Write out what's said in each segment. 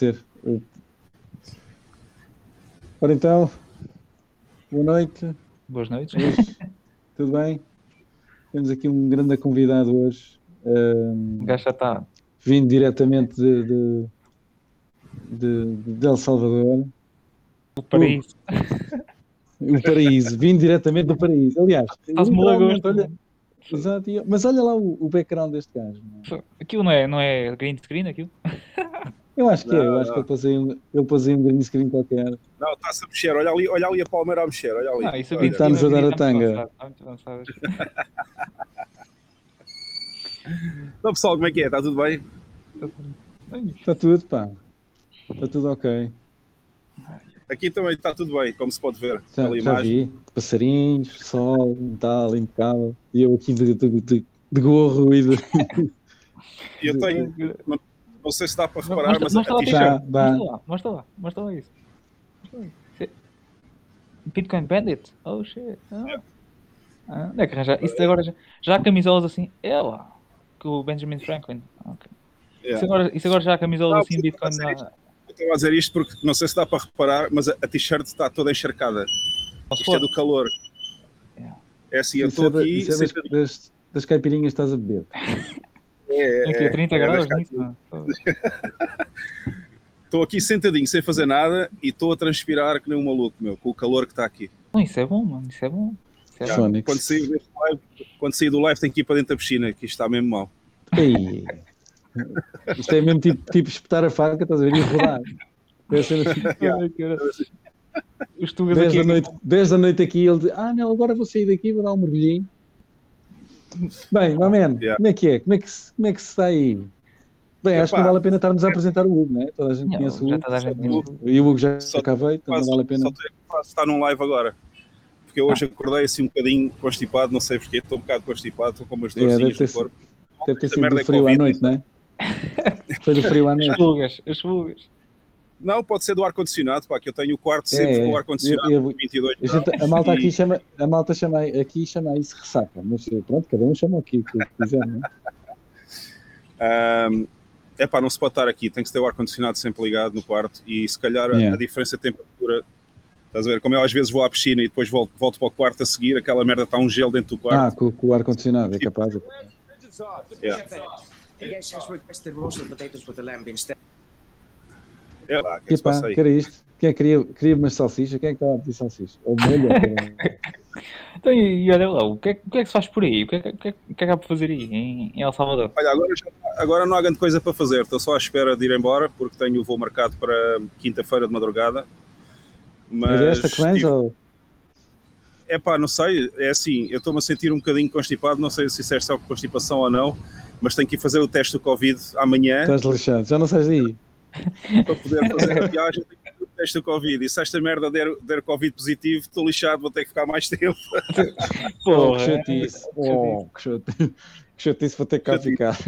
ser. Ora então, boa noite. Boas noites. Hoje, tudo bem? Temos aqui um grande convidado hoje. Um, o gajo já está. Vindo diretamente de, de, de, de El Salvador. O paraíso. O, o paraíso, vindo diretamente do paraíso. Aliás, olha, Exato, mas olha lá o, o background deste gajo. Não é? Aquilo não é, não é green screen aquilo? Eu acho que não, é, eu não. acho que ele pôs, aí um, pôs aí um green screen qualquer. Não, está-se a mexer, olha ali, olha ali a palmeira a mexer, olha ali. Não, isso olha. Está-nos a dar a tanga. Então pessoal, como é que é? Está tudo bem? Está tudo, pá. Está tudo ok. Aqui também está tudo bem, como se pode ver. Já, já imagem. vi. Passarinhos, sol, tal, impecável. E eu aqui de, de, de, de gorro e de. eu tenho. Não, não, sei se dá para reparar, mostra, mas mostra a t-shirt. Mostra lá, mostra lá, mostra lá isso. Bitcoin Bandit? Oh shit. Ah. Ah, onde é que arranjar? Isso agora já, já há camisolas assim. É lá. Com o Benjamin Franklin. Okay. Yeah. Isso, agora, isso agora já há camisolas não, assim Bitcoin. Na, Estou a dizer isto porque não sei se dá para reparar, mas a, a t-shirt está toda encharcada. Isto é do calor. É assim, eu estou é aqui. Isso é das, das, das, caipirinhas estás a beber. É, é, 30 é, graus Estou aqui sentadinho, sem fazer nada, e estou a transpirar que nem um maluco, meu, com o calor que está aqui. Não, isso é bom, mano, isso é bom. Isso é bom. Quando, sair live, quando sair do live, tenho que ir para dentro da piscina, que isto está mesmo mal. Ei. Isto é mesmo tipo, tipo espetar a faca, estás a ver? E rodar. Assim, Os 10 da, noite, 10 da noite aqui, ele diz: Ah, não, agora vou sair daqui, vou dar um mergulhinho. Bem, man, yeah. como é que é? Como é que, se, como é que se está aí? Bem, acho que não vale a pena estarmos a apresentar o Hugo, não é? Toda a gente não, conhece o Hugo. E o Hugo já só, veio, então não vale a pena. Só estar num live agora. Porque eu hoje ah. acordei assim um bocadinho constipado, não sei porquê, estou um bocado constipado, estou com umas dorzinhas é, no corpo. Deve ter sido do é frio à noite, não é? Foi do frio à noite. As fugas, as fugas. Não, pode ser do ar-condicionado, pá, que eu tenho o quarto sempre é, com o ar-condicionado eu, eu, 22 a, gente, a malta aqui chama, a malta chama, aqui chama isso ressaca, mas pronto, cada um chama aqui o que quiser, não é? Um, é pá, não se pode estar aqui, tem que ter o ar-condicionado sempre ligado no quarto e se calhar yeah. a, a, diferença de temperatura, estás a ver, como eu às vezes vou à piscina e depois volto, volto para o quarto a seguir, aquela merda está um gelo dentro do quarto. Ah, com, com o ar-condicionado, é capaz. Yeah. I É lá, que Epá, que era isto? Quem é que queria, queria umas salsichas? Quem é que estava a pedir salsicha? Ou molho? então, e olha lá, o que, é, o que é que se faz por aí? O que é, o que, é, o que, é que há para fazer aí em, em El Salvador? Olha, agora, já, agora não há grande coisa para fazer, estou só à espera de ir embora porque tenho o voo marcado para quinta-feira de madrugada. Mas, mas esta que vens ou... É pá, não sei, é assim, eu estou-me a sentir um bocadinho constipado, não sei se isso é só constipação ou não, mas tenho que ir fazer o teste do Covid amanhã. Estás lixado, já não sais daí. Para poder fazer a viagem, teste do Covid. E se esta merda der, der Covid positivo, estou lixado, vou ter que ficar mais tempo. Porra, que chatice. Oh, que chatice. Que chatice, vou ter que cá ficar.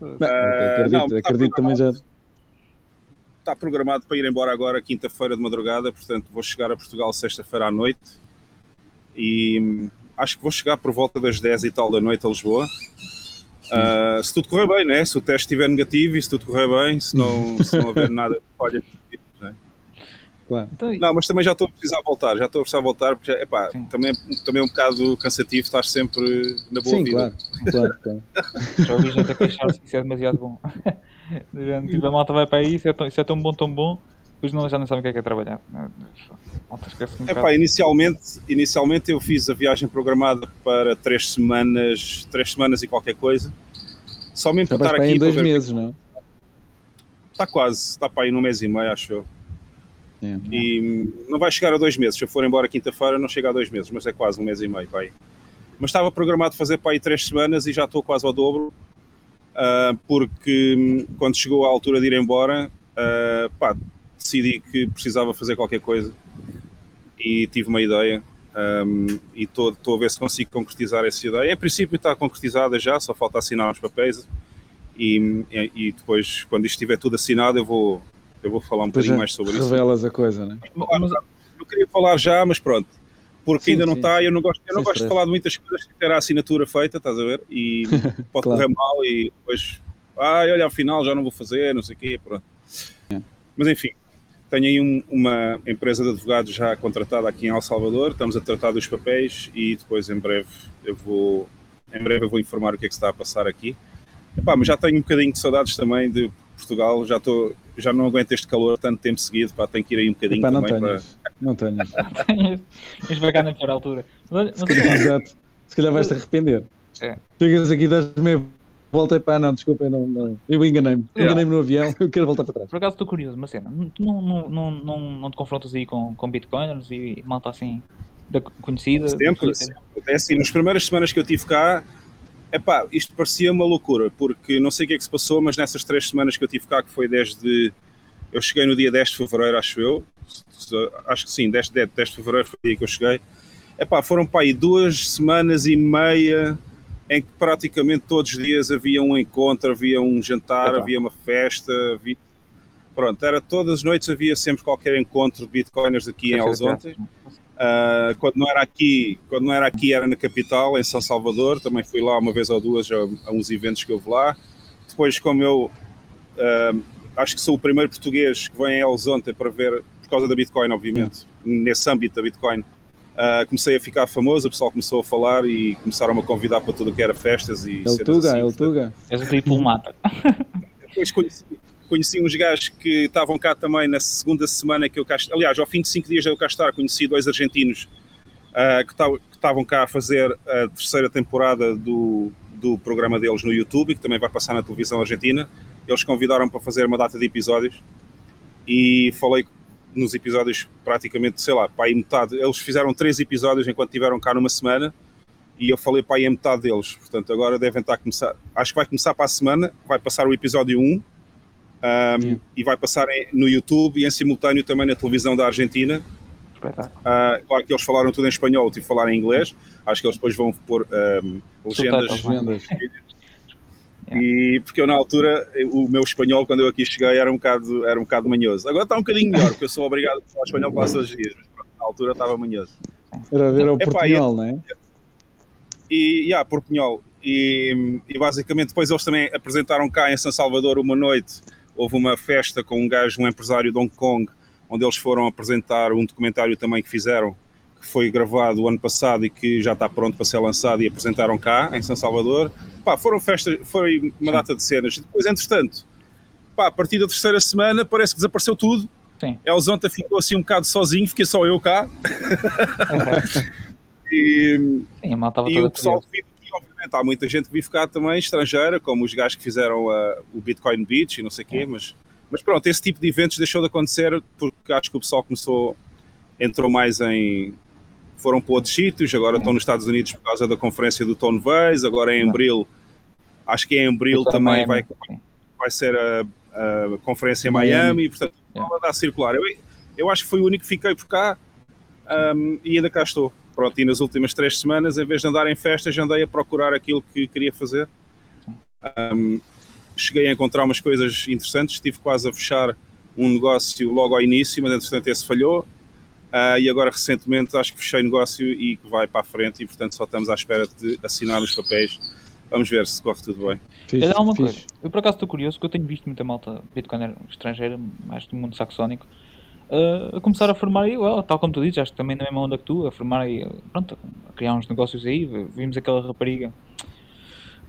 Não, uh, acredito, não, acredito também já. Está programado para ir embora agora, quinta-feira de madrugada, portanto vou chegar a Portugal sexta-feira à noite e hum, acho que vou chegar por volta das 10 e tal da noite a Lisboa. Uh, se tudo correr bem, né? se o teste estiver negativo e se tudo correr bem, se não, se não houver nada de falha. Né? Claro. Então, não, mas também já estou a precisar voltar, já estou a precisar voltar, porque epá, também, também é um bocado cansativo estar sempre na boa Sim, vida. Claro, claro, claro. Já ouvi gente a queixar-se que isso é demasiado bom. tipo, a malta vai para aí, isso é tão, isso é tão bom, tão bom, depois não, já não sabem o que é, que é trabalhar. Um Epá, inicialmente, inicialmente eu fiz a viagem programada para três semanas, três semanas e qualquer coisa. Somente para estar aqui. em dois meses, não? Está quase, está para aí num mês e meio, acho eu. É. E não vai chegar a dois meses. Se eu for embora quinta-feira, não chega a dois meses, mas é quase um mês e meio, pai. Mas estava programado fazer para aí três semanas e já estou quase ao dobro, uh, porque hum, quando chegou a altura de ir embora, uh, pá, decidi que precisava fazer qualquer coisa e tive uma ideia um, e estou a ver se consigo concretizar essa ideia. Em princípio está concretizada já, só falta assinar os papéis e, e depois, quando isto estiver tudo assinado, eu vou, eu vou falar um depois bocadinho mais sobre revelas isso. Revelas a coisa, né? Mas, eu queria falar já, mas pronto. Porque sim, ainda não está, eu não gosto, eu não gosto de falar de muitas coisas que ter a assinatura feita, estás a ver? E pode claro. correr mal e depois, ah, olha, afinal já não vou fazer, não sei o quê, pronto. É. Mas enfim, tenho aí um, uma empresa de advogados já contratada aqui em El Salvador, estamos a tratar dos papéis e depois em breve eu vou, em breve eu vou informar o que é que está a passar aqui. Epá, mas já tenho um bocadinho de saudades também de Portugal, já estou, já não aguento este calor tanto tempo seguido, pá, tenho que ir aí um bocadinho Epá, não também tenhas, para... Não tenho. Mas vai cá na pior altura. Mas, mas... Exato. Se calhar vais-te arrepender. É. Chegas aqui das meia volta para não, desculpa, não, não. eu enganei-me. Enganei-me no avião, eu quero voltar para trás. Por acaso estou curioso, uma cena. Tu não, não, não, não, não te confrontas aí com, com bitcoiners e malta assim da conhecida? Sempre, sempre. É assim, nas primeiras semanas que eu tive cá, epá, isto parecia uma loucura, porque não sei o que é que se passou, mas nessas três semanas que eu tive cá, que foi desde. Eu cheguei no dia 10 de fevereiro, acho eu. Acho que sim, 10, 10 de fevereiro foi o dia que eu cheguei. Epá, foram para aí duas semanas e meia em que praticamente todos os dias havia um encontro, havia um jantar, havia uma festa, havia... pronto, era todas as noites havia sempre qualquer encontro de bitcoiners aqui em Alzonte. Uh, quando não era aqui, quando não era aqui era na capital, em São Salvador, também fui lá uma vez ou duas a, a uns eventos que houve lá. Depois, como eu uh, acho que sou o primeiro português que vem a Alzonte para ver, por causa da Bitcoin, obviamente, nesse âmbito da Bitcoin, Uh, comecei a ficar famoso, o pessoal começou a falar e começaram-me a convidar para tudo o que era festas e El Tuga, assim, El Tuga. És o diplomata. Depois conheci, conheci uns gajos que estavam cá também na segunda semana que eu cá aliás, ao fim de cinco dias de eu cá estar, conheci dois argentinos uh, que estavam cá a fazer a terceira temporada do, do programa deles no YouTube, que também vai passar na televisão argentina. Eles convidaram para fazer uma data de episódios e falei nos episódios praticamente, sei lá, para aí metade. Eles fizeram três episódios enquanto tiveram cá numa semana e eu falei para aí a metade deles. Portanto, agora devem estar a começar. Acho que vai começar para a semana, vai passar o episódio 1 um, um, e vai passar no YouTube e em simultâneo também na televisão da Argentina. Uh, claro que eles falaram tudo em espanhol, tive que falar em inglês. Acho que eles depois vão pôr um, legendas. E porque eu na altura, o meu espanhol, quando eu aqui cheguei, era um bocado, era um bocado manhoso. Agora está um bocadinho melhor, porque eu sou obrigado a falar espanhol quase todos os dias, mas na altura estava manhoso. Era ver o portunhol, não é? E, yeah, portunhol. E, e basicamente depois eles também apresentaram cá em São Salvador uma noite, houve uma festa com um gajo, um empresário de Hong Kong, onde eles foram apresentar um documentário também que fizeram, que foi gravado o ano passado e que já está pronto para ser lançado e apresentaram cá em São Salvador pá, foram festas, foi uma data de cenas. Depois, entretanto, pá, a partir da terceira semana parece que desapareceu tudo. Sim. Elzonta ficou assim um bocado sozinho, fiquei só eu cá. e, Sim, e o pessoal que vive aqui, obviamente, há muita gente que vive cá também, estrangeira, como os gajos que fizeram o Bitcoin Beach e não sei o quê, é. mas, mas pronto, esse tipo de eventos deixou de acontecer porque acho que o pessoal começou, entrou mais em, foram para outros sítios, agora estão nos Estados Unidos por causa da conferência do Tone Weiss, agora em abril, acho que em abril também vai, vai ser a, a conferência em Miami, portanto, vai dar a circular. Eu, eu acho que foi o único que fiquei por cá um, e ainda cá estou. Pronto, e nas últimas três semanas, em vez de andar em festas, andei a procurar aquilo que queria fazer. Um, cheguei a encontrar umas coisas interessantes, estive quase a fechar um negócio logo ao início, mas entretanto esse falhou. Uh, e agora recentemente acho que fechei negócio e que vai para a frente e portanto só estamos à espera de assinar os papéis. Vamos ver se corre tudo bem. Fiz, é uma coisa, eu por acaso estou curioso porque eu tenho visto muita malta Bitcoin estrangeira, mais do mundo saxónico, uh, a começar a formar aí, well, tal como tu dizes, acho que também na mesma onda que tu, a formar aí, pronto, a criar uns negócios aí. Vimos aquela rapariga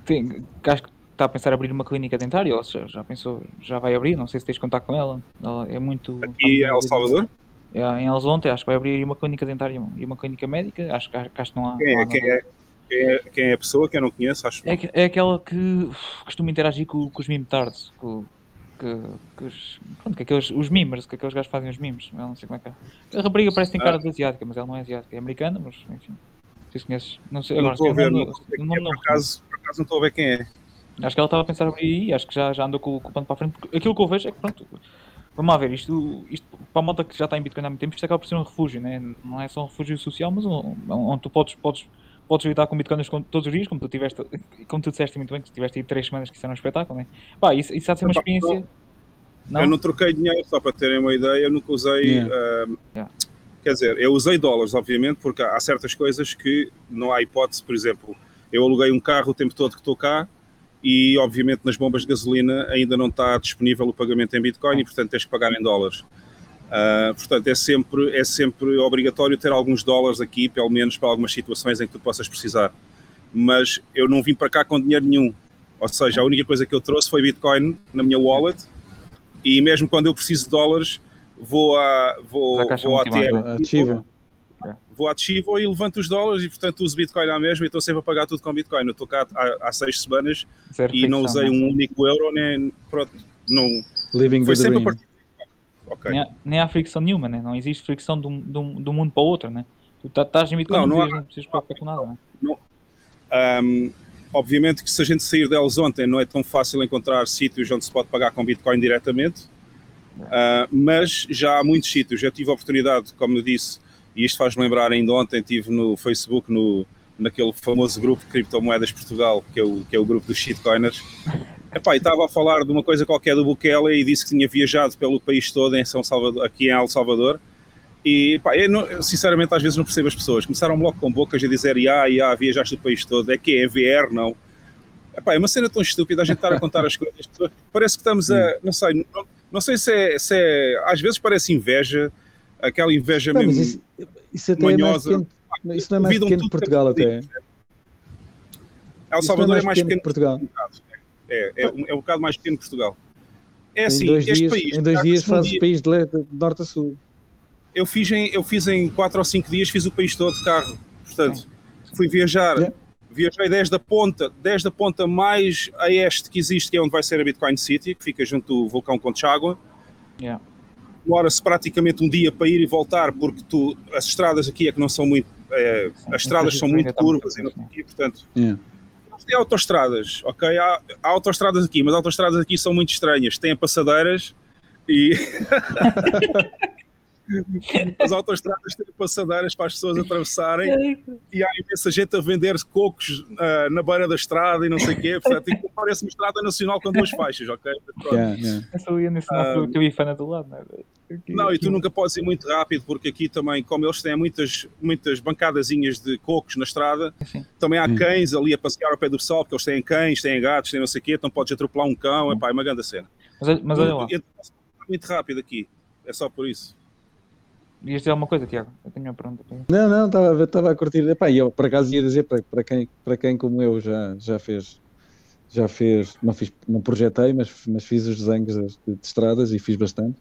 tem, que acho que está a pensar em abrir uma clínica dentária, ou seja, já pensou, já vai abrir, não sei se tens contato com ela. Ela é muito. Aqui em El Salvador? É, em Alzonte, acho que vai abrir uma clínica dentária e uma clínica médica. Acho que, acho que não há. Quem é, quem é, quem é, quem é a pessoa que eu não conheço? Acho é, é aquela que costuma interagir com, com os mimetards, com, que, que, os, pronto, que aqueles, os mimers, que aqueles gajos fazem os mimes. Eu não sei como é que é. A rapariga parece que tem cara ah. de asiática, mas ela não é asiática, é americana, mas enfim. Se conheces, não sei. Agora, não estou a ver, não, não, não, não, por, acaso, por acaso não estou a ver quem é. Acho que ela estava a pensar aí, acho que já, já andou com, com o pano para a frente. Aquilo que eu vejo é que, pronto, Vamos lá ver, isto, isto para a moto que já está em Bitcoin há muito tempo, isto acaba por ser um refúgio, né? não é só um refúgio social, mas um, onde tu podes, podes, podes lidar com Bitcoins todos os dias, como tu, tiveste, como tu disseste muito bem, que tiveste aí três semanas que isso era um espetáculo. Né? Pá, isso, isso há de ser uma experiência. Não? Eu não troquei dinheiro, só para terem uma ideia, eu nunca usei. Yeah. Uh, yeah. Quer dizer, eu usei dólares, obviamente, porque há certas coisas que não há hipótese, por exemplo, eu aluguei um carro o tempo todo que estou cá e obviamente nas bombas de gasolina ainda não está disponível o pagamento em Bitcoin e portanto tens que pagar em dólares. Uh, portanto, é sempre, é sempre obrigatório ter alguns dólares aqui, pelo menos para algumas situações em que tu possas precisar. Mas eu não vim para cá com dinheiro nenhum. Ou seja, a única coisa que eu trouxe foi Bitcoin na minha wallet e mesmo quando eu preciso de dólares, vou a vou, vou à TM, vou à Chivo e levanto os dólares e portanto uso Bitcoin à mesma e estou sempre a pagar tudo com Bitcoin. Eu estou cá há, há seis semanas Zero e não usei um único euro, nem pronto, não Living foi sempre a partir Okay. Nem, há, nem, há, fricção nenhuma, né? não existe fricção de um, de um, de um mundo para o outro. Né? Tu tá, estás Bitcoin, não, não, há, não precisas preocupar com nada. Né? Não. Um, obviamente que se a gente sair deles ontem não é tão fácil encontrar sítios onde se pode pagar com Bitcoin diretamente, uh, mas já há muitos sítios. Eu tive a oportunidade, como eu disse, e isto faz-me lembrar ainda ontem, estive no Facebook, no, naquele famoso grupo de criptomoedas Portugal, que é o, que é o grupo dos shitcoiners, Epá, e estava a falar de uma coisa qualquer do Bukele e disse que tinha viajado pelo país todo em São Salvador, aqui em El Salvador. E epá, eu, não, eu, sinceramente às vezes não percebo as pessoas. Começaram logo com bocas a dizer, ah, ah, viajaste do país todo. É que é VR, não. Epá, é uma cena tão estúpida a gente estar a contar as coisas. Parece que estamos a, não sei, não, não sei se é, se é, às vezes parece inveja, aquela inveja não, mesmo isso, isso até manhosa. É mais pequeno, isso não é mais pequeno que Portugal até. El Salvador é mais, é mais pequeno que Portugal. É, é, um, é um bocado mais pequeno que Portugal. É assim, em dois este dias, país. Em dois dias fazes o país de, norte a sul. Eu fiz, em, eu fiz em quatro ou cinco dias, fiz o país todo de carro. Portanto, fui viajar. Yeah. Viajei desde a ponta, desde a ponta mais a este que existe, que é onde vai ser a Bitcoin City, que fica junto do vulcão Conchagua. Yeah. Demora-se praticamente um dia para ir e voltar, porque tu, as estradas aqui é que não são muito. É, as estradas são muito curvas e não aqui, portanto. Yeah tem autoestradas, ok? Há, há autoestradas aqui, mas autoestradas aqui são muito estranhas. Têm passadeiras e. as autoestradas têm passadeiras para as pessoas atravessarem e há imensa gente a vender cocos uh, na beira da estrada e não sei o quê. Portanto, parece uma estrada nacional com duas faixas, ok? Yeah, yeah. Eu ia nesse uh, que eu ia do lado, não é? Não, e tu nunca podes ir muito rápido, porque aqui também, como eles têm muitas, muitas bancadazinhas de cocos na estrada, Sim. também há cães ali a passear ao pé do pessoal, porque eles têm cães, têm gatos, têm não sei o quê, então podes atropelar um cão, epá, é uma grande cena. Mas, mas olha lá. Eu, muito rápido aqui, é só por isso. Ias dizer alguma coisa, Tiago? Eu tenho uma pergunta para Não, não, estava, estava a curtir. Epá, eu por acaso ia dizer para, para, quem, para quem como eu já, já fez, já fez, não, fiz, não projetei, mas, mas fiz os desenhos de, de estradas e fiz bastante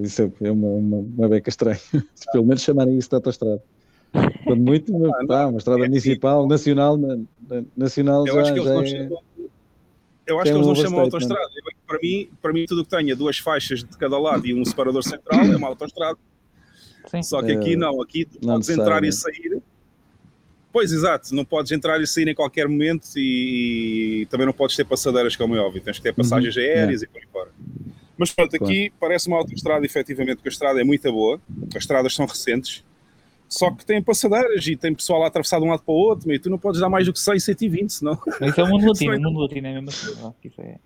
isso é, é uma, uma, uma beca estranha. Pelo menos chamarem isso de autostrada. Quando muito, ah, tá, uma estrada é, municipal, é, nacional, na, na, nacional eu já, acho que eles não é, chamam, Eu acho que eles não chamam autostrada. Para mim, para mim, tudo que tenha duas faixas de cada lado e um separador central é uma autostrada. Sim. Só que aqui é, não, aqui tu podes entrar e sair. Pois, exato, não podes entrar e sair em qualquer momento e, e também não podes ter passadeiras, como é óbvio, tens que ter passagens uhum. aéreas é. e por aí fora. Mas pronto, aqui claro. parece uma autoestrada, efetivamente, porque a estrada é muito boa, as estradas são recentes, só que tem passadeiras e tem pessoal a atravessar de um lado para o outro, e tu não podes dar mais do que 100, 120, senão. Isso é o mundo latino, o mundo latino é mesmo assim. Isso é.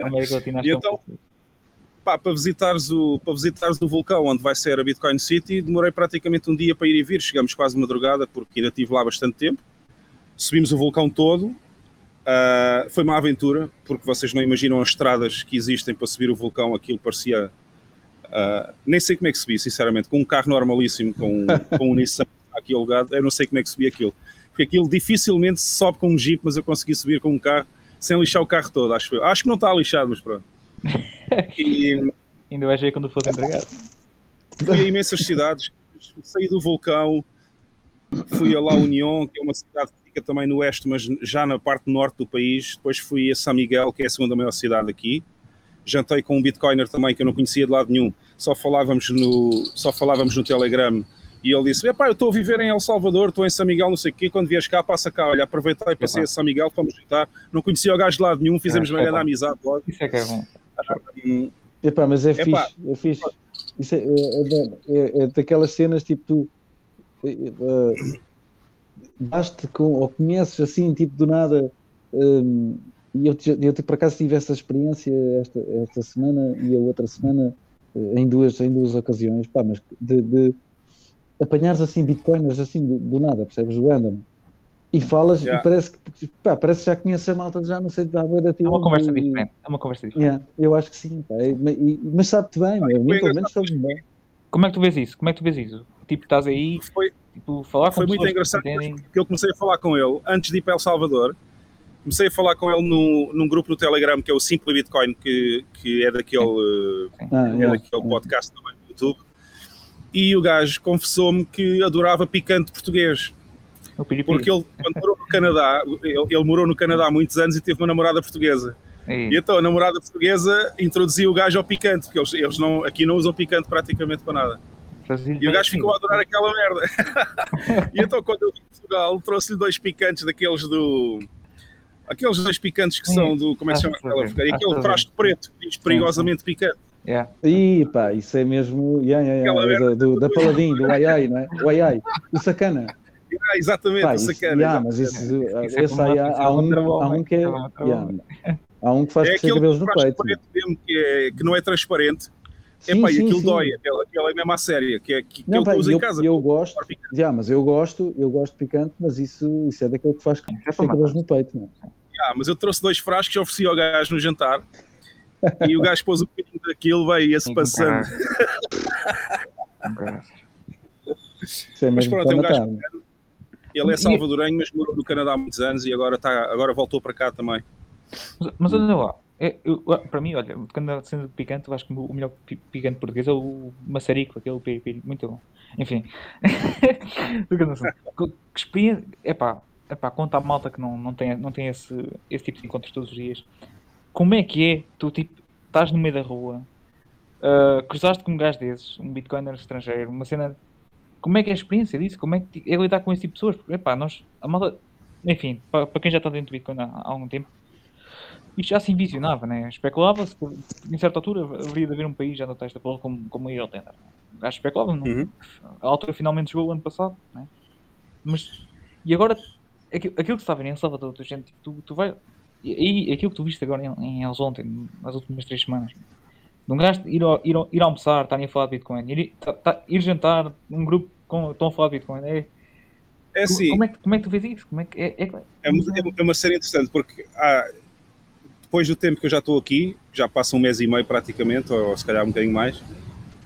A América Latina e então, pá, para, visitares o, para visitares o vulcão onde vai ser a Bitcoin City, demorei praticamente um dia para ir e vir, chegamos quase de madrugada, porque ainda estive lá bastante tempo. Subimos o vulcão todo, Uh, foi uma aventura, porque vocês não imaginam as estradas que existem para subir o vulcão, aquilo parecia. Uh, nem sei como é que subi, sinceramente, com um carro normalíssimo, com, com um Nissan aqui alugado, eu não sei como é que subi aquilo. Porque aquilo dificilmente se sobe com um Jeep, mas eu consegui subir com um carro sem lixar o carro todo, acho eu. Acho que não está lixado, mas pronto. E, Ainda vais ver quando for entregado. Fui a imensas cidades, saí do vulcão, fui a La União, que é uma cidade fica também no oeste, mas já na parte norte do país. Depois fui a São Miguel, que é a segunda maior cidade aqui. Jantei com um bitcoiner também que eu não conhecia de lado nenhum. Só falávamos no, só falávamos no Telegram. E ele disse: Epá, eu estou a viver em El Salvador, estou em São Miguel, não sei o quê. Quando vies cá, passa cá. Olha, aproveitei, passei a São Miguel, fomos jantar. Não conhecia o gajo de lado nenhum, fizemos é, uma grande amizade logo. Isso é que é bom. Um, Epá, mas é Epá. fixe, é fixe. Isso é, é, é, é daquelas cenas tipo tu. Uh, basta com, ou conheces assim, tipo do nada. Um, e eu, eu, por acaso tive essa experiência esta, esta semana e a outra semana eh, em duas, em duas ocasiões, pá, mas de, de apanhares assim bitcoiners assim do, do nada, percebes? Random. E falas, yeah. e parece que pá, parece que já conheces a malta, já não sei da da É uma conversa e, diferente. É uma conversa diferente. Yeah, eu acho que sim, pá. E, mas sabe-te bem, ah, meu, pelo menos sabe bem. Como é que tu vês isso? Como é que tu vês isso? Tipo, estás aí, foi, tipo, falar com Foi muito engraçado que, que eu comecei a falar com ele antes de ir para El Salvador. Comecei a falar com ele no, num grupo no Telegram que é o Simple Bitcoin, que, que é daquele, ah, é daquele podcast também no YouTube. E o gajo confessou-me que adorava picante português. Porque ele, quando morou no Canadá, ele, ele, morou no Canadá há muitos anos e teve uma namorada portuguesa. E, e então a namorada portuguesa introduziu o gajo ao picante, porque eles, eles não, aqui não usam picante praticamente para nada. E o gajo ficou a adorar aquela merda. e então, quando eu vim de Portugal, trouxe-lhe dois picantes daqueles do. Aqueles dois picantes que são do. Como é que se chama aquela E aquele frasco preto, que diz perigosamente picante. Yeah. Ih, pá, isso é mesmo. Yeah, yeah, yeah, do, da Paladin, do ai ai, não é? O ai ai, o sacana. Yeah, exatamente, Pá, isso, sacana. Yeah, mas isso, isso esse é aí há, há, um, há um que é. Yeah, há um que faz é crescer cabelos no peito. Mesmo, que, é, que não é transparente. É pá, e aquilo sim. dói, aquela, aquela é mesmo a séria, que é que, não, que pá, eu, em casa. Eu gosto, já, mas eu gosto, eu gosto de picante, mas isso, isso é daquele que faz crescer é cabelos no peito. Não é? Yeah, mas eu trouxe dois frascos e ofereci ao gajo no jantar. e o gajo pôs um bocadinho daquilo, vai, ia-se passando. É mas pronto, é um gajo ele é salvadorenho, mas morou no Canadá há muitos anos e agora, tá, agora voltou para cá também. Mas, mas olha lá, é, eu, para mim, olha, quando sendo picante, eu acho que o melhor picante português é o maçarico, aquele piripiri, muito bom. Enfim, que experiência, é pá, é pá, conta a malta que não, não tem, não tem esse, esse tipo de encontros todos os dias. Como é que é, tu tipo, estás no meio da rua, uh, cruzaste com um gajo desses, um bitcoiner estrangeiro, uma cena como é que é a experiência disso? Como é que é lidar com esse tipo de pessoas? Porque, epá, nós, a malta, enfim, para, para, quem já está dentro do Bitcoin há, há algum tempo, isto já se envisionava, né? Especulava-se, em certa altura, haveria de haver um país já na testa pelo como, como a Irlanda. O gajo especulava, uhum. a altura finalmente chegou o ano passado, né? Mas, e agora, aquilo, aquilo que se está a ver em Salvador, tu, gente, tu, tu vai, e, aquilo que tu viste agora em, em Els ontem, nas últimas três semanas, um gajo ir, ir, ir almoçar, estarem a falar de Bitcoin, ir, tá, tá, ir jantar, um grupo com, estão a falar de Bitcoin. É, é assim. Como é, que, como é que tu vês isso? Como é, que, é, é, é, é uma série interessante, porque há, depois do tempo que eu já estou aqui, já passa um mês e meio praticamente, ou, ou se calhar um bocadinho mais,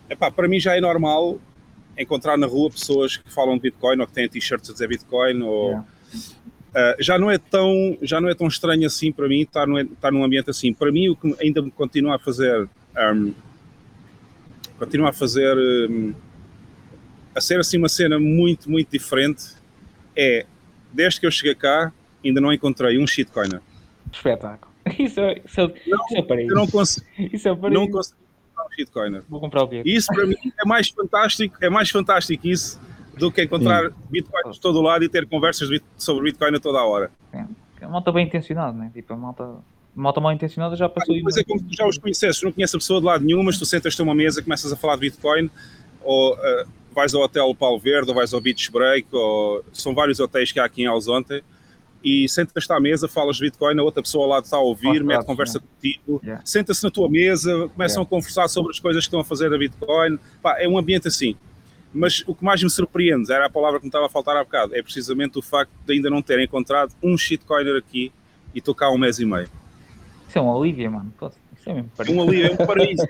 epá, para mim já é normal encontrar na rua pessoas que falam de Bitcoin ou que têm t-shirts a dizer Bitcoin ou. Yeah. Uh, já não é tão já não é tão estranho assim para mim estar, no, estar num ambiente assim para mim o que ainda me continua a fazer um, continua a fazer um, a ser assim uma cena muito, muito diferente é desde que eu cheguei cá ainda não encontrei um shitcoiner. Espetáculo. Isso é, isso é, não, isso é paraíso. Eu não consigo. Isso é Não consigo comprar um shitcoiner. Vou comprar o bilhete. Isso para mim é mais fantástico, é mais fantástico isso do que encontrar Sim. bitcoins de todo lado e ter conversas sobre bitcoin a toda a hora. É, é uma malta bem intencionada, né? Tipo, a malta malta mal intencionada já passou. Ah, mas é como tu já os conheces, não conheces a pessoa de lado nenhum, mas tu sentas-te uma mesa, começas a falar de Bitcoin, ou uh, vais ao Hotel Paulo Verde, ou vais ao Beach Break, ou são vários hotéis que há aqui em Alzonte, e sentas-te à mesa, falas de Bitcoin, a outra pessoa ao lado está a ouvir, mete conversa contigo, yeah. senta-se na tua mesa, começam yeah. a conversar sobre as coisas que estão a fazer a Bitcoin. Pá, é um ambiente assim. Mas o que mais me surpreende, era a palavra que me estava a faltar há bocado, é precisamente o facto de ainda não terem encontrado um shitcoiner aqui e estou cá há um mês e meio. Isso é um alívio, mano. Isso é mesmo paraíso. Um alívio, é um paraíso.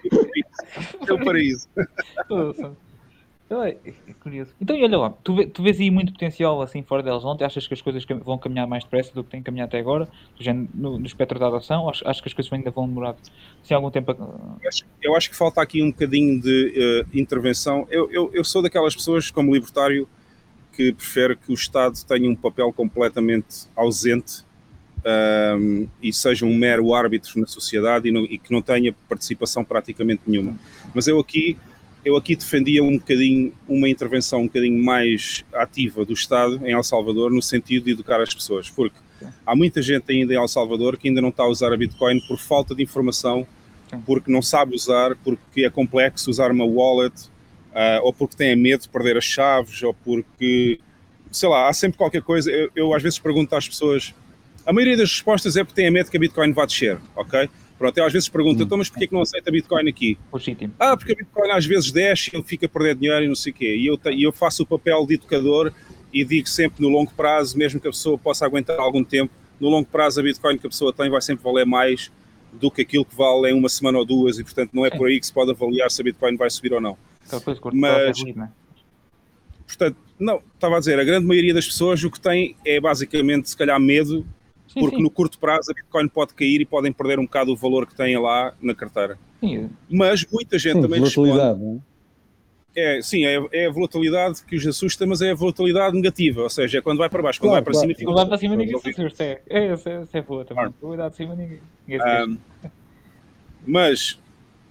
é um paraíso. É, é curioso. Então, olha lá, tu, tu vês aí muito potencial assim fora delas ontem? Achas que as coisas vão caminhar mais depressa do que têm caminhado até agora? No, no espectro da adoção? Acho, acho que as coisas ainda vão demorar assim, algum tempo? A... Eu, acho, eu acho que falta aqui um bocadinho de uh, intervenção. Eu, eu, eu sou daquelas pessoas, como libertário, que prefere que o Estado tenha um papel completamente ausente um, e seja um mero árbitro na sociedade e, no, e, que não tenha participação praticamente nenhuma. Mas eu aqui, eu aqui defendia um bocadinho uma intervenção um bocadinho mais ativa do Estado em El Salvador no sentido de educar as pessoas, porque há muita gente ainda em El Salvador que ainda não está a usar a Bitcoin por falta de informação, porque não sabe usar, porque é complexo usar uma wallet, uh, ou porque tem medo de perder as chaves, ou porque, sei lá, há sempre qualquer coisa. Eu, eu às vezes pergunto às pessoas a maioria das respostas é porque tem a medo que a Bitcoin vá descer, ok? Pronto, eu às vezes pergunto, hum. então, mas porquê que não aceita Bitcoin aqui? Legítimo. Ah, porque a Bitcoin às vezes desce, ele fica a perder dinheiro e não sei o quê. E eu, e eu faço o papel de educador e digo sempre no longo prazo, mesmo que a pessoa possa aguentar algum tempo, no longo prazo a Bitcoin que a pessoa tem vai sempre valer mais do que aquilo que vale em uma semana ou duas e portanto não é Sim. por aí que se pode avaliar se a Bitcoin vai subir ou não. Mas, é portanto, não, estava a dizer, a grande maioria das pessoas o que tem é basicamente se calhar medo porque sim. no curto prazo a Bitcoin pode cair e podem perder um bocado o valor que têm lá na carteira. Sim. Mas muita gente também responde... É? É, sim, é, é, a volatilidade que os assusta, mas é a volatilidade negativa, ou seja, é quando vai para baixo, quando claro, vai para claro. cima... Quando vai para cima ninguém se assusta, é, é, é, é boa também, claro. de cima ninguém, ninguém um, Mas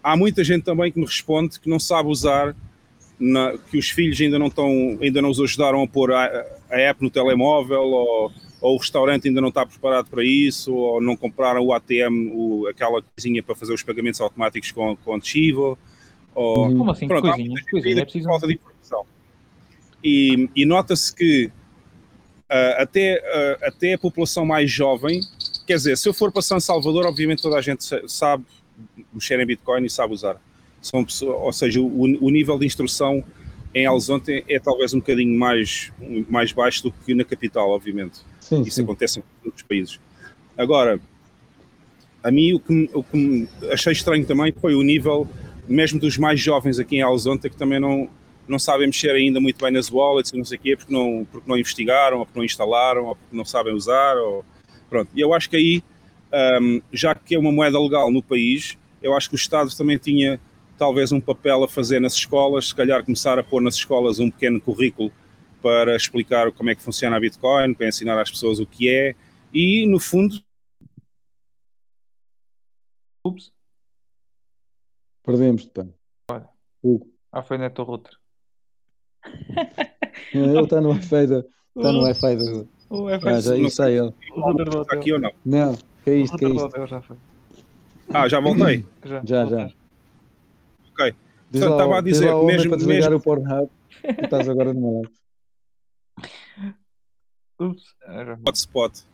há muita gente também que me responde que não sabe usar, na, que os filhos ainda não, estão, ainda não os ajudaram a pôr a, a app no telemóvel, ou, ou, o restaurante ainda não está preparado para isso, ou não compraram o ATM, o, aquela coisinha para fazer os pagamentos automáticos com, com adesivo, ou, Como assim? Pronto, coisinha, coisinha, é preciso... falta de informação. E, e nota-se que uh, até, uh, até a população mais jovem, quer dizer, se eu for para São Salvador, obviamente toda a gente sabe mexer em Bitcoin e sabe usar. São ou seja, o, o nível de instrução em Alzonte é, talvez um bocadinho mais, mais baixo do que na capital, obviamente. Sim, Isso sim. acontece em outros países. Agora, a mim o que, o que achei estranho também foi o nível mesmo dos mais jovens aqui em Alzonte, que também não, não sabem mexer ainda muito bem nas wallets e não sei o quê, porque não, porque não investigaram, ou porque não instalaram, ou porque não sabem usar, ou... pronto. E eu acho que aí, um, já que é uma moeda legal no país, eu acho que o Estado também tinha talvez um papel a fazer nas escolas, se calhar começar a pôr nas escolas um pequeno currículo para explicar como é que funciona a Bitcoin, para ensinar às pessoas o que é, e no fundo... Ups. Perdemos-te, pá. Olha. Hugo. Ah, foi Neto Router. Ele está no Wi-Fi da. Está no Wi-Fi da. O Wi-Fi ah, já isso aí ele. Está aqui ou não? Não, que é isto, que é isto. Ah, já voltei? Já, já. já. Ok. Então, estava a dizer que mesmo. para desligar mesmo... o Pornhub, estás agora numa live. Ups. Hotspot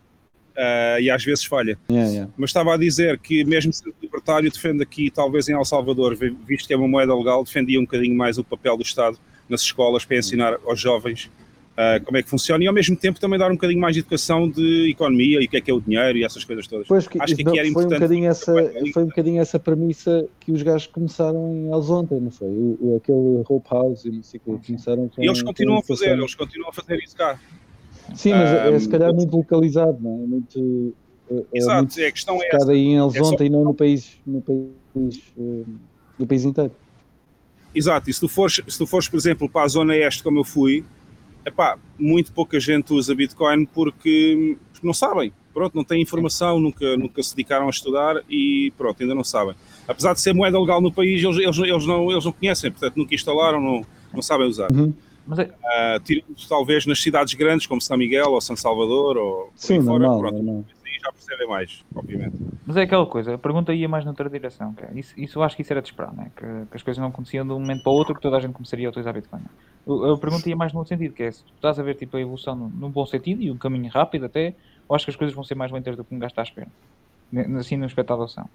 uh, e às vezes falha. Yeah, yeah. Mas estava a dizer que, mesmo sendo libertário, defende aqui, talvez em El Salvador, visto que é uma moeda legal, defendia um bocadinho mais o papel do Estado nas escolas para ensinar aos jovens uh, como é que funciona e, ao mesmo tempo, também dar um bocadinho mais de educação de economia e o que é que é o dinheiro e essas coisas todas. Pois que, Acho que aqui era foi importante. Um bocadinho essa, foi um bocadinho essa premissa que os gajos começaram em Alzonte, não foi? O, o, aquele Hope House e não sei o que, começaram com, E eles continuam a fazer, eles continuam a fazer isso cá. Sim, mas um, é se calhar muito localizado, não é? Muito, é, é Exato, muito é a questão é essa. aí em Elzonte é e não no país, no país, uh, no país inteiro. Exato, e se tu, fores, se tu fores, por exemplo, para a zona este, como eu fui, epá, muito pouca gente usa Bitcoin porque, porque não sabem. Pronto, não têm informação, nunca, nunca se dedicaram a estudar e pronto, ainda não sabem. Apesar de ser moeda legal no país, eles, eles, eles, não, eles não conhecem, portanto nunca instalaram, não, não sabem usar. Uhum. Mas é... uh, talvez nas cidades grandes como São Miguel ou São Salvador ou Sim, fora, normal, pronto, normal. Já percebem mais, obviamente. Mas é aquela coisa, a pergunta ia mais noutra direção. Que é, isso, isso eu acho que isso era de esperar, né? que, que as coisas não aconteciam de um momento para o outro que toda a gente começaria a utilizar Bitcoin. A, a pergunta ia mais no outro sentido, que é se tu estás a ver tipo, a evolução num, bom sentido e um caminho rápido até, ou acho que as coisas vão ser mais lentas do que um gajo está à espera. Assim, no aspecto da adoção.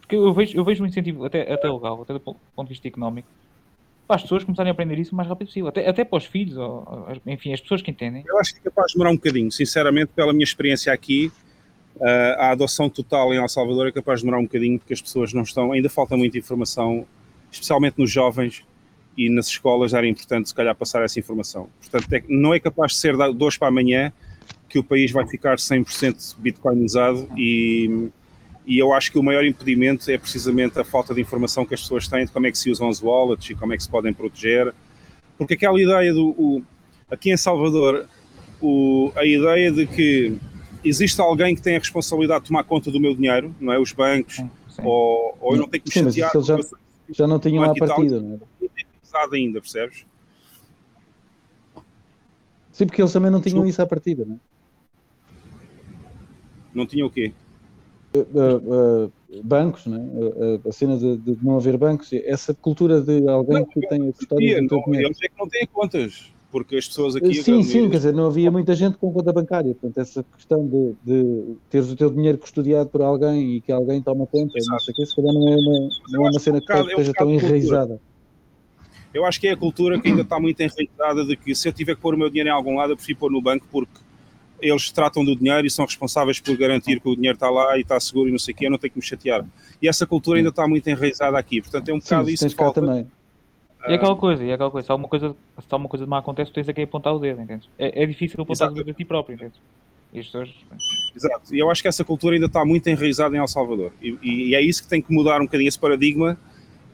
Porque eu vejo, eu vejo um incentivo até, até legal, até do ponto de vista económico, para as pessoas começarem a aprender isso o mais rápido possível, até, até para os filhos, ou, enfim, as pessoas que entendem. Eu acho que é capaz de demorar um bocadinho, sinceramente, pela minha experiência aqui, a adoção total em El Salvador é capaz de demorar um bocadinho, porque as pessoas não estão, ainda falta muita informação, especialmente nos jovens e nas escolas, era importante se calhar passar essa informação. Portanto, é, não é capaz de ser de hoje para amanhã que o país vai ficar 100% bitcoinizado e e eu acho que o maior impedimento é precisamente a falta de informação que as pessoas têm de como é que se usam as wallets e como é que se podem proteger. Porque aquela ideia do. O, aqui em Salvador, o, a ideia de que existe alguém que tem a responsabilidade de tomar conta do meu dinheiro, não é? Os bancos, sim, sim. Ou, ou eu não tenho que me chatear. já, já não tinham a partida, não é? Não ainda, percebes? Sim, porque eles também não tinham Desculpa. isso à partida, não é? Não tinham o quê? uh, bancos, né? a cena de, de, não haver bancos, essa cultura de alguém não, que tem a custódia do teu dinheiro. Eles é que não têm contas, porque as pessoas aqui... Sim, sim, quer dizer, não havia muita gente com conta bancária, portanto essa questão de, de teres o teu dinheiro custodiado por alguém e que alguém toma conta, Exato. não sei o quê, se calhar não é uma, não é uma cena que, um esteja tão enraizada. Eu acho que é a cultura que ainda está muito enraizada de que se eu tiver que pôr o meu dinheiro em algum lado, eu prefiro pôr no banco porque eles tratam do dinheiro e são responsáveis por garantir que o dinheiro está lá e está seguro e não sei o quê, eu não tenho que me chatear. E essa cultura ainda está muito enraizada aqui, portanto é um bocado Sim, isso que falta. Também. E é aquela coisa, e aquela coisa, se alguma coisa, se alguma coisa de má acontece, tens aqui a apontar o dedo, entendes? É, é difícil apontar Exato. o dedo a ti próprio, entendes? Exato, e eu acho que essa cultura ainda está muito enraizada em El Salvador. E, e, é isso que tem que mudar um bocadinho esse paradigma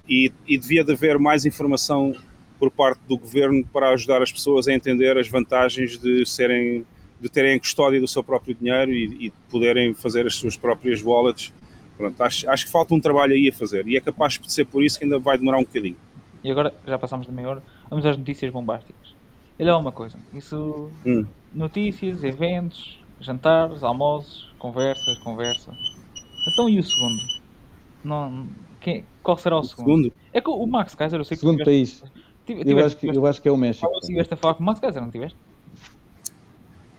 e, e devia de haver mais informação por parte do governo para ajudar as pessoas a entender as vantagens de serem de terem custódia do seu próprio dinheiro e, e poderem fazer as suas próprias wallets. Pronto, acho, acho que falta um trabalho aí a fazer e é capaz de ser por isso que ainda vai demorar um bocadinho. E agora, já passamos de meia hora, vamos às notícias bombásticas. Ele é uma coisa, isso, hum. notícias, eventos, jantares, almoços, conversas, conversa. Então e o segundo? Não, quem, qual será o, o segundo? segundo? É que o Max Kaiser, eu sei que segundo tiveste, país. Tiveste, eu, acho que, eu acho que é o México. Estiveste a falar com o Max Kaiser, não tiveste?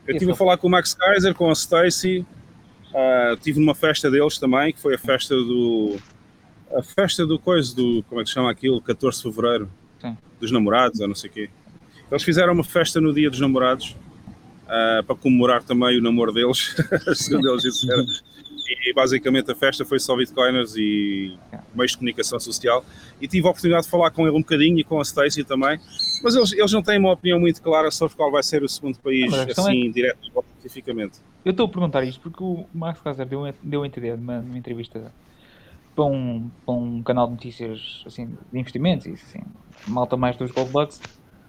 Eu estive a falar com o Max Kaiser, com a Stacy, uh, estive numa festa deles também, que foi a festa do a festa do coisa, do, como é que se chama aquilo, 14 de Fevereiro, Sim. dos namorados, ou não sei o quê. Eles fizeram uma festa no dia dos namorados, uh, para comemorar também o namoro deles, segundo eles disseram. E basicamente a festa foi só bitcoiners e meios de comunicação social. E tive a oportunidade de falar com ele um bocadinho e com a Stacy também. Mas eles, eles não têm uma opinião muito clara sobre qual vai ser o segundo país, assim, é... direto especificamente. Eu estou a perguntar isto porque o Max Kaiser deu, deu a entender numa, numa entrevista para um, para um canal de notícias assim, de investimentos e assim, malta mais dos Gold Bucks,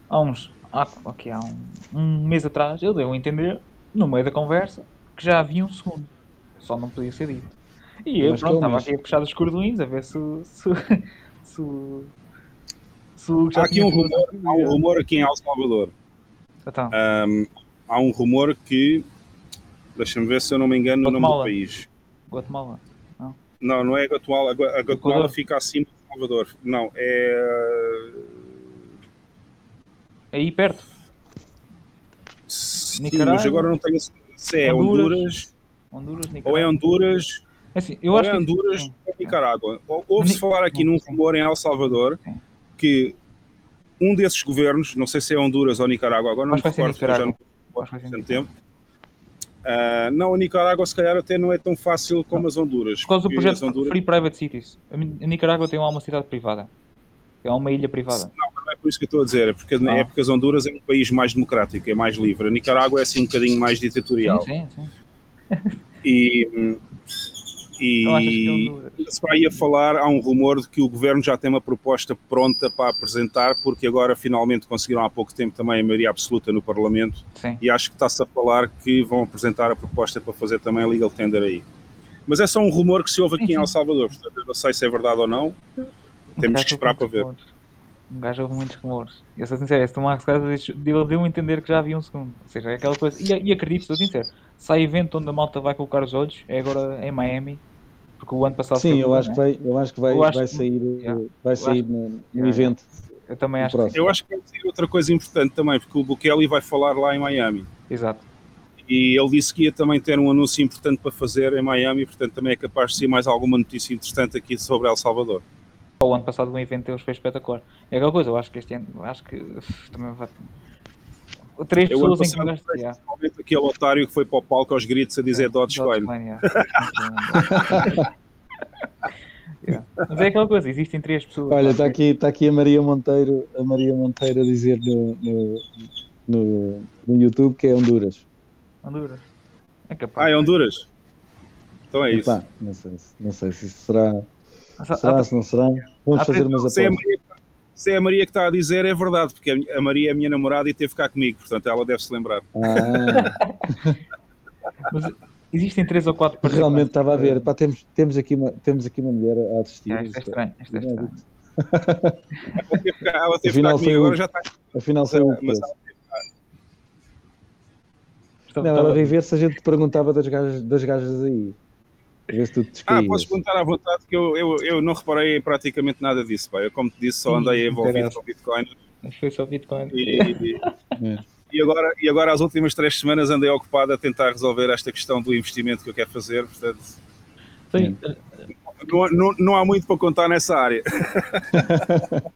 há uns, há, okay, há um, um, mês atrás, ele deu a entender, no meio da conversa, que já havia um segundo. Só não podia ser dito. E eu, pronto, estava aqui a puxar os cordoinhos a ver se. se, se, se há aqui um rumor, há um rumor aqui em El Salvador. Então. Um, há um rumor que. Deixa-me ver se eu não me engano Guatemala. no nome do país. Guatemala. Não, não é Guatemala. A Guatemala fica acima de Salvador. Não, é. É aí perto. Sim, Nicarágua, mas agora não tenho se é Honduras, Honduras, Honduras ou é Honduras, é assim, eu ou acho é Honduras que... ou Nicarágua. Ouve-se falar aqui num rumor em El Salvador que um desses governos, não sei se é Honduras ou Nicarágua, agora não me recordo, já não há tempo, Uh, não, a Nicarágua se calhar até não é tão fácil como as Honduras. Por causa do projeto Honduras... Free Private Cities. A Nicarágua tem lá uma cidade privada. É uma ilha privada. Não, não é por isso que eu estou a dizer. É porque, ah. é porque as Honduras é um país mais democrático, é mais livre. A Nicarágua é assim um bocadinho mais ditatorial. Sim, sim, sim. E, e se vai a falar, há um rumor de que o governo já tem uma proposta pronta para apresentar, porque agora finalmente conseguiram há pouco tempo também a maioria absoluta no Parlamento. Sim. E acho que está-se a falar que vão apresentar a proposta para fazer também a legal tender aí. Mas é só um rumor que se ouve aqui sim, em El Salvador, portanto, eu não sei se é verdade ou não. Temos que esperar para ver. Um gajo ouve muitos rumores. Eu sou sincero, esse Max deu, deu a entender que já havia um segundo. Ou seja, é aquela coisa. E, e acredito, sou sincero, sai evento onde a malta vai colocar os olhos, é agora em Miami. Porque o ano passado Sim, eu acho, né? que vai, eu acho que vai, acho vai sair, yeah. vai sair acho, no, no yeah, evento. Eu também acho que Eu acho que vai ser outra coisa importante também, porque o Bukele vai falar lá em Miami. Exato. E ele disse que ia também ter um anúncio importante para fazer em Miami, portanto também é capaz de ser mais alguma notícia interessante aqui sobre El Salvador o ano passado o evento deles foi espetacular. É aquela coisa, eu acho que este ano, acho que também vai. Três eu pessoas em cada yeah. aquele otário que foi para o palco aos gritos a dizer é, Dogecoin. Yeah. yeah. Mas é aquela coisa, existem três pessoas. Olha, está aqui, está aqui a Maria Monteiro, a Maria Monteiro a dizer no, no, no, no YouTube que é Honduras. Honduras. É capaz. Ah, é Honduras? Então é isso. Não sei, não sei se será. Será, se não será? Vamos fazer umas apostas. Se é a Maria que está a dizer, é verdade, porque a Maria é a minha namorada e teve cá comigo, portanto ela deve se lembrar. Ah. Mas existem três ou quatro Realmente estava a ver, pá, temos, temos, aqui uma, temos aqui uma mulher a assistir. É, isto é estranho, isto é estranho. ela teve cá comigo, agora já está. Afinal foi um mas, Não, ela veio ver se a gente perguntava das gajas, das gajas aí. Ver se tu te ah, podes perguntar à vontade que eu, eu, eu não reparei praticamente nada disso. Pá. Eu, como te disse, só andei envolvido com Bitcoin. Foi só Bitcoin. E, e, é. e, agora, e agora, as últimas três semanas, andei ocupado a tentar resolver esta questão do investimento que eu quero fazer. Portanto, Não, não, não há muito para contar nessa área.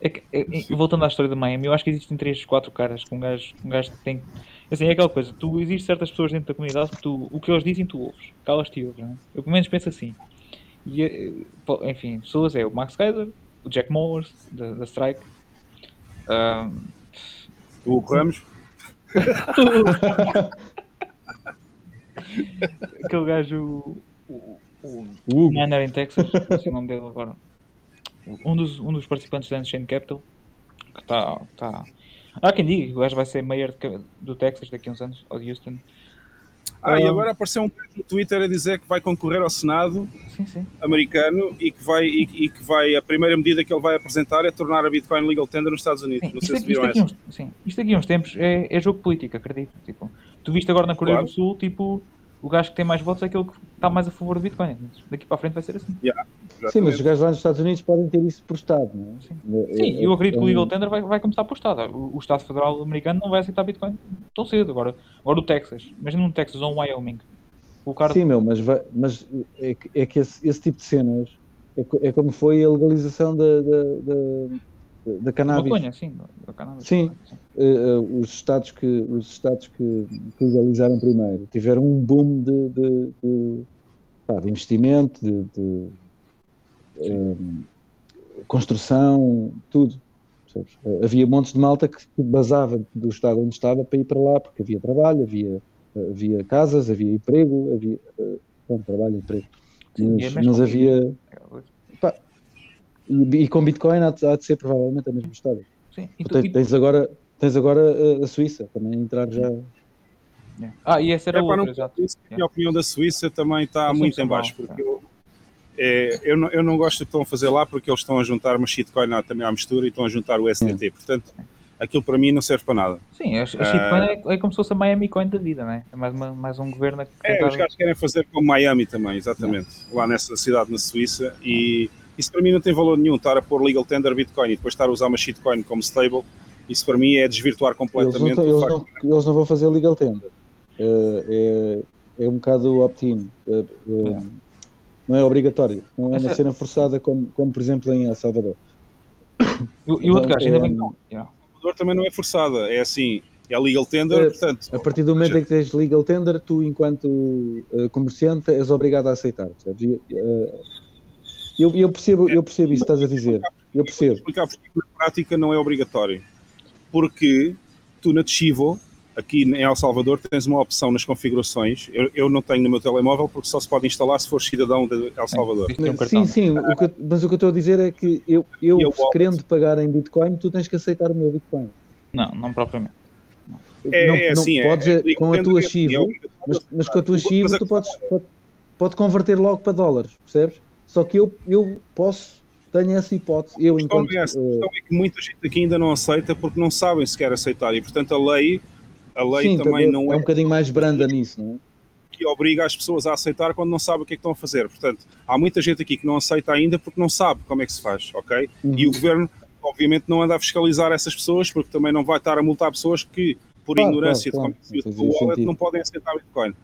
é que, é, é, voltando à história da Miami, eu acho que existem três, quatro caras com um gajo, um gajo que tem. Assim, é aquela coisa, tu existem certas pessoas dentro da comunidade que tu, o que eles dizem tu ouves, calas-te e ouves, é? Eu pelo menos penso assim. E, eh, enfim, pessoas é o Max Kaiser, o Jack Morris, da, da Strike, um, o Ramos. Aquele gajo, o, o, o Manner em Texas, não sei o nome dele agora. Um dos, um dos participantes da Unchained Capital, que está. Tá... Há quem diga que o gajo vai ser mayor do Texas daqui a uns anos, ou de Houston. Ah, e agora apareceu um no Twitter a dizer que vai concorrer ao Senado sim, sim. americano e que, vai, e, e, que vai, a primeira medida que ele vai apresentar é tornar a Bitcoin legal tender nos Estados Unidos. Sim, Não sei se viram essa. Uns, sim, isto aqui uns tempos é, é jogo político, acredito. Tipo, tu viste agora na Coreia claro. do Sul, tipo, o gajo que tem mais votos é aquele que está mais a favor do Bitcoin. Daqui para a frente vai ser assim. Yeah, Sim, mas os gajos lá nos Estados Unidos podem ter isso por Estado, não é? Sim, é, Sim eu acredito é, que o legal tender vai, vai começar por Estado. O, o, Estado Federal americano não vai aceitar Bitcoin tão cedo. Agora, agora o Texas, imagina um Texas ou um Wyoming. O cara... Sim, meu, mas, vai, mas é, que, é que esse, esse, tipo de cenas é, é como foi a legalização da, da, da, da cannabis. Maconha, sim, da cannabis. Sim. Uh, os estados, que, os estados que, que, legalizaram primeiro tiveram um boom de, de, de, pá, de investimento, de, de um, construção, tudo. Havia montes de malta que basava do estado onde estava para ir para lá, porque havia trabalho, havia havia casas, havia emprego, havia bom, trabalho, emprego. Sim, mas, mas havia. E, e, com Bitcoin há, há, de ser provavelmente a mesma história. Sim. E tu, tens, tens, agora, tens agora a, a Suíça também entrar já. Ah, e essa era é, outra, exato. A opinião da Suíça também está muito em baixo, porque eu, é, eu, não, eu não gosto do que estão a fazer lá porque eles estão a juntar uma shitcoin também à mistura e estão a juntar o SDT. Portanto, aquilo para mim não serve para nada. Sim, a, a shitcoin uh, é, é, como se fosse a Miami Coin da vida, não é? É mais, uma, mais um governo que É, tentar... os gajos querem fazer como Miami também, exatamente. Lá nessa cidade na Suíça e isso para mim não tem valor nenhum, estar a pôr legal tender Bitcoin e depois estar a usar uma shitcoin como stable, isso para mim é desvirtuar completamente eles não, eles não, eles não vão fazer legal tender. É, é, é um bocado opt-in. É, é, não é obrigatório, não é uma cena forçada como, como por exemplo em El Salvador. E, o outro gajo ainda bem que não. Yeah também não é forçada, é assim, é legal tender, é, portanto. A partir do momento em que tens legal tender, tu, enquanto uh, comerciante, és obrigado a aceitar. Sabes? Uh, eu, eu, percebo, eu percebo isso que estás a dizer. Eu percebo. Vou explicar porque na prática não é obrigatório. Porque tu na Chivo, aqui em El Salvador, tens uma opção nas configurações. Eu, eu, não tenho no meu telemóvel porque só se pode instalar se for cidadão de El Salvador. É, sim, sim, o que, mas o que eu estou a dizer é que eu, eu, eu querendo pagar em Bitcoin, tu tens que aceitar o meu Bitcoin. Não, não propriamente. É, não, é assim, não podes, é, com a tua Chivo, mas, mas, com a tua Chivo tu podes pode, pode converter logo para dólares, percebes? Só que eu, eu posso tenho essa hipótese. Eu, enquanto, é, essa, uh, é que muita gente aqui ainda não aceita porque não sabem se quer aceitar e, portanto, a lei a lei Sim, também não é, é um bocadinho mais branda nisso, não é? Que obriga as pessoas a aceitar quando não sabem o que é que estão a fazer. Portanto, há muita gente aqui que não aceita ainda porque não sabe como é que se faz, ok? Uhum. E o governo, obviamente, não anda a fiscalizar essas pessoas porque também não vai estar a multar pessoas que, por claro, ignorância claro, de como claro. wallet, não podem aceitar Bitcoin.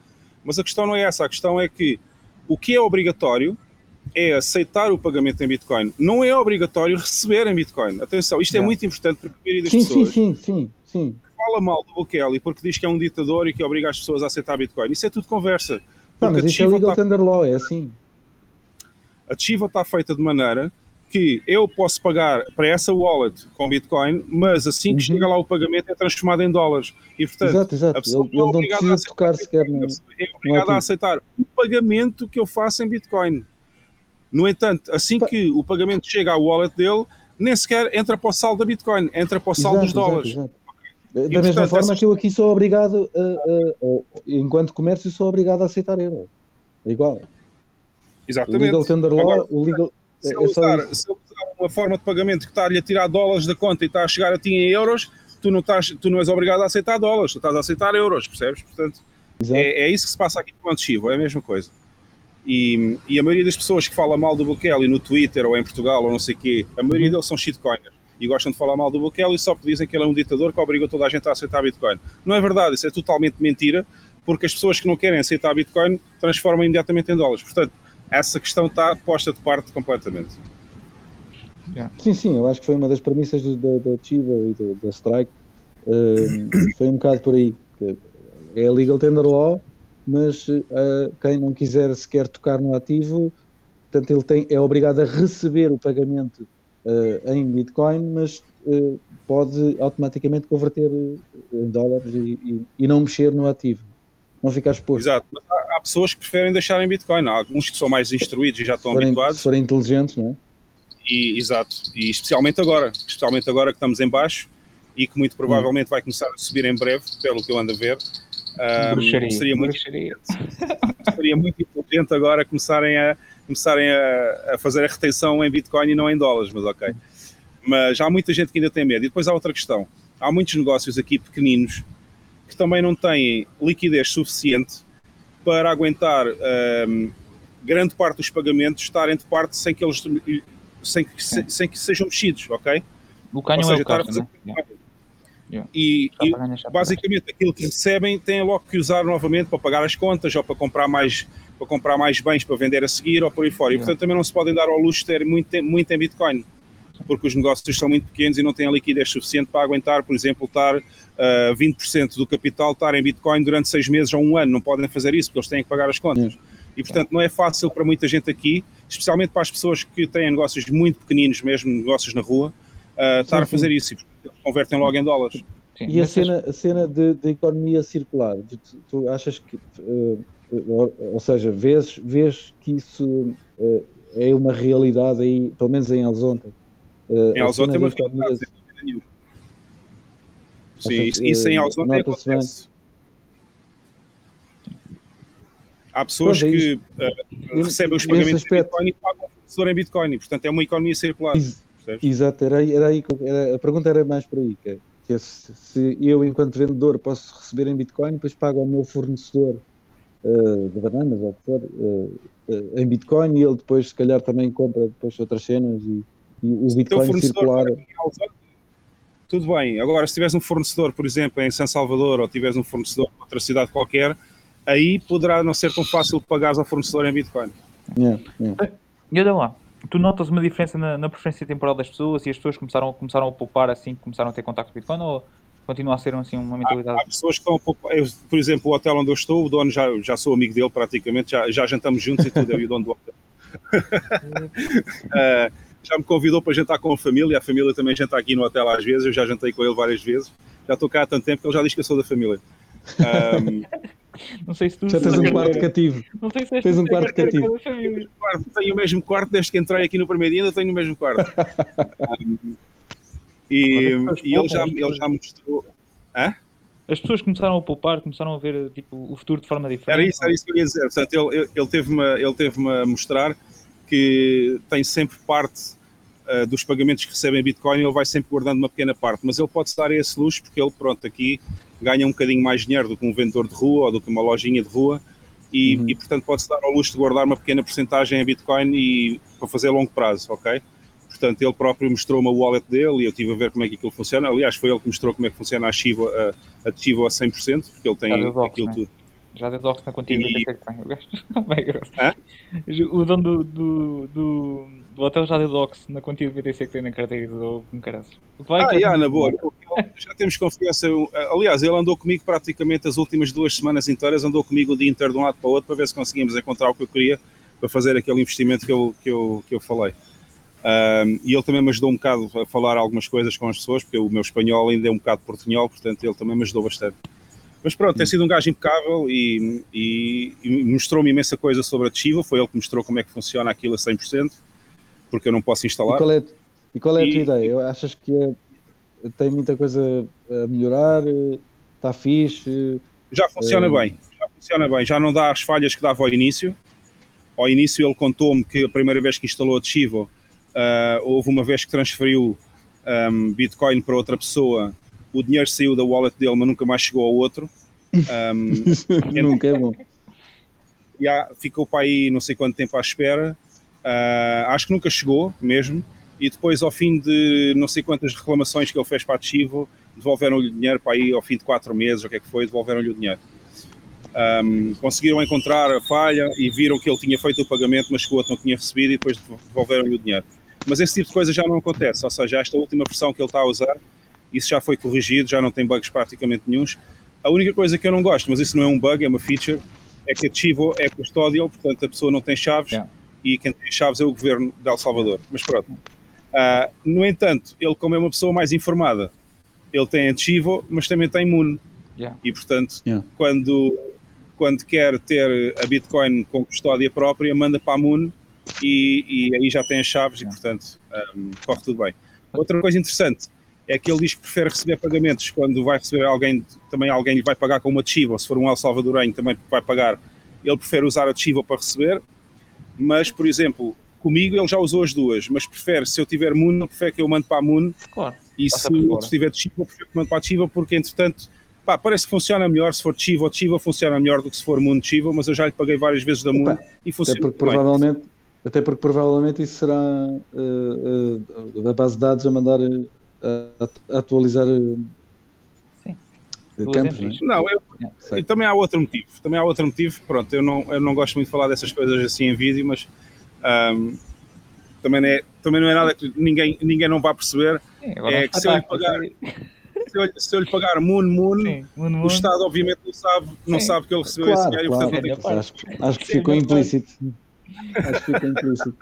Mas a questão não é essa, a questão é que o que é obrigatório é aceitar o pagamento em Bitcoin. Não é obrigatório receber em Bitcoin. Atenção, isto é muito importante para a maioria das sim, pessoas. Sim, sim, sim, sim fala mal do Bukele porque diz que é um ditador e que obriga as pessoas a aceitar Bitcoin. Isso é tudo conversa. Não, mas isso é legal está... law, é assim. A Chiva está feita de maneira que eu posso pagar para essa wallet com Bitcoin, mas assim que uhum. chega lá o pagamento é transformado em dólares. E portanto, exato, exato. a pessoa ele, ele não precisa tocar sequer. É obrigada a aceitar o pagamento que eu faço em Bitcoin. No entanto, assim que o pagamento chega à wallet dele, nem sequer entra para o saldo da Bitcoin, entra para o saldo exato, dos dólares. Exato, exato. Da e, mesma portanto, forma essas... que eu aqui sou obrigado, a, a, a, enquanto comércio, sou obrigado a aceitar euro. É igual. Exatamente. O legal tender law, Agora, o legal... Se, é, eu usar, se eu usar uma forma de pagamento que está-lhe a tirar dólares da conta e está a chegar a ti em euros, tu não, estás, tu não és obrigado a aceitar dólares, tu estás a aceitar euros, percebes? Portanto, é, é, isso que se passa aqui com o Antichivo, é a mesma coisa. E, e, a maioria das pessoas que fala mal do Bukele no Twitter ou em Portugal ou não sei o quê, a maioria uhum. deles são shitcoiners e gostam de falar mal do Bukele e só porque dizem que ele é um ditador que obriga toda a gente a aceitar Bitcoin. Não é verdade, isso é totalmente mentira, porque as pessoas que não querem aceitar Bitcoin transformam imediatamente em dólares. Portanto, essa questão está posta de parte completamente. Sim, sim, eu acho que foi uma das premissas da Chiva e da Strike. Uh, foi um bocado por aí. É legal tender law, mas uh, quem não quiser sequer tocar no ativo, portanto, ele tem, é obrigado a receber o pagamento uh, em Bitcoin, mas uh, pode automaticamente converter em dólares e, e, e, não mexer no ativo, não ficar exposto. Exato, mas há, há, pessoas que preferem deixar em Bitcoin, há alguns que são mais instruídos e já estão forem, habituados. Se forem inteligentes, não é? E, exato, e especialmente agora, especialmente agora que estamos em baixo e que muito provavelmente vai começar a subir em breve, pelo que eu ando a ver. Um, seria, muito, seria muito importante agora começarem a começarem a, a, fazer a retenção em Bitcoin e não em dólares, mas ok. Mas há muita gente que ainda tem medo. E depois há outra questão. Há muitos negócios aqui pequeninos que também não têm liquidez suficiente para aguentar um, grande parte dos pagamentos estarem de parte sem que eles sem que, sem, sem que sejam mexidos, ok? O canhão é o carro, né? Yeah. E, e basicamente aquilo que recebem têm logo que usar novamente para pagar as contas ou para comprar mais para comprar mais bens para vender a seguir ou por aí fora. E portanto também não se podem dar ao luxo de ter muito, muito em Bitcoin, porque os negócios são muito pequenos e não têm a liquidez suficiente para aguentar, por exemplo, estar uh, eh, 20% do capital estar em Bitcoin durante seis meses ou um ano. Não podem fazer isso porque eles têm que pagar as contas. E portanto não é fácil para muita gente aqui, especialmente para as pessoas que têm negócios muito pequeninos, mesmo negócios na rua, uh, estar sim, a fazer isso e convertem logo em dólares. Sim, e a cena, a cena de, de economia circular, tu, tu achas que uh, ou, seja, vês, vês que isso uh, é uma realidade aí, pelo menos em Alzonte. Uh, em Alzonte é uma realidade, Sim, isso, isso em Alzonte acontece. Há pessoas Pronto, é que uh, recebem os pagamentos em Bitcoin e pagam o fornecedor em Bitcoin, portanto é uma economia circular. Ex exato, era, era aí, era, a pergunta era mais por aí, que, é, que é se, se, eu, enquanto vendedor, posso receber em Bitcoin, depois pago ao meu fornecedor uh, de bananas ou o que for, uh, uh, em Bitcoin e ele depois se calhar também compra depois outras cenas e, e o Bitcoin circular. Tudo bem, agora se tiveres um fornecedor, por exemplo, em São Salvador ou tiveres um fornecedor em outra cidade qualquer, aí poderá não ser tão fácil pagares ao fornecedor em Bitcoin. Yeah, yeah. E olha lá, tu notas uma diferença na, na preferência temporal das pessoas e as pessoas começaram, começaram a poupar assim que começaram a ter contato com Bitcoin ou continua a ser assim uma mentalidade. Há, há pessoas que estão um pouco. Eu, por exemplo, o hotel onde eu estou, o dono já, já sou amigo dele praticamente, já, já jantamos juntos e tudo, eu e o dono do hotel. uh, já me convidou para jantar com a família, a família também janta aqui no hotel às vezes, eu já jantei com ele várias vezes, já estou cá há tanto tempo que ele já diz que eu sou da família. Um, não sei se tu já tens um quarto cativo. Não sei se tens um quarto cativo. Tenho o mesmo quarto desde que entrei aqui no primeiro dia, ainda tenho o mesmo quarto. E, e ele, já, ele já mostrou. Hã? As pessoas começaram a poupar, começaram a ver tipo, o futuro de forma diferente. Era isso, era isso que eu ia dizer. Portanto, ele, ele teve-me ele teve a mostrar que tem sempre parte uh, dos pagamentos que recebe em Bitcoin, ele vai sempre guardando uma pequena parte, mas ele pode se dar a esse luxo porque ele, pronto, aqui ganha um bocadinho mais dinheiro do que um vendedor de rua ou do que uma lojinha de rua e, uhum. e portanto, pode-se dar ao luxo de guardar uma pequena porcentagem em Bitcoin e para fazer a longo prazo, ok? Portanto, ele próprio mostrou-me a wallet dele e eu estive a ver como é que aquilo funciona. Aliás, foi ele que mostrou como é que funciona a Chivo a, a Chivo a 100%, porque ele tem docs, aquilo né? tudo. Já deu docs na quantia e... que tem. O dono do, do, do, do, hotel já deu docs na quantia de BTC que tem na carteira do caralho. Ah, yeah, na boa. Já temos confiança. Aliás, ele andou comigo praticamente as últimas duas semanas inteiras, andou comigo o dia inteiro de um lado para o outro para ver se conseguimos encontrar o que eu queria para fazer aquele investimento que eu, que eu, que eu falei. Um, e ele também me ajudou um bocado a falar algumas coisas com as pessoas, porque o meu espanhol ainda é um bocado portunhol, portanto ele também me ajudou bastante. Mas pronto, tem sido um gajo impecável e, e, e mostrou-me imensa coisa sobre a Chivo, foi ele que mostrou como é que funciona aquilo a 100%, porque eu não posso instalar. E qual é, e qual é a tua ideia? Achas que é, tem muita coisa a melhorar? Está fixe? Já funciona é... bem, já funciona bem, já não dá as falhas que dava ao início. Ao início ele contou-me que a primeira vez que instalou a Chivo Uh, houve uma vez que transferiu um, Bitcoin para outra pessoa, o dinheiro saiu da wallet dele, mas nunca mais chegou ao outro. Um, nunca é bom. Já ficou para aí não sei quanto tempo à espera. Uh, acho que nunca chegou mesmo. E depois, ao fim de não sei quantas reclamações que ele fez para a Chivo, devolveram-lhe o dinheiro para aí ao fim de quatro meses, o que é que foi, devolveram-lhe o dinheiro. Um, conseguiram encontrar a falha e viram que ele tinha feito o pagamento, mas que o outro não tinha recebido e depois devolveram-lhe o dinheiro. Mas esse tipo de coisa já não acontece, ou seja, esta última versão que ele está a usar, isso já foi corrigido, já não tem bugs praticamente nenhums. A única coisa que eu não gosto, mas isso não é um bug, é uma feature, é que a Chivo é custódio, portanto a pessoa não tem chaves yeah. E quem tem chaves é o governo de El Salvador. Mas pronto. Uh, no entanto, ele, como é uma pessoa mais informada, ele tem a Chivo, mas também tem Moon. Yeah. E portanto, yeah. quando, quando quer ter a Bitcoin com custódia própria, manda para a Moon e, e aí já tem as chaves yeah. e portanto um, corre tudo bem. Outra coisa interessante é que ele diz que prefere receber pagamentos quando vai receber alguém, também alguém lhe vai pagar com uma Chivo, se for um El Salvadorenho também vai pagar, ele prefere usar a Chivo para receber, mas, por exemplo, comigo ele já usou as duas, mas prefere, se eu tiver Moon, prefere que eu mande para a Moon, claro, e se eu tiver Chivo, prefere que mande para a Chivo, porque entretanto, pá, parece que funciona melhor se for Chivo, Chivo funciona melhor do que se for Moon Chivo, mas eu já lhe paguei várias vezes da Moon Opa, e funciona até porque, provavelmente, até porque provavelmente isso será uh, uh, da base de dados a mandar uh, atualizar Sim. Campos, não, é? não eu, e também há outro motivo. Também há outro motivo. Pronto, eu não, eu não gosto muito de falar dessas coisas assim em vídeo, mas um, também, não é, também não é nada que ninguém, ninguém não vá perceber. Sim, é que se eu lhe pagar. Se eu, se eu lhe pagar Moon Moon, Sim, moon, moon. o Estado obviamente não sabe, não sabe que ele recebeu claro, esse dinheiro claro. portanto que acho, acho que ficou implícito. Acho que fica implícito.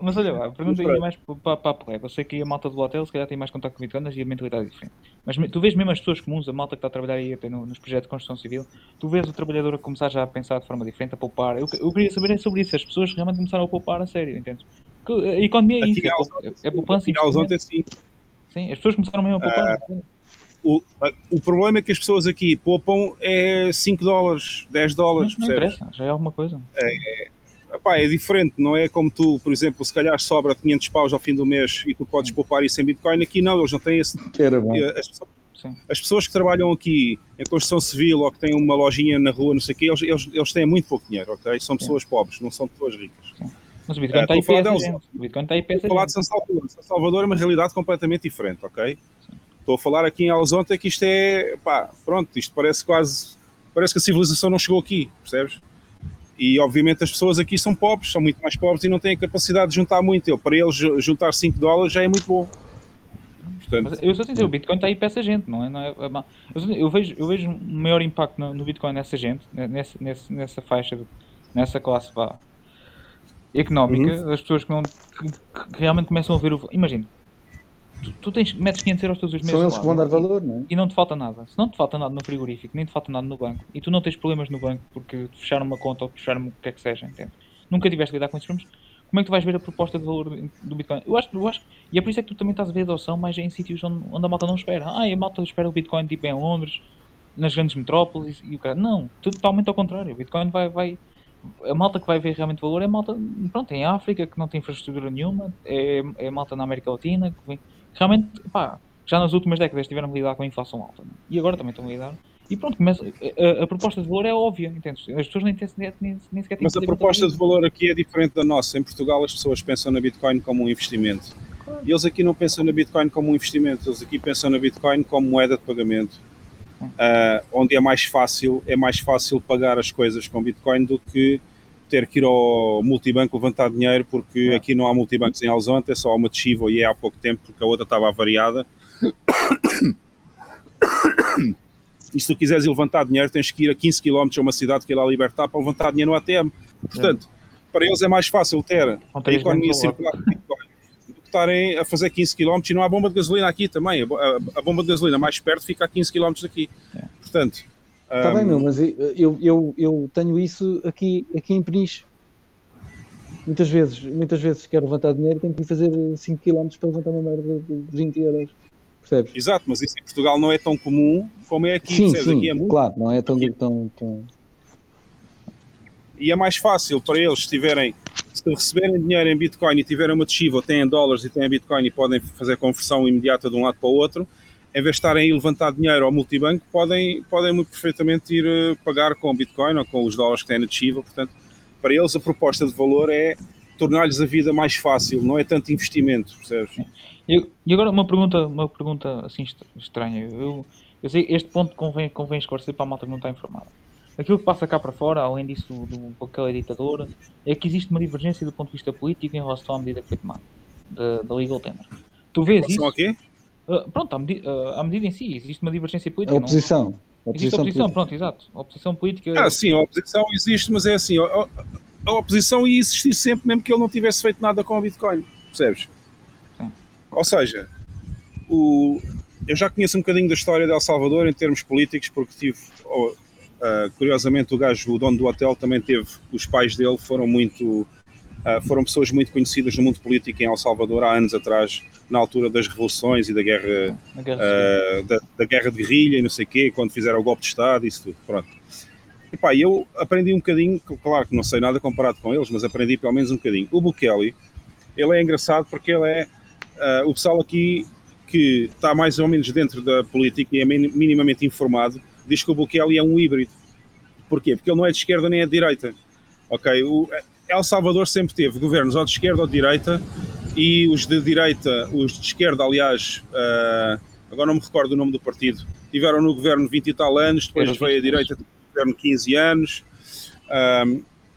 Mas olha lá, pergunta ainda mais para, para a porreta. Eu sei que a malta do hotel se calhar tem mais contato com bitcoiners e a mentalidade é diferente. Mas tu vês mesmo as pessoas comuns, a malta que está a trabalhar aí até no, nos projetos de construção civil, tu vês o trabalhador a começar já a pensar de forma diferente, a poupar. Eu, eu queria saber é sobre isso, as pessoas realmente começaram a poupar a sério, entendes? A economia é isso, é, é, poupança. Ontem, sim. sim, as pessoas começaram mesmo a poupar. Uh, o, o problema é que as pessoas aqui poupam é 5 dólares, 10 dólares, não, não interessa, já é alguma coisa. É, Epá, é diferente, não é como tu, por exemplo, se calhar sobra 500 paus ao fim do mês e tu podes poupar isso em Bitcoin, aqui não, eles não têm esse... Era bom. Eh, as, pessoas, as pessoas que trabalham aqui em construção civil ou que têm uma lojinha na rua, não sei o quê, eles, eles, eles têm muito pouco dinheiro, ok? São pessoas Sim. pobres, não são pessoas ricas. Sim. Mas o Bitcoin está aí peça, O Bitcoin está aí peça. falar de São Salvador. São Salvador é uma realidade completamente diferente, ok? Sim. Estou a falar aqui em Alzonte que isto é, pá, pronto, isto parece quase, parece que a civilização não chegou aqui, percebes? E obviamente as pessoas aqui são pobres, são muito mais pobres e não têm a capacidade de juntar muito. Eu, para eles, juntar 5 dólares já é muito bom. Portanto, eu só dizer, o Bitcoin está aí para essa gente, não é? Não é, é eu, eu, vejo, eu vejo um maior impacto no, no Bitcoin nessa gente, nessa, nessa, nessa faixa, nessa classe vá, económica, uhum. as pessoas que, não, que, que, realmente começam a ver o. Imagina, tu, tu tens, metes 500 euros todos os meses. São eles que vão dar valor, não é? E não te falta nada. Se não te falta nada no frigorífico, nem te falta nada no banco, e tu não tens problemas no banco porque te fecharam uma conta ou fecharam o que é que seja, entende? Nunca tiveste a lidar com esses problemas, como é que tu vais ver a proposta de valor do Bitcoin? Eu acho, eu acho, e é por isso é que tu também estás a ver adoção mais em sítios onde, onde a malta não espera. Ah, a malta espera o Bitcoin tipo em Londres, nas grandes metrópoles e o cara. Não, totalmente ao contrário. O Bitcoin vai, vai, a malta que vai ver realmente valor é a malta, pronto, em África, que não tem infraestrutura nenhuma, é, é a malta na América Latina, que vem, realmente, pá, já nas últimas décadas tiveram a lidar com a inflação alta. Né? E agora também estão a lidar. E pronto, começa, a, a, proposta de valor é óbvia, entende? As pessoas nem, nem, nem, nem sequer têm Mas a proposta de valor aqui é diferente da nossa. Em Portugal as pessoas pensam na Bitcoin como um investimento. E eles aqui não pensam na Bitcoin como um investimento, eles aqui pensam na Bitcoin como moeda de pagamento. Uh, onde é mais fácil, é mais fácil pagar as coisas com Bitcoin do que ter que ir ao multibanco levantar dinheiro, porque é. aqui não há multibancos em Alzonte, é só uma de Chivo e é há pouco tempo, porque a outra estava avariada. E se tu quiseres ir levantar dinheiro, tens que ir a 15 km a uma cidade que é lá libertar para levantar dinheiro no ATM. Portanto, é. para eles é mais fácil ter a economia circular do que estarem a fazer 15 km e não há bomba de gasolina aqui também. A, bomba de gasolina mais perto fica a 15 km daqui. É. Portanto, Está um... bem, meu, mas eu, eu, eu tenho isso aqui, aqui em Peniche. Muitas vezes, muitas vezes quero levantar dinheiro tenho que fazer 5 km para levantar uma merda de 20 euros. Percebes? Exato, mas isso em Portugal não é tão comum como é aqui. Sim, sim, aqui é muito... claro, não é tão, tão, tão... E é mais fácil para eles, se tiverem, se receberem dinheiro em Bitcoin e tiverem uma deschiva, têm dólares e têm Bitcoin e podem fazer conversão imediata de um lado para o outro, em vez de estarem a levantar dinheiro ao multibanco, podem, podem muito perfeitamente ir uh, pagar com Bitcoin ou com os dólares que têm na Chiva. Portanto, para eles a proposta de valor é tornar-lhes a vida mais fácil, não é tanto investimento, percebes? E, e agora uma pergunta, uma pergunta assim estranha. Eu, eu sei este ponto convém, convém esclarecer para a malta que não está informada. Aquilo que passa cá para fora, além disso do, do aquela ditadura, é que existe uma divergência do ponto de vista político em relação à medida que foi tomada. da, da Legal Tender. Tu vês isso? Aqui? Uh, pronto, à, medi uh, à medida em si, existe uma divergência política. A oposição. Não? Existe a oposição, pronto, exato. A oposição política. Ah, sim, a oposição existe, mas é assim: a, a oposição ia existir sempre, mesmo que ele não tivesse feito nada com o Bitcoin. Percebes? Sim. Ou seja, o, eu já conheço um bocadinho da história de El Salvador em termos políticos, porque tive. Oh, uh, curiosamente, o gajo, o dono do hotel, também teve. Os pais dele foram muito foram pessoas muito conhecidas no mundo político em El Salvador há anos atrás, na altura das revoluções e da guerra, guerra uh, da, da, guerra de guerrilha e não sei o quê, quando fizeram o golpe de Estado, isso tudo. Pronto. E pá, eu aprendi um bocadinho, claro que não sei nada comparado com eles, mas aprendi pelo menos um bocadinho. O Bukele, ele é engraçado porque ele é uh, o pessoal aqui que está mais ou menos dentro da política e é minimamente informado, diz que o Bukele é um híbrido. Porquê? Porque ele não é de esquerda nem é de direita. Ok? O, El Salvador sempre teve governos ou de esquerda ou de direita, e os de direita, os de esquerda, aliás, uh, agora não me recordo o nome do partido, tiveram no governo 20 e tal anos, depois veio a direita, no governo 15 anos.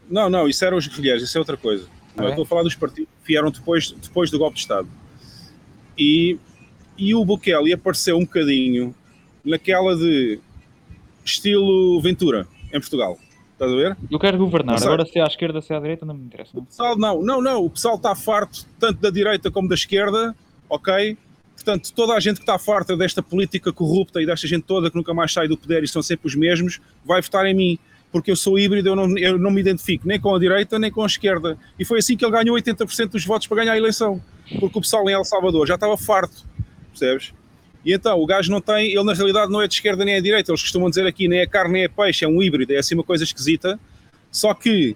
Não, não, isso eram os guerrilheiros, isso é outra coisa. Ah, é? Estou a falar dos partidos que vieram depois, depois do golpe de Estado. E, e o Bukele apareceu um bocadinho naquela de estilo Ventura, em Portugal. Estás a ver? Eu quero governar, agora se é à esquerda, se é à direita, não me interessa. O pessoal, não, não, não. O pessoal está farto tanto da direita como da esquerda, ok? Portanto, toda a gente que está farta desta política corrupta e desta gente toda que nunca mais sai do poder e são sempre os mesmos, vai votar em mim. Porque eu sou híbrido, eu não, eu não me identifico nem com a direita nem com a esquerda. E foi assim que ele ganhou 80% dos votos para ganhar a eleição. Porque o pessoal em El Salvador já estava farto, percebes? E então, o gajo não tem, ele na realidade não é de esquerda nem é de direita, eles costumam dizer aqui, nem é carne nem é peixe, é um híbrido, é assim uma coisa esquisita, só que,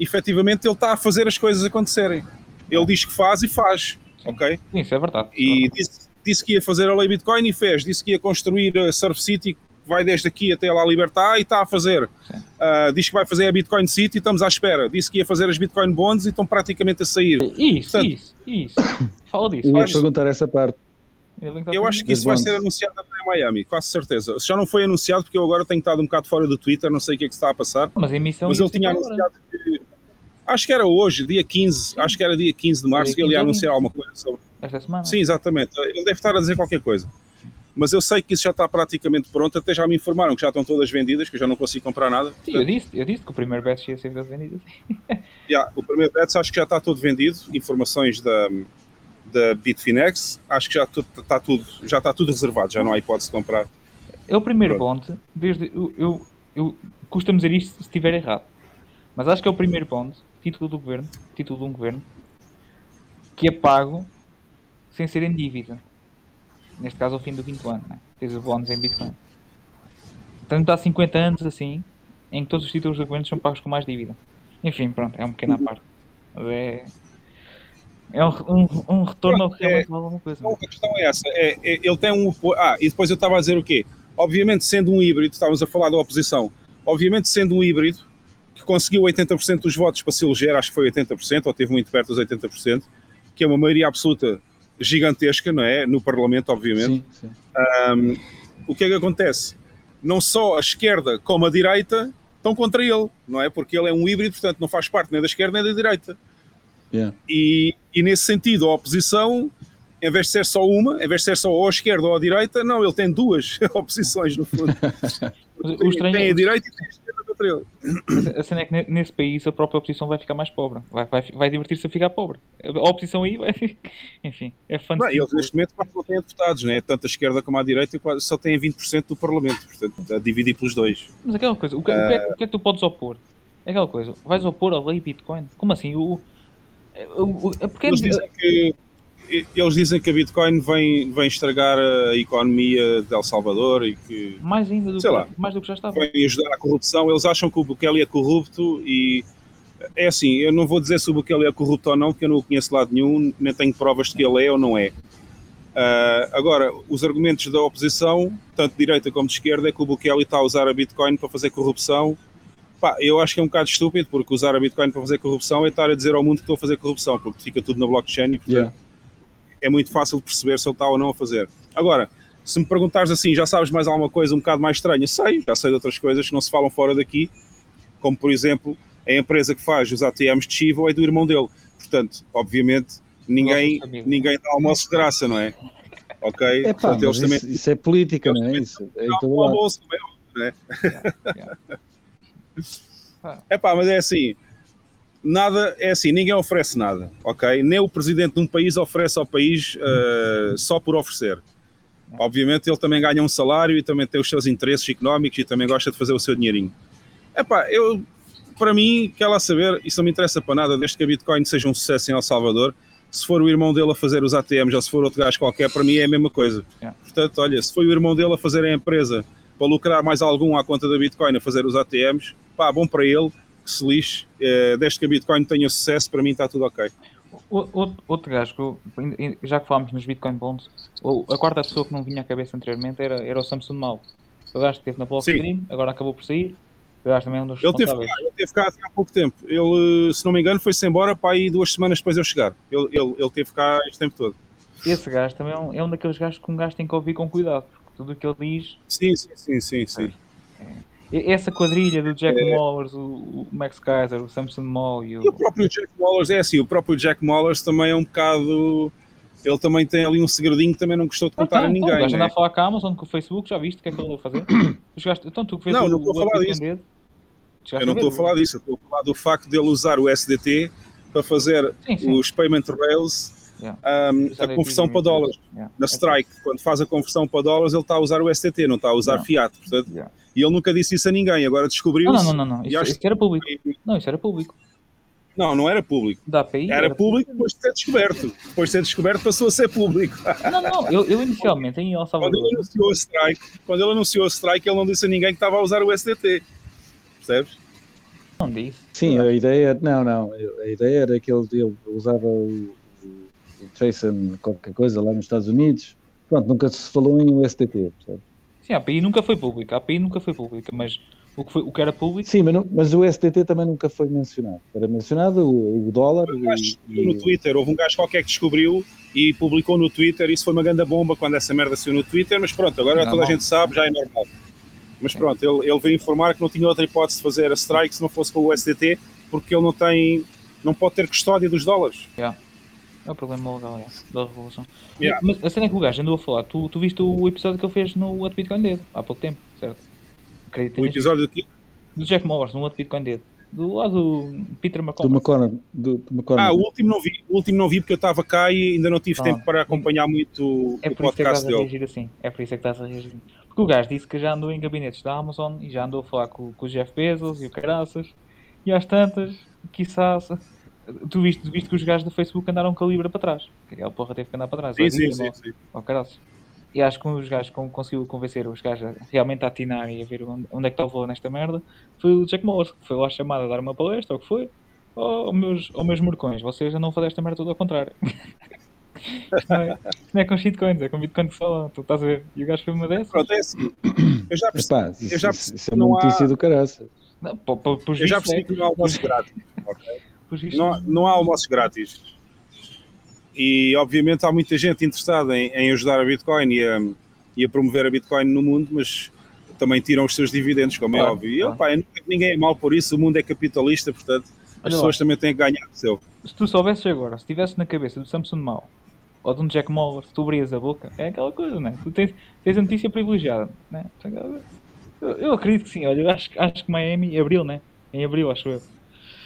efetivamente, ele está a fazer as coisas acontecerem. Ele diz que faz e faz, ok? Isso é verdade. E disse, disse, que ia fazer a lei Bitcoin e fez, disse que ia construir a Surf City, que vai desde aqui até lá libertar e está a fazer. Uh, diz que vai fazer a Bitcoin City e estamos à espera. Disse que ia fazer as Bitcoin Bonds e estão praticamente a sair. Isso, Portanto, isso, isso. Fala disso. Eu ia perguntar essa parte. Eu acho que isso vai ser anunciado até em Miami, quase certeza. Já não foi anunciado porque eu agora tenho estado um bocado fora do Twitter, não sei o que é que está a passar. Mas a emissão Mas ele tinha anunciado que, Acho que era hoje, dia 15, acho que era dia 15 de março, que ele ia anunciar alguma coisa sobre. Esta semana? Sim, exatamente. Ele deve estar a dizer qualquer coisa. Mas eu sei que isso já está praticamente pronto, até já me informaram que já estão todas vendidas, que eu já não consigo comprar nada. Sim, Portanto, eu, disse, eu disse que o primeiro batch ia ser vendido. yeah, o primeiro batch acho que já está todo vendido, informações da da Bitfinex, acho que já está tudo, já está tudo reservado, já não há hipótese de comprar. É o primeiro Pronto. bond, desde eu, eu, eu custa-me dizer isto se estiver errado, mas acho que é o primeiro bond, título do governo, título de um governo, que é pago sem ser em dívida. Neste caso, ao fim do quinto ano, né? tens os bonds em Bitcoin. Portanto, há 50 anos assim, em que todos os títulos do governo são pagos com mais dívida. Enfim, pronto, é uma pequena parte. Mas é, é um, um, um retorno ao que realmente vale alguma coisa. A questão é essa. É, é, ele tem um. Ah, e depois eu estava a dizer o quê? Obviamente, sendo um híbrido, estávamos a falar da oposição, obviamente, sendo um híbrido que conseguiu 80% dos votos para se eleger, acho que foi 80%, ou teve muito perto dos 80%, que é uma maioria absoluta gigantesca, não é? No Parlamento, obviamente. Sim, sim. Um, o que é que acontece? Não só a esquerda como a direita estão contra ele, não é? Porque ele é um híbrido, portanto, não faz parte nem da esquerda nem da direita. Yeah. E, e nesse sentido, a oposição, em vez de ser só uma, em vez de ser só ou à esquerda ou à direita, não, ele tem duas oposições, no fundo. o estranho tem a é direita e tem a esquerda contra ele. A cena é que nesse país a própria oposição vai ficar mais pobre. Vai, vai, vai divertir-se a ficar pobre. A oposição aí vai. Enfim, é fantástico. Eles neste momento quase não têm deputados, né? tanto a esquerda como a direita quase só têm 20% do Parlamento, portanto, a dividir pelos dois. Mas aquela coisa, o que, uh... o, que é, o que é que tu podes opor? É aquela coisa, vais opor a lei Bitcoin? Como assim? O, é porque eles, dizem que, eles dizem que a Bitcoin vem, vem estragar a economia de El Salvador e que. Mais ainda do, que, lá, mais do que já estava. Vem ajudar a corrupção. Eles acham que o Bukele é corrupto e. É assim, eu não vou dizer se o Bukele é corrupto ou não, porque eu não o conheço de lado nenhum, nem tenho provas de que ele é ou não é. Uh, agora, os argumentos da oposição, tanto de direita como de esquerda, é que o Bukele está a usar a Bitcoin para fazer corrupção Pá, eu acho que é um bocado estúpido, porque usar a Bitcoin para fazer corrupção é estar a dizer ao mundo que estou a fazer corrupção, porque fica tudo na blockchain e, portanto, yeah. é muito fácil de perceber se ele está ou não a fazer. Agora, se me perguntares assim, já sabes mais alguma coisa um bocado mais estranha? Sei, já sei de outras coisas que não se falam fora daqui, como por exemplo, a empresa que faz os ATMs de Chivo é do irmão dele. Portanto, obviamente, ninguém, ninguém dá almoço de graça, não é? Ok? É pá, Portanto, eles também, isso, isso, é política, não é? Isso, é todo almoço, não é? é pá, mas é assim, nada, é assim, ninguém oferece nada, ok? Nem o presidente de um país oferece ao país uh, só por oferecer. Obviamente ele também ganha um salário e também tem os seus interesses económicos e também gosta de fazer o seu dinheirinho. Epá, eu, para mim, quer lá saber, isso não me interessa para nada, desde que a Bitcoin seja um sucesso em El Salvador, se for o irmão dele a fazer os ATMs ou se for outro gajo qualquer, para mim é a mesma coisa. Portanto, olha, se foi o irmão dele a fazer a empresa para lucrar mais algum à conta da Bitcoin a fazer os ATMs, pá, bom para ele, que se lixe, eh, desde que a Bitcoin tenha sucesso, para mim está tudo ok. Outro, outro gajo, já que falámos nos Bitcoin Bonds, a quarta pessoa que não vinha à cabeça anteriormente era, era o Samsung Mal. O gajo que esteve na Blockstream, agora acabou por sair. O gajo também é um dos ele teve, ele teve cá há pouco tempo. Ele, se não me engano, foi-se embora para aí duas semanas depois de eu chegar. Ele, ele, ele teve cá este tempo todo. Esse gajo também é um, é um daqueles gajos que um gajo tem que ouvir com cuidado, tudo o que ele diz. Sim, sim, sim, sim. sim. É. Essa quadrilha do Jack é. Mollers, o, Max Kaiser, o Samson Moll e o... e o próprio Jack Mollers é assim, o próprio Jack Mollers também é um bocado. Ele também tem ali um segredinho que também não gostou de contar então, a ninguém. Então, né? a falar com a Amazon, com o Facebook, já viste o que é que ele vai fazer? então tu que não, não estou a falar disso. Eu não estou a falar disso, estou a falar do facto de ele usar o SDT para fazer sim, sim. os payment rails, yeah. um, a conversão para dólares. Yeah. Na Strike, quando faz a conversão para dólares, ele está a usar o SDT, não está a usar Fiat. Portanto, yeah. E ele nunca disse isso a ninguém, agora descobriu Não, não, não, não. Isso, isso era público. Não, isso era público. Não, não era público. Da API? Era, era público depois de ser descoberto. Depois de ser descoberto passou a ser público. Não, não, eu, eu inicialmente em El Salvador. Quando ele anunciou o strike, quando ele anunciou o strike, ele não disse a ninguém que estava a usar o SDT. Percebes? Não disse. Sim, a ideia, não, não, a ideia era que ele, ele usava o, Tracer qualquer coisa lá nos Estados Unidos. Pronto, nunca se falou em USDT, percebes? Sim, a API nunca foi pública, a API nunca foi pública, mas o que, foi, o que era público. Sim, mas, não, mas o STT também nunca foi mencionado. Era mencionado o, o dólar. E, e... No Twitter, houve um gajo qualquer que descobriu e publicou no Twitter. Isso foi uma grande bomba quando essa merda saiu no Twitter, mas pronto, agora não, toda a gente sabe, já é normal. Mas pronto, ele, ele veio informar que não tinha outra hipótese de fazer a strike se não fosse com o SDT, porque ele não tem, não pode ter custódia dos dólares. Yeah. É o problema legal, é, da revolução. Yeah. Mas a cena é que o gajo andou a falar, tu, tu viste o episódio que ele fez no What Bitcoin Dead, há pouco tempo, certo? Acredito o episódio do quê? Do Jack Morris, no What Bitcoin Dead. Do lado do Peter McConnell. Do McConnell. Ah, o último não vi. O último não vi porque eu estava cá e ainda não tive ah, tempo para acompanhar muito é o podcast dele. É por isso que estás a reagir assim. É por isso que estás a reagir assim. Porque o gajo disse que já andou em gabinetes da Amazon e já andou a falar com, com o Jeff Bezos e o Caraças. E às tantas, quizás Tu viste, tu viste que os gajos do Facebook andaram com a Libra para trás. Aquela porra teve que andar para trás. Sim, sim, sim, sim. Oh, e acho que um dos gajos que conseguiu convencer os gajos a realmente a atinar e a ver onde, onde é que está o valor nesta merda foi o Jack Morris, que foi lá chamado a dar uma palestra, ou que foi. Oh, meus, oh, meus morcões, vocês já não fazem esta merda tudo ao contrário. não, é, não é com shitcoins, é com Bitcoin que fala, tu estás a ver. E o gajo foi uma dessas. Pronto, é assim. Eu já percebi. Epá, eu já percebi isso é uma notícia há... do caraças. Não, pô, pô, eu já percebi é. que não há almoço grátis. Okay? Não, não há almoços grátis. E obviamente há muita gente interessada em, em ajudar a Bitcoin e a, e a, promover a Bitcoin no mundo, mas também tiram os seus dividendos, como é claro, é óbvio. E claro. opa, ninguém é mal por isso, o mundo é capitalista, portanto as Olha pessoas lá. também têm que ganhar o seu. Se tu soubesses agora, se estivesse na cabeça do Samsung Mal ou de um Jack Moller, tu abrias a boca, é aquela coisa, não é? Tu tens, tens a notícia privilegiada, né? Eu, eu acredito que sim, olha, acho, acho que Miami, abril, né? Em abril, acho eu.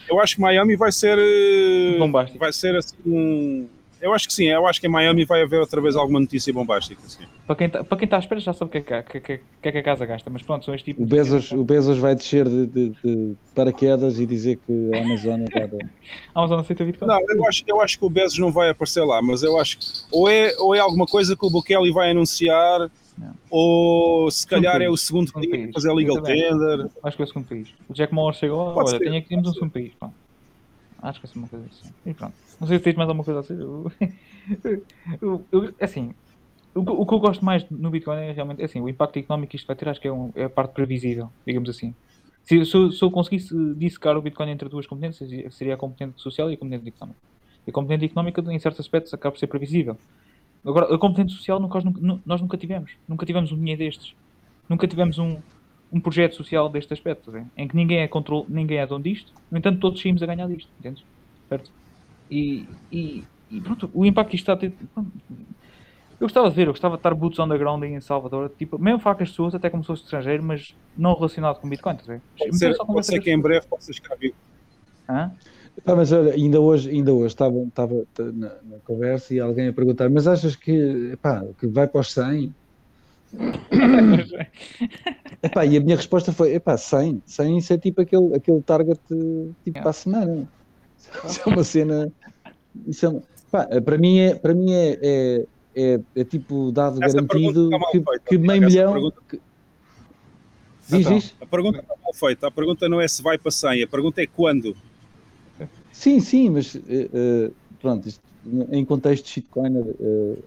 Eu acho que Miami vai ser. Eh, bombástico. Vai ser assim um. Eu acho que sim, eu acho que em Miami vai haver outra vez alguma notícia bombástica. Sim. Para quem está tá à espera já sabe o que é que, que, que, é que a casa gasta, mas pronto, são este tipo o Bezos, O Bezos vai descer de, de, de paraquedas e dizer que a Amazon está. a Amazon aceita Bitcoin? Não, eu acho, eu acho que o Bezos não vai aparecer lá, mas eu acho que ou é, ou é alguma coisa que o Bukele vai anunciar não. Ou se calhar segundo é o segundo, segundo país, fazer legal tender. Acho que é o segundo país. O Jack Moore chegou, lá, olha, tenho aqui temos um segundo país. Pronto. Acho que é uma coisa assim. E pronto. Não sei se tens mais alguma coisa a dizer. Eu, eu, assim, o, o, que eu gosto mais no Bitcoin é realmente assim, o impacto económico que isto vai ter, acho que é, um, é a parte previsível, digamos assim. Se, se, se eu conseguisse dissecar o Bitcoin entre duas competências, seria a competente social e a competente económica. E a competente económica, em certos aspectos, acaba por ser previsível. Agora, a competente social nós nunca, nós nunca tivemos. Nunca tivemos um dinheiro destes. Nunca tivemos um, um projeto social deste aspecto, tá em que ninguém é, control, ninguém é dono disto, no entanto todos saímos a ganhar disto, entendes? Certo? E, e, e pronto, o impacto que isto está a ter. Eu gostava de ver, eu gostava de estar boots underground em Salvador, tipo, mesmo falar com as pessoas, até como se fosse estrangeiro, mas não relacionado com Bitcoin, tá pode ser, pode ser que em breve possa chegar Hã? Ah, mas olha, ainda hoje, ainda hoje estava, estava na, na, conversa e alguém a perguntar, mas achas que, epá, que vai para os 100? epá, e a minha resposta foi, epá, 100, 100 isso é tipo aquele, aquele target tipo para a semana. Isso é uma cena, isso é, epá, para mim é, para mim é, é é, é tipo dado essa garantido que, feita, que meio milhão. Pergunta... Que... Diz, então, diz? A pergunta está mal feita. A pergunta não é se vai para 100, a pergunta é quando. Sim, sim, mas uh, pronto, isto, em contexto de shitcoiner, uh,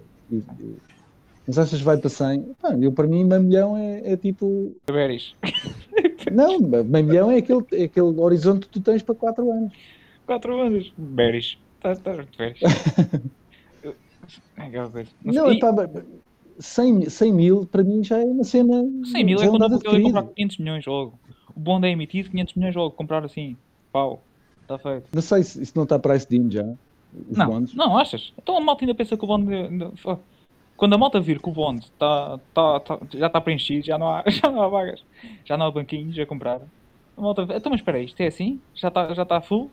mas achas que vai para 100? Pá, eu, para mim, meio milhão é, é tipo. Beres. Não, meio milhão é aquele, é aquele horizonte que tu tens para 4 anos. 4 anos. Beres. Estás tá, beres. É aquela coisa. Não, e... pá, 100, 100 mil para mim já é uma cena. 100 mil é quando eu comprar 500 milhões logo. O bond é emitido, 500 milhões logo. Comprar assim, pau, está feito. Não sei se isso não está price din já. não, bonds. não, achas? Então a malta ainda pensa que o bond. Quando a malta vir que o bond tá, tá, tá, já está preenchido, já não, há, já não há vagas, já não há banquinhos a comprar. A malta, então, mas espera aí, isto é assim? Já está já tá full?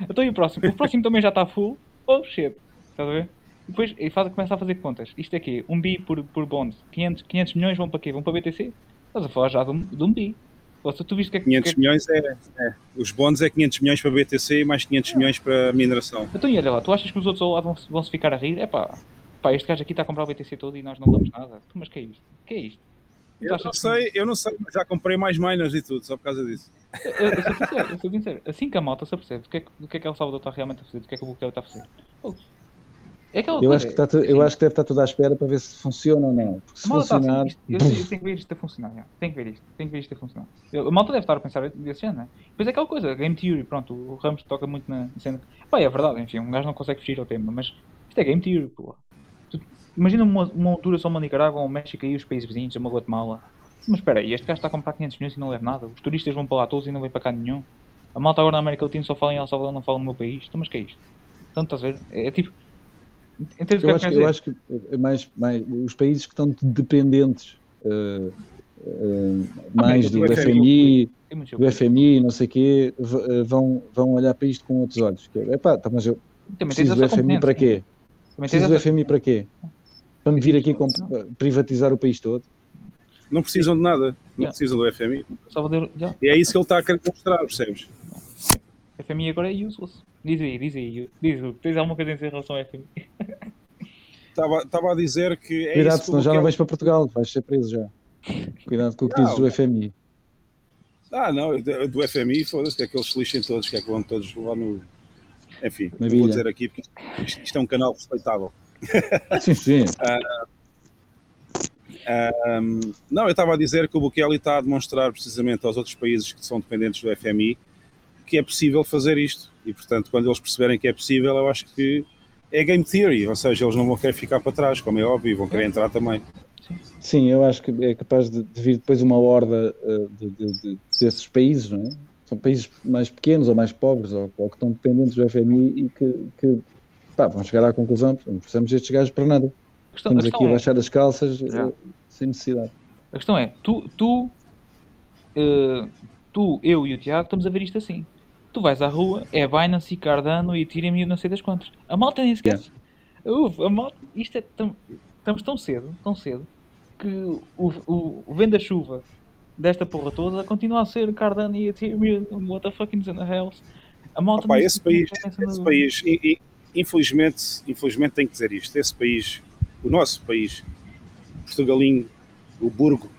Então e o próximo? O próximo também já está full? Oh shit, estás a ver? Depois ele faz, começa a fazer contas. Isto é quê? Um bi por, por bond. 500, 500 milhões vão para quê? Vão para BTC? Estás a falar já de um, de um bi. Tu viste que é, 500 que é... milhões é, é, Os bonds é 500 milhões para BTC e mais 500 é. milhões para mineração. Então, e olha lá, tu achas que os outros ao lado vão, vão se ficar a rir? É pá, pá, este gajo aqui está a comprar o BTC todo e nós não damos nada. Mas que é isto? que é isto? Eu não sei, que... eu não sei, já comprei mais miners e tudo, só por causa disso. Eu, eu, sou sincero, eu sou sincero. Assim que a malta se apercebe o que é que, que, é que El Salvador está realmente a fazer, o que é que o Bukele está a fazer. É eu, coisa, acho que está eu acho que deve estar tudo à espera para ver se funciona ou não. Porque se malta funcionar. Tá, eu, eu, tenho que ver isto a funcionar. Já. Tenho que ver isto. Tenho que ver isto a funcionar. a malta deve estar a pensar desse género, né? Depois é aquela coisa, Game Theory, pronto, o Ramos toca muito na cena. Pá, é verdade, enfim, um gajo não consegue fugir ao tema, mas isto é Game Theory, pô. imagina uma, uma altura só uma Nicarágua, um México e os países vizinhos, uma Guatemala. Mas espera aí, este gajo está a comprar 500 milhões e não leva nada. Os turistas vão para lá todos e não vem para cá nenhum. A malta agora na América Latina só fala em El Salvador, não fala no meu país. Então, mas que é isto? Então, estás a ver? É, é tipo eu, acho que, eu acho que é mais, mais, os países que estão dependentes uh, uh, mais do, do FMI, do FMI, não sei o quê, vão, vão olhar para isto com outros olhos. Que é, epá, tá, mas eu preciso do FMI para quê? Preciso do FMI para quê? Para me vir aqui com, privatizar o país todo? Não precisam de nada, não yeah. precisam do FMI. Yeah. E é isso que ele está a querer mostrar, percebes? FMI agora é useless. Diz aí, diz aí. Diz, tens alguma coisa em relação ao FMI? Estava a dizer que. É Cuidado, senão já não vais para Portugal, vais ser preso já. Cuidado com o que dizes do FMI. Ah, não, do FMI, foda-se, que é que eles se lixem todos, que é que vão todos lá no. Enfim, não vou dizer aqui, porque isto é um canal respeitável. Sim, sim. uh, um, não, eu estava a dizer que o Bukele está a demonstrar precisamente aos outros países que são dependentes do FMI que é possível fazer isto. E, portanto, quando eles perceberem que é possível, eu acho que é game theory, ou seja, eles não vão querer ficar para trás, como é óbvio, vão querer entrar também. Sim, eu acho que é capaz de, de vir depois uma horda uh, de, de, desses países, não é? São países mais pequenos ou mais pobres ou, ou que estão dependentes do FMI e que, que pá, vão chegar à conclusão, não precisamos destes gajos para nada. Questão, Estamos aqui a é, baixar as calças uh, sem necessidade. A questão é, tu, tu, uh, tu, eu e o Tiago estamos a ver isto assim. Tu vais à rua, é Binance e Cardano e Ethereum e não sei das quantas. A malta nem sequer. Yeah. Uf, a malta, isto é tão. Estamos tão cedo, tão cedo, que o, o, o venda-chuva desta porra toda continua a ser Cardano e Ethereum. What the fuck is in the hell? A malta Opa, esse país, esse no... país infelizmente, infelizmente tenho que dizer isto, esse país, o nosso país, Portugalinho, o Burgo,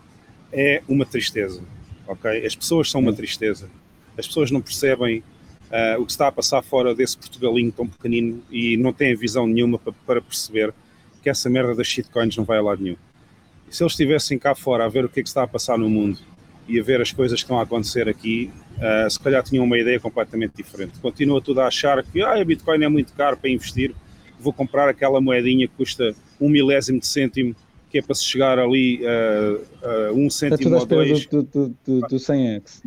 é uma tristeza, ok? As pessoas são uma tristeza as pessoas não percebem uh, o que está a passar fora desse Portugalinho tão pequenino e não têm visão nenhuma para, para perceber que essa merda das shitcoins não vai a lado nenhum. E se eles estivessem cá fora a ver o que é que está a passar no mundo e a ver as coisas que estão a acontecer aqui, uh, se calhar tinham uma ideia completamente diferente. Continua tudo a achar que ah, a Bitcoin é muito caro para investir, vou comprar aquela moedinha que custa um milésimo de cêntimo que é para se chegar ali a, uh, um cêntimo ou dois. Do, do, do, do 100x,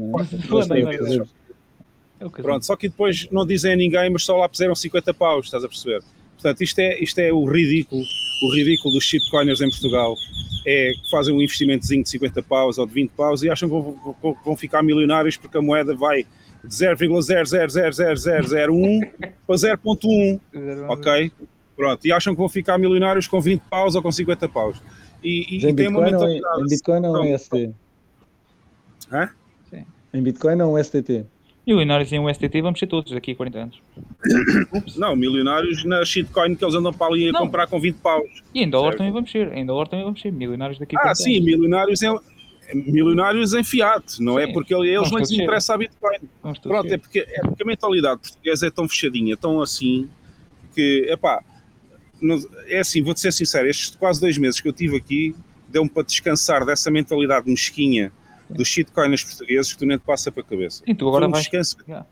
é? Pronto, só que depois não dizem a ninguém, mas só lá puseram 50 paus, estás a perceber? Portanto, isto é, isto é o ridículo, o ridículo dos shitcoiners em Portugal. É que fazem um investimentozinho de 50 paus ou de 20 paus e acham que vão, vão, vão ficar milionários porque a moeda vai de 0,000001 para 0,1. Ok? Pronto. E acham que vão ficar milionários com 20 paus ou com 50 paus. E, e, em, tem Bitcoin uma em, em Bitcoin ou em ST? Hã? Sim. Em Bitcoin ou em STT? Milionários em USDT vamos ser todos daqui a 40 anos. Não, milionários na shitcoin que eles andam para ali a não. comprar com 20 paus. E em dólar certo? também vamos ser. Em dólar também vamos ser. Milionários daqui a 40 ah, sim, anos. milionários em, milionários em fiat, não é sim. é porque eles não lhes interessa a Bitcoin. Pronto, é porque, é porque a mentalidade portuguesa é tão fechadinha, tão assim, que, é assim, vou-te ser sincero, estes quase dois meses que eu tive aqui, deu-me para descansar dessa mentalidade mesquinha dos shitcoins portugueses que tu nem te passa para a cabeça. E tu agora um vais... descanso. Yeah.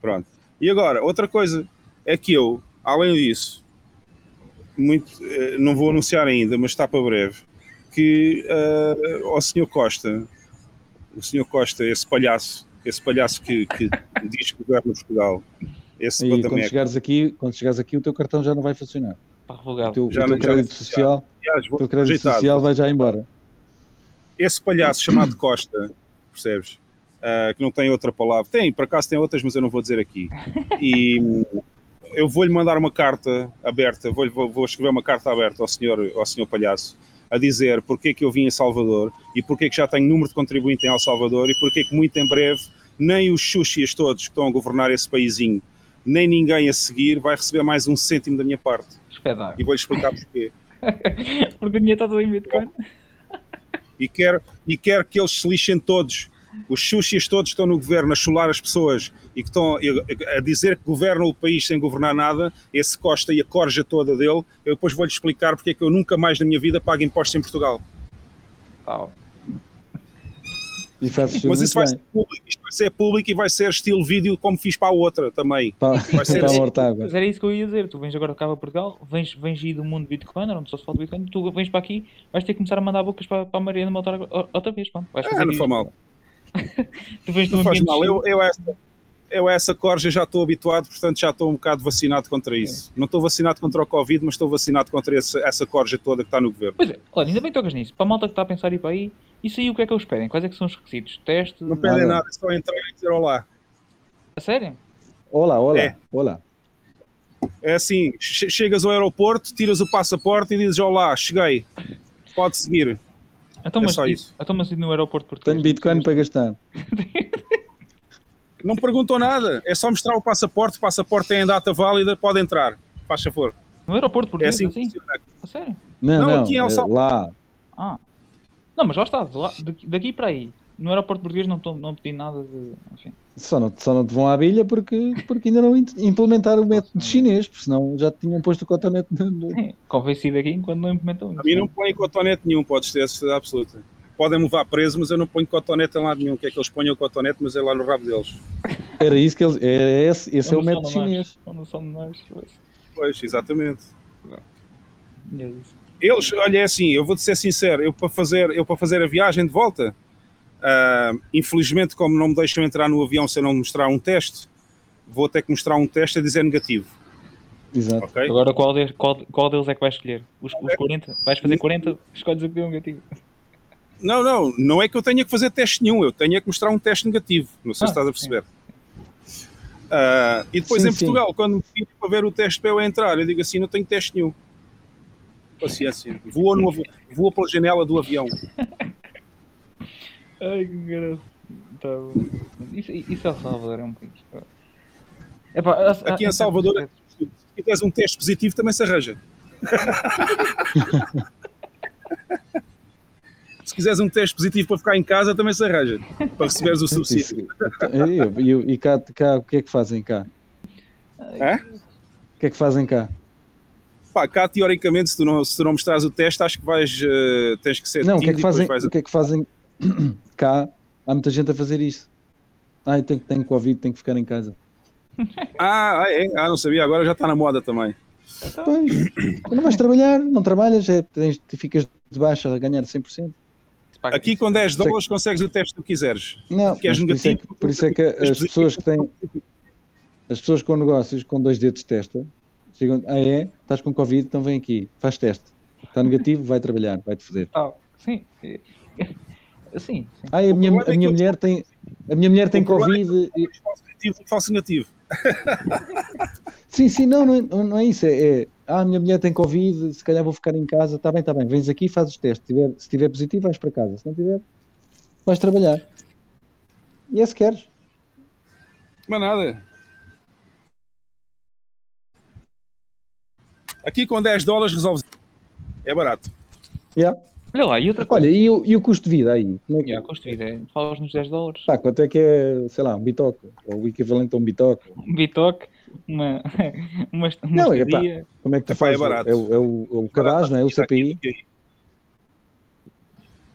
Pronto. E agora, outra coisa é que eu, além disso, muito, eh, não vou anunciar ainda, mas está para breve, que uh, ao senhor Costa, o senhor Costa, esse palhaço, esse palhaço que, que diz que governa Portugal, esse e quando chegares, aqui, quando chegares aqui, o teu cartão já não vai funcionar. Está O teu, já o teu crédito social, o teu crédito social vai já embora esse palhaço chamado Costa, percebes? Uh, que não tem outra palavra. Tem, por acaso tem outras, mas eu não vou dizer aqui. E eu vou-lhe mandar uma carta aberta, vou, vou, escrever uma carta aberta ao senhor, ao senhor palhaço, a dizer porque é que eu vim em Salvador e porque é que já tenho número de contribuinte em El Salvador e porque é que muito em breve nem os xuxias todos que estão a governar esse paísinho, nem ninguém a seguir vai receber mais um cêntimo da minha parte. Espetáculo. E vou-lhe explicar porquê. porque o dinheiro está todo em Bitcoin e quer, e quer que eles se lixem todos. Os xuxis todos estão no governo a chular as pessoas e que estão a dizer que governam o país sem governar nada, esse Costa e a corja toda dele, eu depois vou-lhe explicar porque é que eu nunca mais na minha vida pago impostos em Portugal. Oh. E faz Mas isso vai ser público, isto vai ser público e vai ser estilo vídeo como fiz para a outra também. Tá, vai ser assim. Mas era isso que eu ia dizer. Tu vens agora cá para Portugal, vens, vens ir do mundo Bitcoin, onde só se fala de Bitcoin, tu vens para aqui, vais ter que começar a mandar bocas para, para a Mariana Motor outra vez. Pronto, vais fazer ah, não foi mal. tu vens não faz mal. Eu, eu, essa, eu essa corja já estou habituado, portanto já estou um bocado vacinado contra isso. Não estou vacinado contra o Covid, mas estou vacinado contra esse, essa corja toda que está no governo. Pois é, olha, ainda bem que tocas nisso. Para a malta que está a pensar ir para aí, isso aí o que é que eles pedem? Quais é que são os requisitos? Teste? Não pedem nada, é só entrar e dizer olá. A sério? Olá, olá, é. olá. É assim, chegas ao aeroporto, tiras o passaporte e dizes olá, cheguei. Pode seguir. Então, é mas, só isso. Então, mas no aeroporto português? Tenho Bitcoin para gastar. Não perguntou nada, é só mostrar o passaporte, o passaporte tem data válida, pode entrar. Faz favor. No aeroporto português, é assim? assim? A sério? Não, não, não aqui em El é Lá. Ah. Não, mas já está, daqui para aí. No aeroporto português não, tô, não pedi nada de. Enfim. Só não, só não te vão à bilha porque, porque ainda não implementaram o método chinês, porque senão já tinham posto o cotonete. No... É, convencido aqui enquanto não implementam A mim não põe cotonete nenhum, podes ter certeza absoluta. Podem me levar preso, mas eu não ponho cotonete em lado nenhum. Que é que eles ponham o cotonete, mas é lá no rabo deles. Era isso que eles. É, esse esse é o método chinês. Não são nós, pois, exatamente. É eles, olha, é assim, eu vou-te ser sincero, eu para fazer, eu para fazer a viagem de volta, uh, infelizmente, como não me deixam entrar no avião se eu não mostrar um teste, vou ter que mostrar um teste a dizer negativo. Exato. Okay? Agora, qual, de, qual, qual deles é que vais escolher? Os, os 40? Vais fazer 40? Escolhes o que deu negativo. Não, não, não é que eu tenha que fazer teste nenhum, eu tenho que mostrar um teste negativo. Não sei ah, se estás a perceber. Uh, e depois sim, em Portugal, sim. quando me pedi para ver o teste para eu entrar, eu digo assim: não tenho teste nenhum paciência. Voa, no, voa pela janela do avião. Ai, que engraçado. Tá isso, isso é Salvador, é um país. Epá, Aqui em Salvador, se quiseres um teste positivo, também se arranja. se quiseres um teste positivo para ficar em casa, também se arranja. Para receberes o subsídio. E, e, cá, cá, o que é que fazem cá? É? O que é que fazem cá? Pá, cá teoricamente, se tu não, se tu não mostrares o teste, acho que vais, uh, tens que ser. Não, o que é que fazem? O que é que fazem cá? Há muita gente a fazer isso. Ah, tem, tem Covid, tem que ficar em casa. ah, é? ah, não sabia, agora já está na moda também. Pois, não vais trabalhar, não trabalhas, é, tens, ficas de baixa a ganhar 100%. Aqui com 10 dólares consegues o teste que tu quiseres. Não, que por, isso é que, por isso é que as pessoas que têm as pessoas com negócios com dois dedos de testa Chegam, ah é? Estás com Covid, então vem aqui, faz teste. Está negativo, vai trabalhar, vai-te foder. Ah, sim. Sim, sim. Ah, a minha, a minha mulher tem, a minha mulher tem Covid. É falso negativo, falso negativo. sim, sim, não, não é, não é isso. É, é, ah, a minha mulher tem Covid, se calhar vou ficar em casa. Está bem, está bem. Vens aqui, fazes o teste. Se tiver, se tiver positivo, vais para casa. Se não tiver, vais trabalhar. E é se queres. Mas nada. Aqui com 10 dólares resolves. É barato. Yeah. Olha lá, e outra coisa. Olha, e o, e o custo de vida aí? Como é que... Yeah, custo de vida, é, falas nos 10 dólares. Tá, quanto é que é, sei lá, um bitoque? Ou o equivalente a um bitoque? Um bitoque, uma, uma, uma não, é, pá, como é que tu faz? É barato. É, o, é o, é o cabaz, não é? O CPI?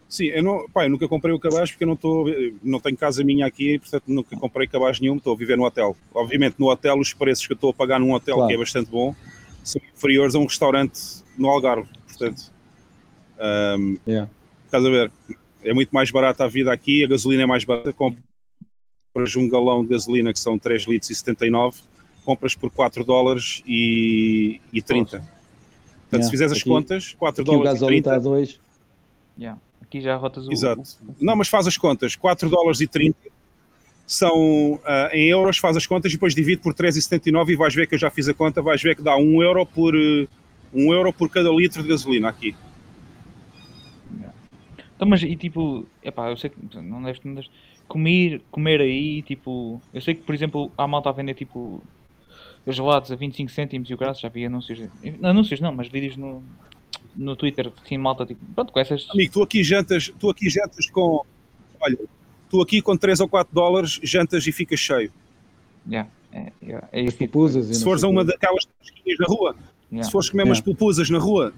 Sim, eu, não, pá, eu nunca comprei o cabaz porque eu não, estou, não tenho casa minha aqui, portanto nunca comprei cabaz nenhum, estou a viver no hotel. Obviamente no hotel os preços que eu estou a pagar num hotel claro. que é bastante bom são inferiores a um restaurante no Algarve, portanto um, yeah. Estás a ver? É muito mais barata a vida aqui, a gasolina é mais barata. Compras um galão de gasolina que são 3 litros e 79, compras por 4 dólares e, e 30. Portanto, yeah. se fizeres as aqui, contas, 4 aqui dólares o e 30. Está a 2. Yeah. Aqui já rotas o. Exato. Não, mas faz as contas, 4 dólares e 30 são uh, em euros, faz as contas e depois divide por 3,79 e vais ver que eu já fiz a conta, vais ver que dá 1 euro por, uh, 1 euro por cada litro de gasolina aqui. Então, mas e tipo, epá, eu sei que não deves, não deves comer, comer aí, tipo, eu sei que por exemplo há malta a vender tipo gelados a 25 cêntimos e o graças já vi anúncios, anúncios não, mas vídeos no, no Twitter, sim, malta, tipo, pronto, com essas. Amigo, tu aqui jantas, tu aqui jantas com, olha, tu aqui com 3 ou 4 dólares jantas e ficas cheio. Yeah, é, yeah, é isso. Pupusas, se fores a uma daquelas na rua, yeah. se fores comer yeah. umas pupusas na rua,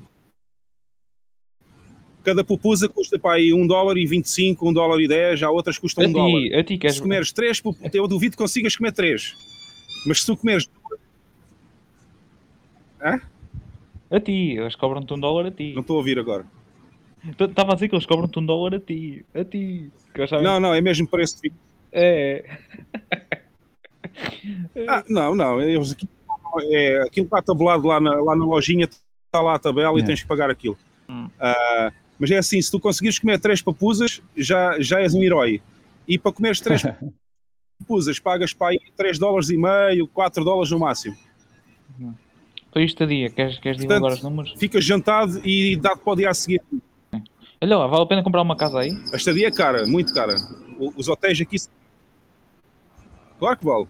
cada pupusa custa para aí 1 dólar e 25, 1 dólar e 10, já outras custam 1 dólar. A ti queres... Se comeres 3 pupusas, eu duvido que consigas comer 3. Mas se tu comeres. Hã? A ti, eles cobram-te 1 dólar a ti. Não estou a ouvir agora. Estava a dizer que eles cobram-te 1 dólar a ti. A ti. Não, não, é mesmo preço de. É. ah, não, não. Eles aqui, é, aquilo está tabulado lá na, lá na lojinha, está lá a tabela é. e tens que pagar aquilo. Hum. Uh, mas é assim, se tu conseguires comer três papusas, já, já és um herói. E para comeres três papusas, pagas para aí 3 dólares e meio, 4 dólares no máximo. Para isto a dia, queres, queres Portanto, divulgar os números? Ficas jantado e dá-te para o dia a seguir. Olha lá, vale a pena comprar uma casa aí? A estadia é cara, muito cara. Os hotéis aqui. Claro que vale.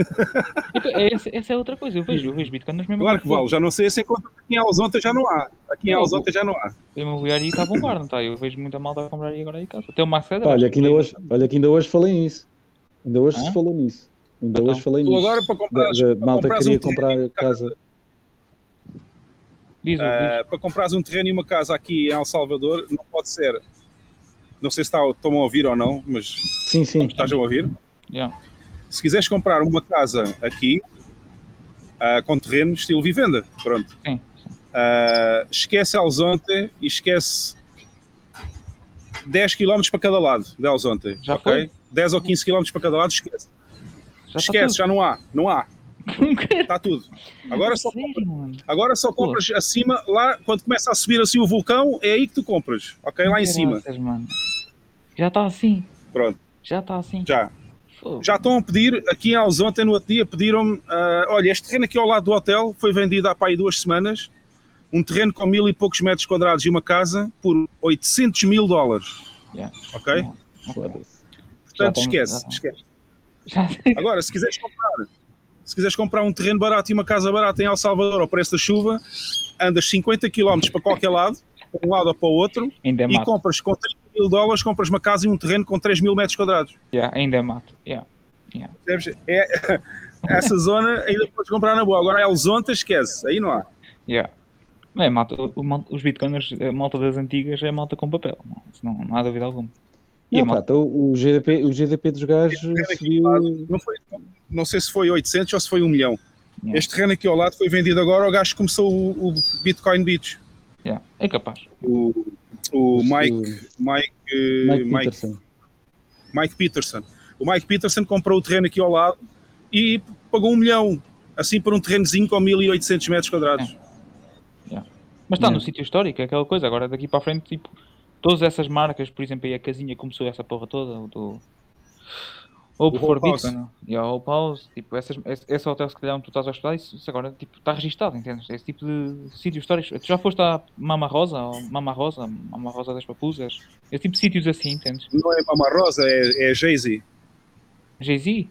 Então, é, essa, essa, é outra coisa, eu vejo, eu vejo Bitcoin nas mesmas Claro que vale, já não sei se encontra aqui em Alzonte já não há. Aqui em Alzonte já não há. O imobiliário está a bombar, não está? Eu vejo muita malta a comprar aí agora aí casa. Até o Max Federer. Olha, que ainda hoje, olha que ainda hoje falei nisso. Ainda hoje se falou nisso. Ainda então, hoje falei nisso. agora para comprar. Da, da malta queria um comprar casa. Diz, diz. Para comprar um terreno e uma casa aqui em El Salvador, não pode ser. Não sei se está, estão a ouvir ou não, mas. Sim, sim. Estás a ouvir? Yeah. Se quiseres comprar uma casa aqui, uh, com terreno, estilo vivenda, pronto. Sim. Uh, esquece Alzonte e esquece 10 km para cada lado de Alzonte. Já okay? foi? 10 ou 15 km para cada lado, esquece. Já esquece, já não há, não há. Está tudo. Agora só, compras, agora só compras Pô. acima, lá, quando começa a subir assim o vulcão, é aí que tu compras, ok? Lá em cima. Mano. Já está assim. Pronto. Já está assim. Já. Já estão a pedir, aqui em Alzonte, no outro dia, pediram-me: uh, olha, este terreno aqui ao lado do hotel foi vendido há aí duas semanas. Um terreno com mil e poucos metros quadrados e uma casa por 800 mil dólares. Yeah. Ok? Yeah. Portanto, esquece, esquece. Agora, se quiseres comprar, se quiseres comprar um terreno barato e uma casa barata em El Salvador ao preço da chuva, andas 50 km para qualquer lado, para um lado ou para o outro, e compras com 30 mil dólares, compras uma casa e um terreno com 3 mil metros quadrados. Yeah, ainda é mato. Yeah. Yeah. É, essa zona ainda podes comprar na boa. Agora é Zonta, esquece, aí não há. Yeah. É, malta, os bitcoiners, a malta das antigas é malta com papel, não, não há dúvida alguma. Não, pá, então, o, GDP, o GDP dos gajos subiu... Não, foi, não sei se foi 800 ou se foi 1 milhão. Yeah. Este terreno aqui ao lado foi vendido agora, o gajo começou o, o Bitcoin Beach. Yeah. É capaz. O, o Mike, Mike, Mike, Mike, Peterson. Mike Peterson. O Mike Peterson comprou o terreno aqui ao lado e pagou um milhão. assim por um terrenozinho com 1800 metros quadrados. É. Yeah. Mas está no sítio histórico, é aquela coisa. Agora daqui para a frente, tipo, todas essas marcas, por exemplo, aí a casinha começou essa porra toda, do ou por não? E ao pause, tipo, essas, esse hotel se calhar onde tu estás a estudar, isso, isso agora tipo, está registado, entendes? Esse tipo de sítios históricos. Tu já foste a Mama Rosa, ou Mama Rosa, Mama Rosa das Papusas? Esse tipo de sítios assim, entendes? Não é Mama Rosa, é, é Jay-Z. Jay-Z?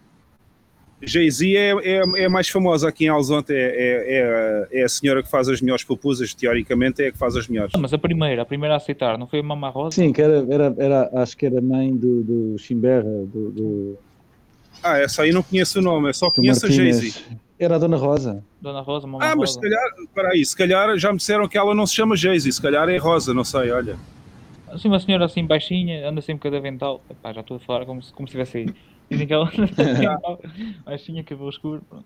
Jay-Z é, é, é, mais famosa aqui em Alzonte, é, é, é, é, a senhora que faz as melhores pupusas, teoricamente é a que faz as melhores. mas a primeira, a primeira a aceitar, não foi a Mama Rosa? Sim, que era, era, era acho que era mãe do, do Chimberra, do, do... Ah, essa aí não conheço o nome, eu só conheço a Jay-Z. Era a Dona Rosa. Dona Rosa, Mama Ah, mas Rosa. se calhar, peraí, se calhar já me disseram que ela não se chama Jay-Z, se calhar é Rosa, não sei, olha. Assim, uma senhora assim baixinha, anda sempre cada avental. Epá, já estou a falar como se, como se tivesse aí. Dizem que ela baixinha, cabelo escuro. Pronto.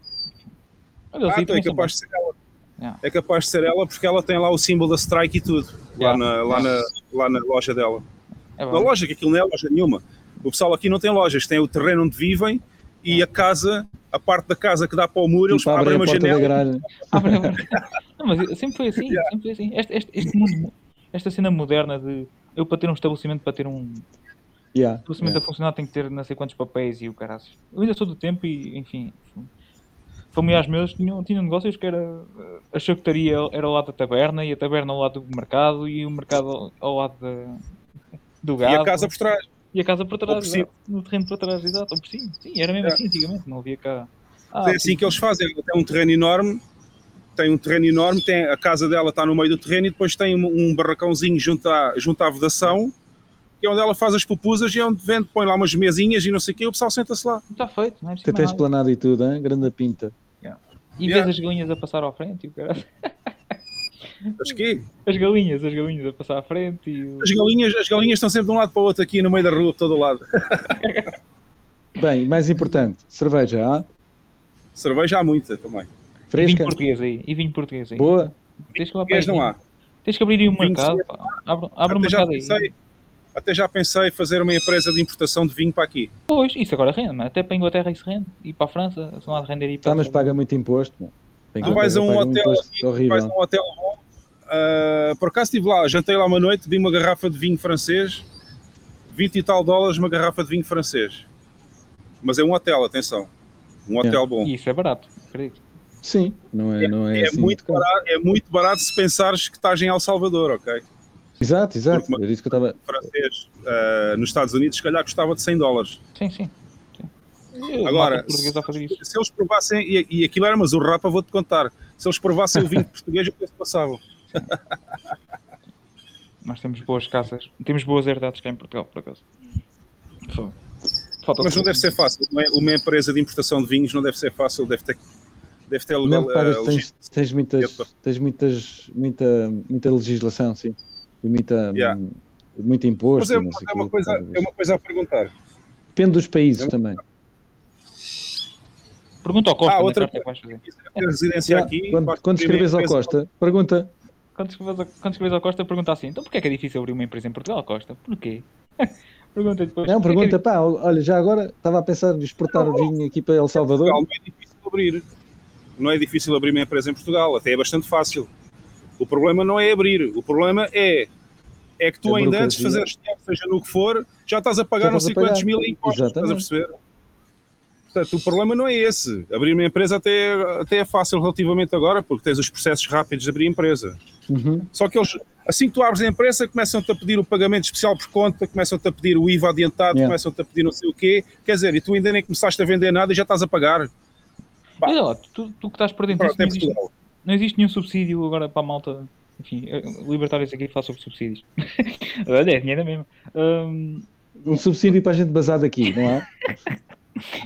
Olha, Ah, então é capaz de ser ela. Yeah. É capaz de ser ela porque ela tem lá o símbolo da Strike e tudo, lá, Yeah. na, lá, na, lá na loja dela. É Na loja, que aquilo não é loja nenhuma. O pessoal aqui não tem lojas, tem o terreno onde vivem e a casa, a parte da casa que dá para o muro, eles Tipo, abre abrem a uma porta da janela. garagem. Abre, abre. Não, mas sempre foi assim, sempre foi assim. Este, este, este mundo, esta cena moderna de eu para ter um estabelecimento, para ter um Yeah, estabelecimento yeah. a funcionar tem que ter não sei quantos papéis e o caraças. Eu ainda sou do tempo e, enfim, familiares meus tinham, tinham negócios que era eh, a chocotaria era ao lado da taberna e a taberna ao lado do mercado e o mercado ao- ao lado da, do E gado. a casa por trás. E a casa por trás, exato. no terreno por trás, exato, ou por cima. Sim, era mesmo É. assim antigamente, não havia cá. Ah, é assim que eles fazem. Tem um terreno enorme, tem um terreno enorme, tem, a casa dela está no meio do terreno e depois tem um, um barracãozinho junto à, junto à vedação, que é onde ela faz as pupusas e é onde vende, põe lá umas mesinhas e não sei o quê, o pessoal senta-se lá. Está feito, não é Até preciso tem mais nada. esplanada e tudo, hein? grande pinta. E Yeah. vês as galinhas a passar à frente e o caralho. Acho que As galinhas, as galinhas a passar à frente e o... as galinhas, as galinhas estão sempre de um lado para o outro aqui no meio da rua, por todo o lado. Bem, mais importante, cerveja, ah? Cerveja há muita também. e vinho Fresca? português aí. E vinho português aí. Boa? Tens que, lá para não há. Tens que abrir aí um mercado. Abre, abre um Até já, mercado aí. Até já pensei em fazer uma empresa de importação de vinho para aqui. Pois, isso agora rende, mano. até para a Inglaterra isso rende. E para a França, se não há de render aí para Tá, mas paga muito imposto. Tu vais a um hotel, vais a um hotel bom. ah, por acaso estive lá, jantei lá uma noite, vi uma garrafa de vinho francês, 20 e tal dólares uma garrafa de vinho francês. Mas é um hotel, atenção. Um hotel Yeah. bom. E isso é barato, acredito. Sim, não é, não é, É, assim muito barato, é muito barato se pensares que estás em El Salvador, ok? Exato, exato. Porque- Era isso que eu. Francês ah, nos Estados Unidos, se calhar custava de 100 dólares. Sim, sim. sim. Eu, Agora, isso. Se eles provassem, e, e aquilo era, mas o rapa vou-te contar, se eles provassem o vinho português, o preço passava. Nós temos boas casas, temos boas herdades cá em Portugal, por acaso. Falta Mas não deve ser fácil. É? Uma empresa de importação de vinhos não deve ser fácil, deve ter, deve ter Não, pagas, eh, tens, tens, muitas, tens muitas, muita, muita legislação, sim. E muita, Yeah. muito imposto. Mas é, não é uma coisa, é uma coisa a perguntar. Depende dos países É também. Pergunta ao Costa, Ah, na outra ter residência aqui, quando, quando escreves ao Costa, pergunta. Quando escreves, ao, quando escreves ao Costa, pergunta assim: então porquê é que é difícil abrir uma empresa em Portugal, Costa? Porquê? pergunta depois. Não, "Porquê que é pergunta, pá, olha, já agora estava a pensar em exportar o vinho aqui para El Salvador. Portugal não é difícil abrir. Não é difícil abrir uma empresa em Portugal, até é bastante fácil. O problema não é abrir, o problema é é que tu A ainda antes de fazeres tempo, seja no que for, já estás a pagar pagar. quantos mil em impostos, estás a perceber? Portanto, o problema não é esse. Abrir uma empresa até, até é fácil relativamente agora, porque tens os processos rápidos de abrir empresa. Uhum. Só que eles, assim que tu abres a empresa, começam-te a pedir o pagamento especial por conta, começam-te a pedir o IVA adiantado, Yeah. começam-te a pedir não sei o quê. Quer dizer, e tu ainda nem começaste a vender nada e já estás a pagar. Pá. Olha lá, tu, tu que estás por dentro disso, é não, existe, nenhum subsídio agora para a malta. Enfim, eh, libertários aqui falar sobre subsídios. Olha, é dinheiro mesmo. Hum, Um subsídio para a gente basar aqui, não é?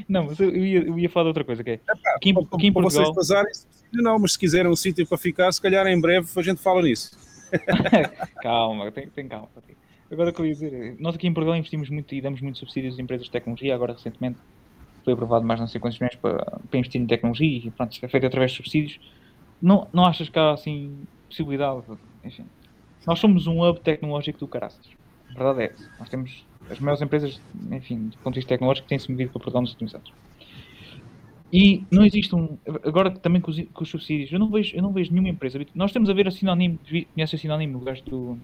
não, mas eu ia, eu ia falar de outra coisa, que é aqui, em- Para, aqui em para vocês Portugal. bazarem, subsídio não, mas se quiserem um sítio para ficar, se calhar em breve a gente fala nisso. calma, tem, tem calma. Agora o que eu ia dizer, nós aqui em Portugal investimos muito e damos muitos subsídios a empresas de tecnologia. Agora, recentemente, foi aprovado mais não sei quantos milhões para, para investir em tecnologia e pronto, isso é feito através de subsídios. Não, não achas que há assim possibilidade? Enfim, nós somos um hub tecnológico do caraças. A verdade é essa. Nós temos as maiores empresas, enfim, do ponto de vista tecnológico, têm-se movido para Portugal nos últimos anos. E não existe um. Agora também com os, com os, subsídios, eu não, vejo, eu não vejo nenhuma empresa. Nós temos a ver a sinónimo, conhece a sinónimo, o gajo do,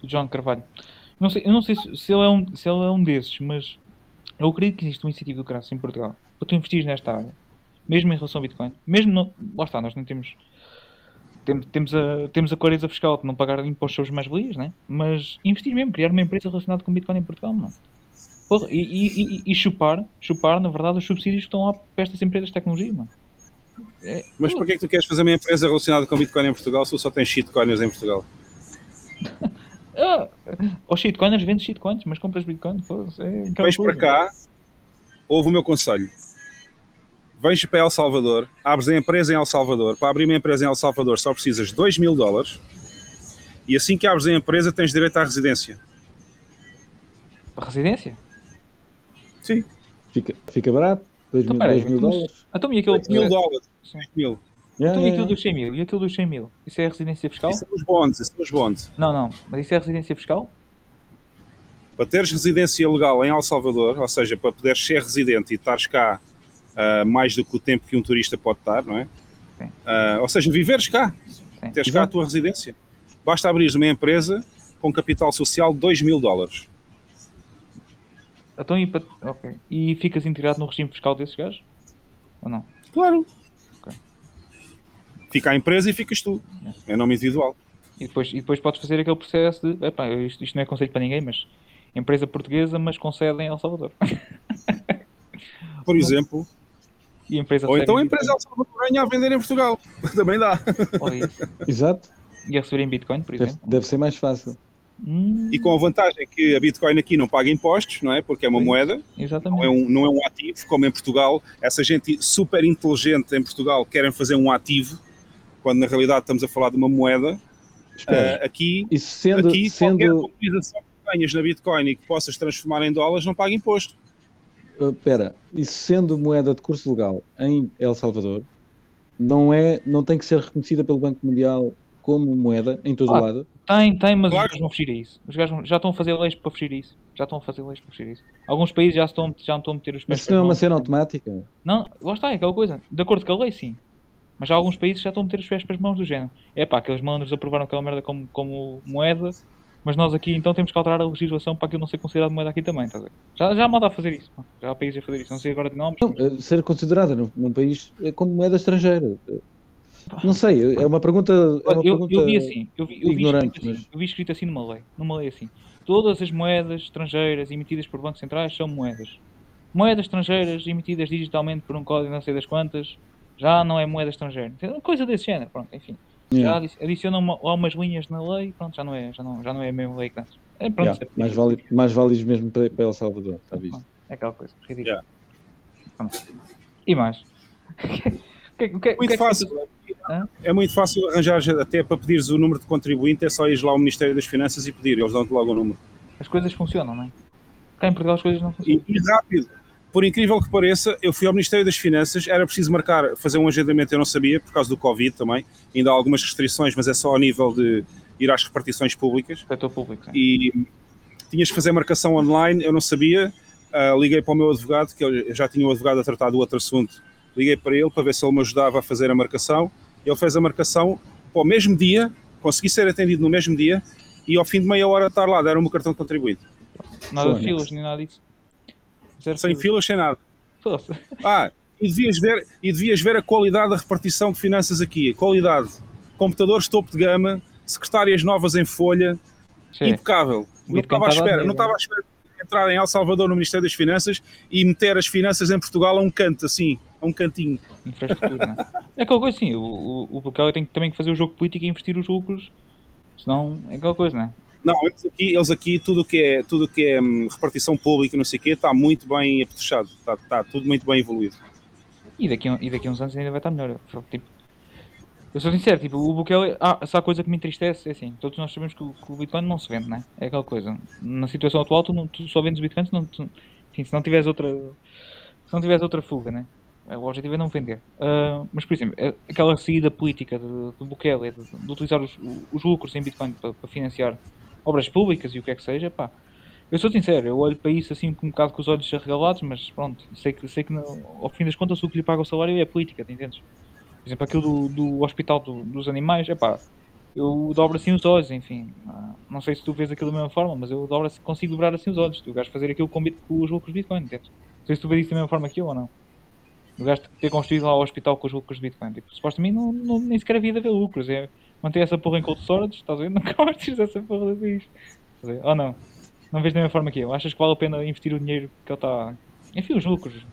do John Carvalho. Não sei, eu não sei se, se, ele é um, se ele é um desses, mas eu acredito que existe um incentivo do Crasso em Portugal para tu investir nesta área, mesmo em relação ao Bitcoin. Mesmo, não, lá está, nós não temos. Temos, a, temos a clareza fiscal de não pagar impostos sobre os mais-valias, né? mas investir mesmo, criar uma empresa relacionada com Bitcoin em Portugal, não. Porra, e, e, e, chupar, chupar, na verdade, os subsídios que estão lá para estas empresas de tecnologia, mano. É, Mas porquê é que tu queres fazer uma empresa relacionada com Bitcoin em Portugal se tu só tens shitcoins em Portugal? ah, os shitcoins vendes shitcoins, mas compras Bitcoin. É Vens para cá, ouve o meu conselho. Vens para El Salvador, abres a empresa em El Salvador. Para abrir uma empresa em El Salvador só precisas de 2 mil dólares e assim que abres a empresa tens direito à residência. A residência? Sim. Fica, fica barato. 2 mil, então, mil dólares. Então, e aquele... 2 mil dólares. 2 mil. Yeah, então, e aquilo dos 100 mil? E aquilo dos 100 mil? Isso é a residência fiscal? Isso são os bonds, isso são os bonds. Não, não. Mas isso é a residência fiscal? Para teres residência legal em El Salvador, ou seja, para poderes ser residente e estares cá uh, mais do que o tempo que um turista pode estar, não é? Uh, ou seja, viveres cá, Sim. teres cá a tua residência. Basta abrir uma empresa com capital social de 2 mil dólares. Então, e, okay. e ficas integrado no regime fiscal desses gajos? Ou não? Claro. Okay. Fica a empresa e ficas tu. É, é nome individual. E depois, e depois podes fazer aquele processo de. Epá, isto, isto não é conselho para ninguém, mas empresa portuguesa, mas com sede em El Salvador. Por exemplo. E empresa Ou então a empresa Salvador a vender em Portugal. Também dá. Exato. E a receber em Bitcoin, por exemplo. Deve, deve ser mais fácil. E com a vantagem que a Bitcoin aqui não paga impostos, não é? Porque é uma Sim, moeda, exatamente. Não, é um, não é um ativo, como em Portugal. Essa gente super inteligente em Portugal querem fazer um ativo, quando na realidade estamos a falar de uma moeda. Uh, aqui, sendo, aqui sendo... qualquer utilização que tenhas na Bitcoin e que possas transformar em dólares não paga imposto. Espera, uh, isso sendo moeda de curso legal em El Salvador, não, é, não tem que ser reconhecida pelo Banco Mundial como moeda em todo ah, o lado? Tem, tem, mas claro. os gajos vão fugir a isso. Os gajos já estão a fazer leis para fugir a isso. Já estão a fazer leis para fugir a isso. Alguns países já estão, já estão a meter os pés. Mas isso não é uma cena automática? Não, lá está, é aquela coisa. De acordo com a lei, sim. Mas já alguns países já estão a meter os pés para as mãos do género. É pá, aqueles malandros aprovaram aquela merda como, como moeda, mas nós aqui então temos que alterar a legislação para aquilo não ser considerado moeda aqui também, estás a ver? Já, já há moda a fazer isso. Já há países a fazer isso. Não sei agora de nomes. Não, eh, ser considerada num, num país é como moeda estrangeira. Não sei, é uma pergunta. É uma eu, pergunta eu, vi assim, eu vi, eu vi ignorante, escrito assim, eu vi escrito assim numa lei, numa lei assim. Todas as moedas estrangeiras emitidas por bancos centrais são moedas. Moedas estrangeiras emitidas digitalmente por um código não sei das quantas já não é moeda estrangeira. Coisa desse género, pronto, enfim. Yeah. Já adicionam uma, umas linhas na lei, pronto, já não é, já não, já não é a mesma lei que antes. É, pronto, yeah. é mais, vale, mais válidos mesmo para, para El Salvador, está visto? É aquela coisa, ridículo. Yeah. E mais? que, que, muito que, fácil. É muito fácil arranjar até para pedires o número de contribuinte, é só ir lá ao Ministério das Finanças e pedir, eles dão-te logo o número. As coisas funcionam, não é? Cá em Portugal as coisas não funcionam. E, e, rápido. Por incrível que pareça, eu fui ao Ministério das Finanças, era preciso marcar, fazer um agendamento, eu não sabia, por causa do Covid também. Ainda há algumas restrições, mas é só ao nível de ir às repartições públicas. Setor público. E tinhas que fazer marcação online, eu não sabia. Uh, liguei para o meu advogado, que eu já tinha o um advogado a tratar do outro assunto liguei para ele para ver se ele me ajudava a fazer a marcação. Ele fez a marcação para o mesmo dia, consegui ser atendido no mesmo dia e ao fim de meia hora de estar lá, deram-me o cartão de contribuinte. Nada de filas, nem nada disso. Sem filas, sem nada. Ah, e devias, ver, e devias ver a qualidade da repartição de finanças aqui. Qualidade. Computadores topo de gama, secretárias novas em folha, Sim. impecável. Não estava, à espera, não estava à espera de entrar em El Salvador no Ministério das Finanças e meter as finanças em Portugal a um canto assim a um cantinho. Infraestrutura, é? é aquela coisa assim, o, o, o tem também que fazer o jogo político e investir os lucros, senão é aquela coisa, não é? Não, eles aqui, eles aqui tudo que é, tudo que é hum, repartição pública, não sei o quê, está muito bem apetrechado, está, está tudo muito bem evoluído. E daqui, e daqui a uns anos ainda vai estar melhor. Tipo, eu sou sincero, tipo, o Bukele, ah, essa coisa que me entristece é assim, todos nós sabemos que o, que o Bitcoin não se vende, né? É aquela coisa. Na situação atual, tu, não, tu só vendes Bitcoin se não, tu, enfim, se não tiveres outra, se não tiveres outra fuga, né? O objetivo é não vender. Uh, mas, por exemplo, é aquela saída política do Bukele de, de, utilizar os, os, lucros em Bitcoin para, para, financiar obras públicas e o que é que seja, pá, Eu sou sincero, eu olho para isso assim um bocado com os olhos arregalados, mas pronto, sei que, sei que não, ao fim das contas o que lhe paga o salário é política, te entendes? Por exemplo, aquilo do, do hospital do, dos animais, é pá, eu dobro assim os olhos, enfim. Ah, não sei se tu vês aquilo da mesma forma, mas eu dobro, consigo dobrar assim os olhos. Tu gajo fazer aquilo com, com os lucros de Bitcoin, entendes? Não sei se tu vês isso da mesma forma que eu ou não. O gajo ter construído lá o hospital com os lucros de Bitcoin. Tipo, supostamente não, não, nem sequer havia de haver lucros. É manter essa porra em cold storage, estás a ver? Nunca mais tires essa porra de isto. Ou não? Não vês da mesma forma que eu? Achas que vale a pena investir o dinheiro que ele está. Enfim, os lucros.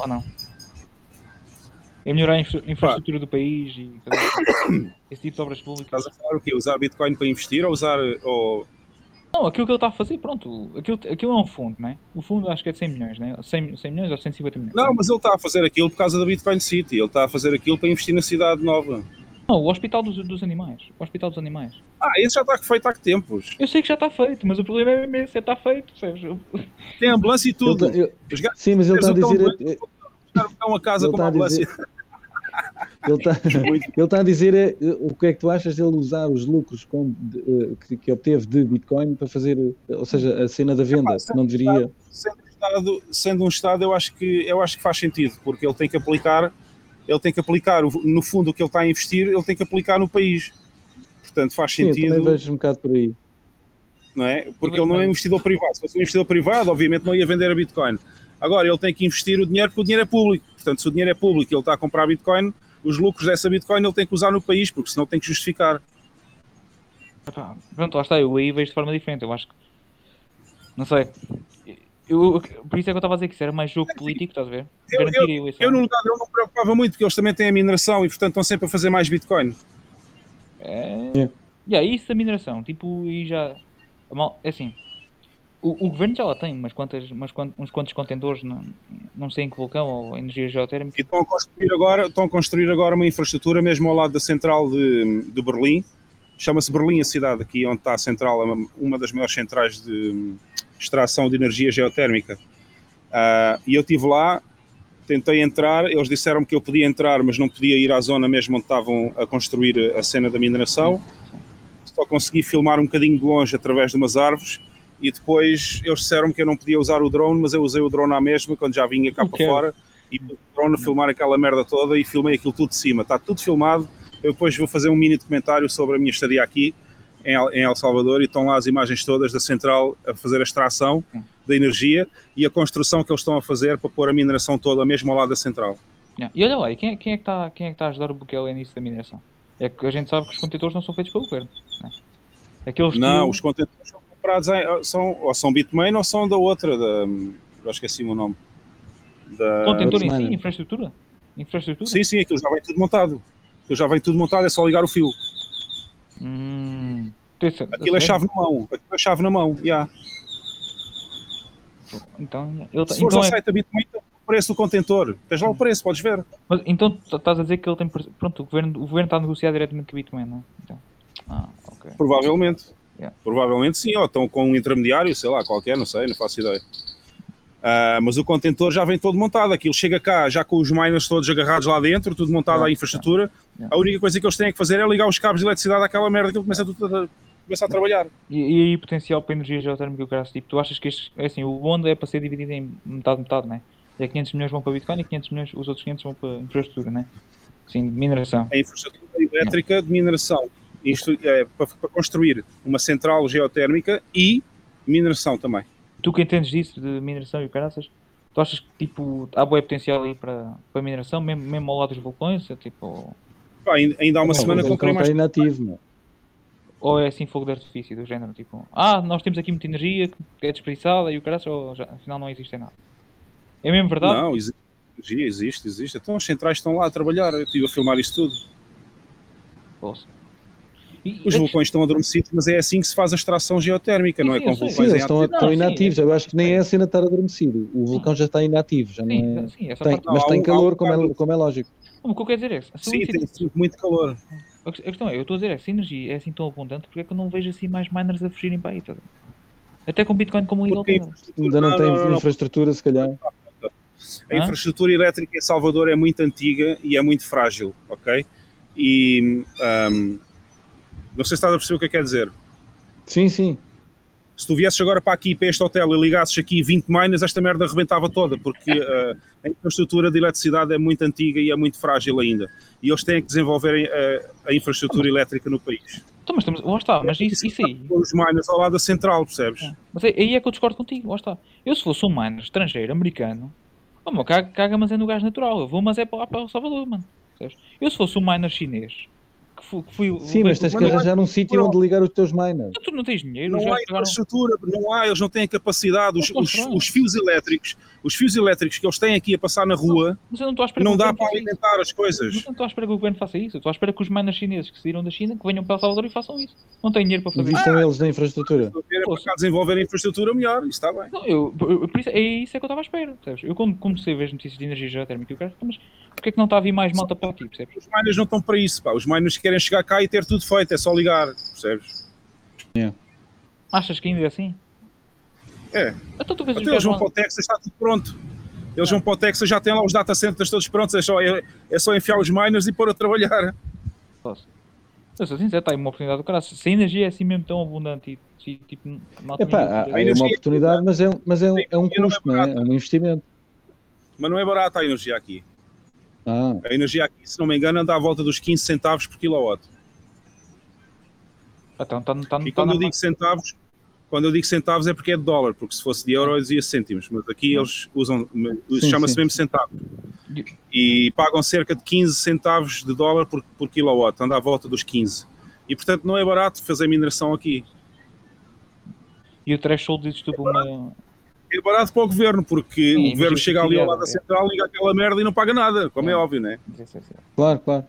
Ou não? É melhorar a infra infraestrutura do país e esse tipo de obras públicas. Estás a falar o quê? Usar Bitcoin para investir ou usar. Ou... Não, aquilo que ele está a fazer, pronto, aquilo, aquilo é um fundo, não é? O fundo acho que é de 100 milhões, não é? 100, 100 milhões ou 150 milhões? Não, mas ele está a fazer aquilo por causa da Bitcoin City, ele está a fazer aquilo para investir na cidade nova. Não, o Hospital dos, dos Animais. O Hospital dos Animais. Ah, esse já está feito há que tempos. Eu sei que já está feito, mas o problema é mesmo esse, é está feito, Sérgio. Tem ambulância e tudo. Eu, eu, sim, mas ele está a dizer... É uma casa com uma ambulância. Ele está, ele está a dizer eh, o que é que tu achas dele usar os lucros com, de, eh, que, que, obteve de Bitcoin para fazer, ou seja, a cena da venda, é, não deveria. Sendo um, Estado, sendo um Estado, eu acho, que, eu acho que faz sentido, porque ele tem que aplicar, ele tem que aplicar, no fundo, o que ele está a investir, ele tem que aplicar no país. Portanto, faz sentido. Sim, eu também vejo um bocado por aí. Não é? Porque ele não é investidor privado. Se fosse um investidor privado, obviamente não ia vender a Bitcoin. Agora, ele tem que investir o dinheiro porque o dinheiro é público. Portanto, se o dinheiro é público e ele está a comprar Bitcoin, os lucros dessa Bitcoin ele tem que usar no país, porque senão tem que justificar. Pronto, lá está, eu aí vejo de forma diferente. Eu acho que. Não sei. Eu, por isso é que eu estava a dizer que isso era mais jogo político, estás a ver? Eu, eu, eu, no lugar dele não me preocupava muito, porque eles também têm a mineração e, portanto, estão sempre a fazer mais Bitcoin. É. Yeah. Yeah, isso da mineração, tipo, e já. É assim, o, o, governo já lá tem umas quantas, umas, uns quantos contentores, não, não sei em que vulcão ou energia geotérmica. E estão a construir agora, estão a construir agora uma infraestrutura mesmo ao lado da central de, de Berlim. Chama-se Berlim a cidade, aqui onde está a central, uma das maiores centrais de extração de energia geotérmica. Uh, e eu estive lá, tentei entrar, eles disseram que eu podia entrar, mas não podia ir à zona mesmo onde estavam a construir a cena da mineração. Só consegui filmar um bocadinho de longe através de umas árvores e depois eles disseram que eu não podia usar o drone, mas eu usei o drone à mesma quando já vinha cá okay. para fora e o drone filmar aquela merda toda e filmei aquilo tudo de cima. Está tudo filmado. Eu depois vou fazer um mini documentário sobre a minha estadia aqui em El Salvador e estão lá as imagens todas da central a fazer a extração da energia e a construção que eles estão a fazer para pôr a mineração toda mesmo ao lado da central. Yeah. E olha lá, e quem, é, quem, é que está, quem é que está a ajudar o Bukele nisso da mineração? É que a gente sabe que os contentores não são feitos pelo governo. Né? Aqueles não, que... os contentores são comprados em, são, ou são Bitmain ou são da outra, da, eu esqueci o nome. Da... Contentor em si, infraestrutura? Infraestrutura? Sim, sim, aquilo já vem tudo montado. Aquilo já vem tudo montado, é só ligar o fio. Hum, aquilo é chave na mão, aquilo é chave na mão, já. Yeah. Então, eu, Se fores então ao é... site Bitmain, o preço do contentor. Tens lá o preço, podes ver. Mas, então estás a dizer que ele tem. Pronto, o governo, o governo está a negociar diretamente com a Bitcoin, não é? Então, ah, ok. Provavelmente. Yeah. Provavelmente sim, ou estão com um intermediário, sei lá, qualquer, não sei, não faço ideia. Uh, mas o contentor já vem todo montado, aquilo chega cá já com os miners todos agarrados lá dentro, tudo montado à infraestrutura. A única coisa que eles têm que fazer é ligar os cabos de eletricidade àquela merda que ele começa a, tudo começa a trabalhar. E, e aí potencial para energia geotérmica o caso, tipo, tu achas que este, é assim, o bonde é para ser dividido em metade, metade, né? É 500 milhões vão para Bitcoin e 500 milhões, os outros 500 vão para infraestrutura, né? Sim, mineração. A infraestrutura elétrica de mineração isto é para, para construir uma central geotérmica e mineração também. Tu que entendes disso, de mineração e caraças, tu achas que tipo, há boa potencial aí para, para mineração, mesmo, mesmo ao lado dos vulcões? É, tipo... Pá, ainda há uma não, semana comprei mais. Inativo, Ou é assim fogo de artifício, do género, tipo, ah, nós temos aqui muita energia que é desperdiçada e o caraças, ou já, afinal não existe nada. É mesmo verdade? Não, existe, existe, existe. Então as centrais estão lá a trabalhar, eu estive a filmar isso tudo. Posso. Os vulcões estão adormecidos, mas é assim que se faz a extração geotérmica, não é? Com vulcões sim, eles estão, estão inativos. Eu acho que nem é a cena estar adormecido. O vulcão já está inativo, já não é. Sim, tem, mas tem calor, como, é, como é lógico. O que eu quero dizer é. Sim, tem muito calor. A questão é, eu estou a dizer, é, se a energia é assim tão abundante, porque é que eu não vejo assim mais miners a fugirem para aí? Tá? Até com Bitcoin como um Ainda não, tem infraestrutura, se calhar. A infraestrutura elétrica em Salvador é muito antiga e é muito frágil, ok? E um, não sei se estás a perceber o que é quer dizer. Sim, sim. se tu viesses agora para aqui, para este hotel e ligasses aqui 20 miners, esta merda arrebentava toda, porque uh, a infraestrutura de eletricidade é muito antiga e é muito frágil ainda. E eles têm que desenvolver a, a infraestrutura elétrica no país. Então, mas estamos, lá está, mas isso, isso aí. Os miners ao lado da central, percebes? É. Mas aí é que eu discordo contigo, lá está. Eu, se fosse um miner estrangeiro, americano, oh, meu, caga, caga mas é no gás natural. Eu vou, mas é para lá para o Salvador, mano. Percebes? Eu, se fosse um miner chinês, que fui, Sim, mas tens que arranjar um sítio onde ligar os teus miners. Tu não tens dinheiro, não há infraestrutura, não há, eles não têm capacidade, os, os, os, fios elétricos, os fios elétricos que eles têm aqui a passar na rua, não, não dá para alimentar as coisas. Não estou à espera que o governo faça isso, estou à espera que os miners chineses que saíram da China, que venham para El Salvador e façam isso. Não têm dinheiro para fazer isso. Investam eles na infraestrutura. Para desenvolver a infraestrutura melhor, isso está bem. Não, eu, eu, por isso, é isso é que eu estava à espera, sabes? Eu quando comecei a ver as notícias de energia geotérmica, eu quero, mas Porquê é que não está a vir mais malta para aqui, percebes? Os miners não estão para isso, pá. Os miners querem chegar cá e ter tudo feito, é só ligar, percebes? Yeah. Achas que ainda é assim? É. Então tu vês Até eles vão para o Texas, está tudo pronto. Eles vão para o Texas, já têm lá os data centers todos prontos, é só, é, é só enfiar os miners e pôr a trabalhar. Posso. Eu sou sincero, está aí uma oportunidade do cara. Se a energia é assim mesmo tão abundante e tipo, Epá, há, é uma oportunidade, mas é, mas é, é um custo, não é? É um investimento. Mas não é barato a energia aqui. Ah. A energia aqui, se não me engano, anda à volta dos 15 centavos por quilowatt. Então, tá, tá, e quando tá eu digo centavos, quando eu digo centavos é porque é de dólar, porque se fosse de euro eu dizia cêntimos, mas aqui eles usam, chama-se mesmo centavo. E pagam cerca de 15 centavos de dólar por, por kilowatt, anda à volta dos 15. E portanto não é barato fazer mineração aqui. E o threshold diz tudo é uma, é barato para o governo, porque sim, o governo chega ali ao lado da central, liga aquela merda e não paga nada, como é, é óbvio, não é? Claro, claro.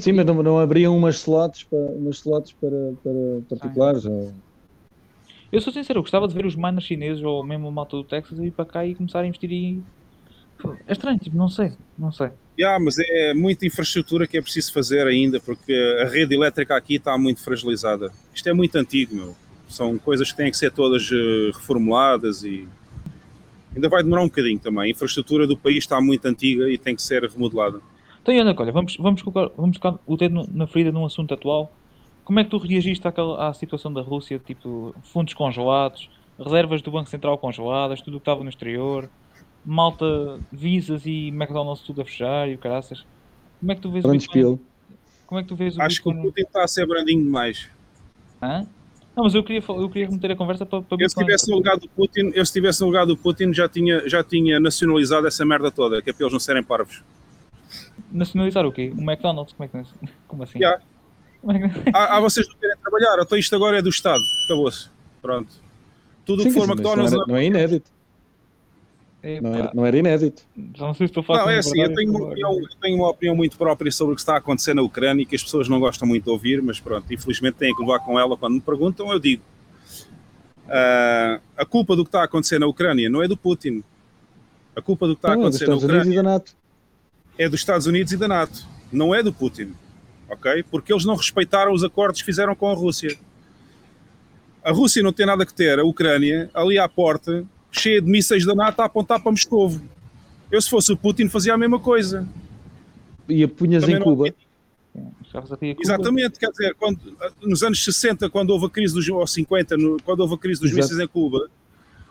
Sim, mas não, não abriam umas slots para, umas slots para, para particulares? Ou... Eu sou sincero, eu gostava de ver os miners chineses ou mesmo o malta do Texas ir para cá e começar a investir em. É estranho, tipo, não sei, não sei. Yeah, mas é muita infraestrutura que é preciso fazer ainda, porque a rede elétrica aqui está muito fragilizada. Isto é muito antigo, meu. São coisas que têm que ser todas uh, reformuladas e ainda vai demorar um bocadinho também. A infraestrutura do país está muito antiga e tem que ser remodelada. Então, Ana, olha, vamos, vamos, colocar, vamos tocar o dedo na ferida num assunto atual. Como é que tu reagiste àquela, à situação da Rússia, tipo fundos congelados, reservas do Banco Central congeladas, tudo o que estava no exterior, malta, visas e McDonald's tudo a fechar e o caraças? Como é que tu vês o Bitcoin? Como é que tu vês o Acho Bitcoin? que o Putin está a ser brandinho demais. Hã? Não, mas eu queria, eu queria remeter a conversa para, para eu, se estivesse no lugar do Putin, eu se estivesse no lugar do Putin já tinha, já tinha nacionalizado essa merda toda, que é para eles não serem parvos. Nacionalizar o quê? O McDonald's? Como, é que, como assim? Yeah. Como é que... ah, ah, vocês não querem trabalhar, então isto agora é do Estado, acabou-se. Pronto. Tudo o que for McDonald's. Não é inédito. Não era, não era, inédito. Não sei se estou Não, é assim, eu tenho, uma opinião, eu tenho uma opinião muito própria sobre o que está a acontecer na Ucrânia e que as pessoas não gostam muito de ouvir, mas pronto, infelizmente têm que levar com ela quando me perguntam, eu digo. Uh, a culpa do que está a acontecer na Ucrânia não é do Putin. A culpa do que está não, a acontecer na Ucrânia é dos Estados Unidos e da NATO. Não é do Putin. Ok? Porque eles não respeitaram os acordos que fizeram com a Rússia. A Rússia não tem nada que ter a Ucrânia ali à porta cheia de mísseis da NATO a apontar para Moscou. Eu, se fosse o Putin, fazia a mesma coisa. E a punhas em Cuba. Exatamente, quer dizer, quando, nos anos 60, quando houve a crise dos, ou 50, no, quando houve a crise dos mísseis em Cuba,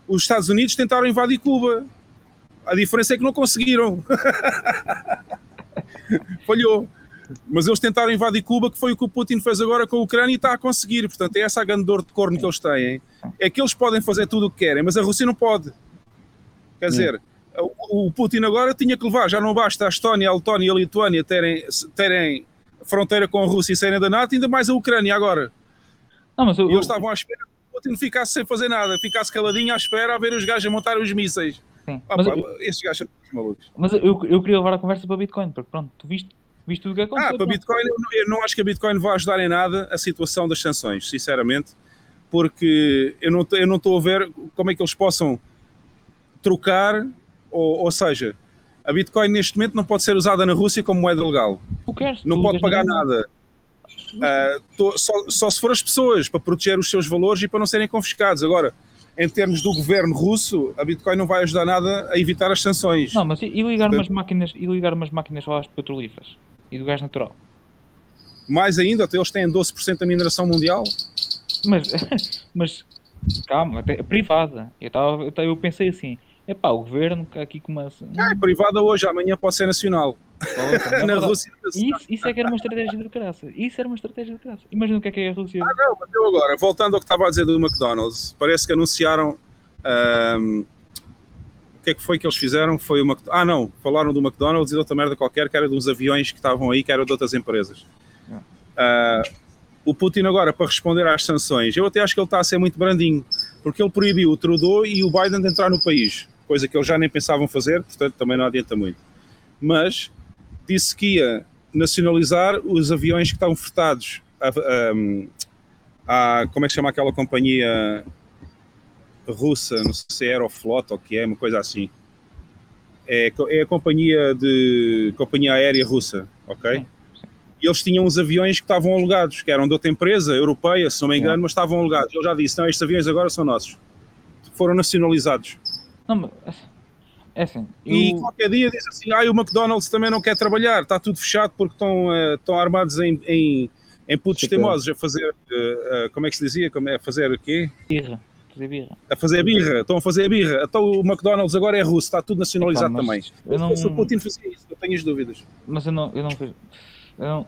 os Estados Unidos tentaram invadir Cuba. A diferença é que não conseguiram. Falhou. Mas eles tentaram invadir Cuba, que foi o que o Putin fez agora com a Ucrânia e está a conseguir. Portanto, é essa a grande dor de corno que eles têm. É que eles podem fazer tudo o que querem, mas a Rússia não pode. Quer dizer, o, Putin agora tinha que levar, já não basta a Estónia, a Letónia e a Lituânia terem, terem fronteira com a Rússia e serem da NATO, ainda mais a Ucrânia agora. Não, mas eles estavam à espera que o Putin ficasse sem fazer nada, ficasse caladinho à espera a ver os gajos a montar os mísseis. Sim, ah, mas pá, eu, esses gajos são malucos. Mas eu, eu queria levar a conversa para Bitcoin, porque pronto, tu viste Visto tudo o que aconteceu. Ah, para Bitcoin, eu não, eu não acho que a Bitcoin vai ajudar em nada a situação das sanções, sinceramente, porque eu não, eu não estou a ver como é que eles possam trocar, ou, ou seja, a Bitcoin neste momento não pode ser usada na Rússia como moeda legal. Não pode pagar nada. Uh, tô, só, só se for as pessoas para proteger os seus valores e para não serem confiscados. Agora, em termos do governo russo, a Bitcoin não vai ajudar nada a evitar as sanções. Não, mas e ligar umas máquinas, e ligar umas máquinas às petrolíferas? E do gás natural. Mais ainda, até eles têm 12% da mineração mundial. Mas, mas calma, até, privada. Eu, tava, eu, pensei assim, é pá, o governo aqui começa. É, privada hoje, amanhã pode ser nacional. Na Rússia. Isso, isso é que era uma estratégia de graça. Isso era uma estratégia de graça. Imagina o que é que é a Rússia. Ah, não, mas eu agora, voltando ao que estava a dizer do McDonald's, parece que anunciaram. Um, o que é que foi que eles fizeram? Foi uma. Ah, não, falaram do McDonald's e de outra merda qualquer, que era de uns aviões que estavam aí, que eram de outras empresas. Uh, o Putin agora, para responder às sanções, eu até acho que ele está a ser muito brandinho, porque ele proibiu o Trudeau e o Biden de entrar no país, coisa que eles já nem pensavam fazer, portanto também não adianta muito. Mas disse que ia nacionalizar os aviões que estavam fretados a, a, a como é que chama aquela companhia russa, não sei se é Aeroflot ou que é, uma coisa assim. É, é a companhia de companhia aérea russa, ok? E eles tinham uns aviões que estavam alugados, que eram de outra empresa europeia, se não me engano, mas estavam alugados. Eu já disse, não, estes aviões agora são nossos. Foram nacionalizados. Não, mas é assim. Eu... E qualquer dia diz assim: ah, o McDonald's também não quer trabalhar, está tudo fechado porque estão, uh, estão armados em, em, em putos teimosos a fazer, uh, uh, como é que se dizia? Como é, a fazer o quê? Birra. Fazer birra. A fazer birra, estão a fazer birra. Então o McDonald's agora é russo, está tudo nacionalizado também. Eu não... Se o Putin fazia isso, não tenho as dúvidas. Mas eu não, eu não, eu não,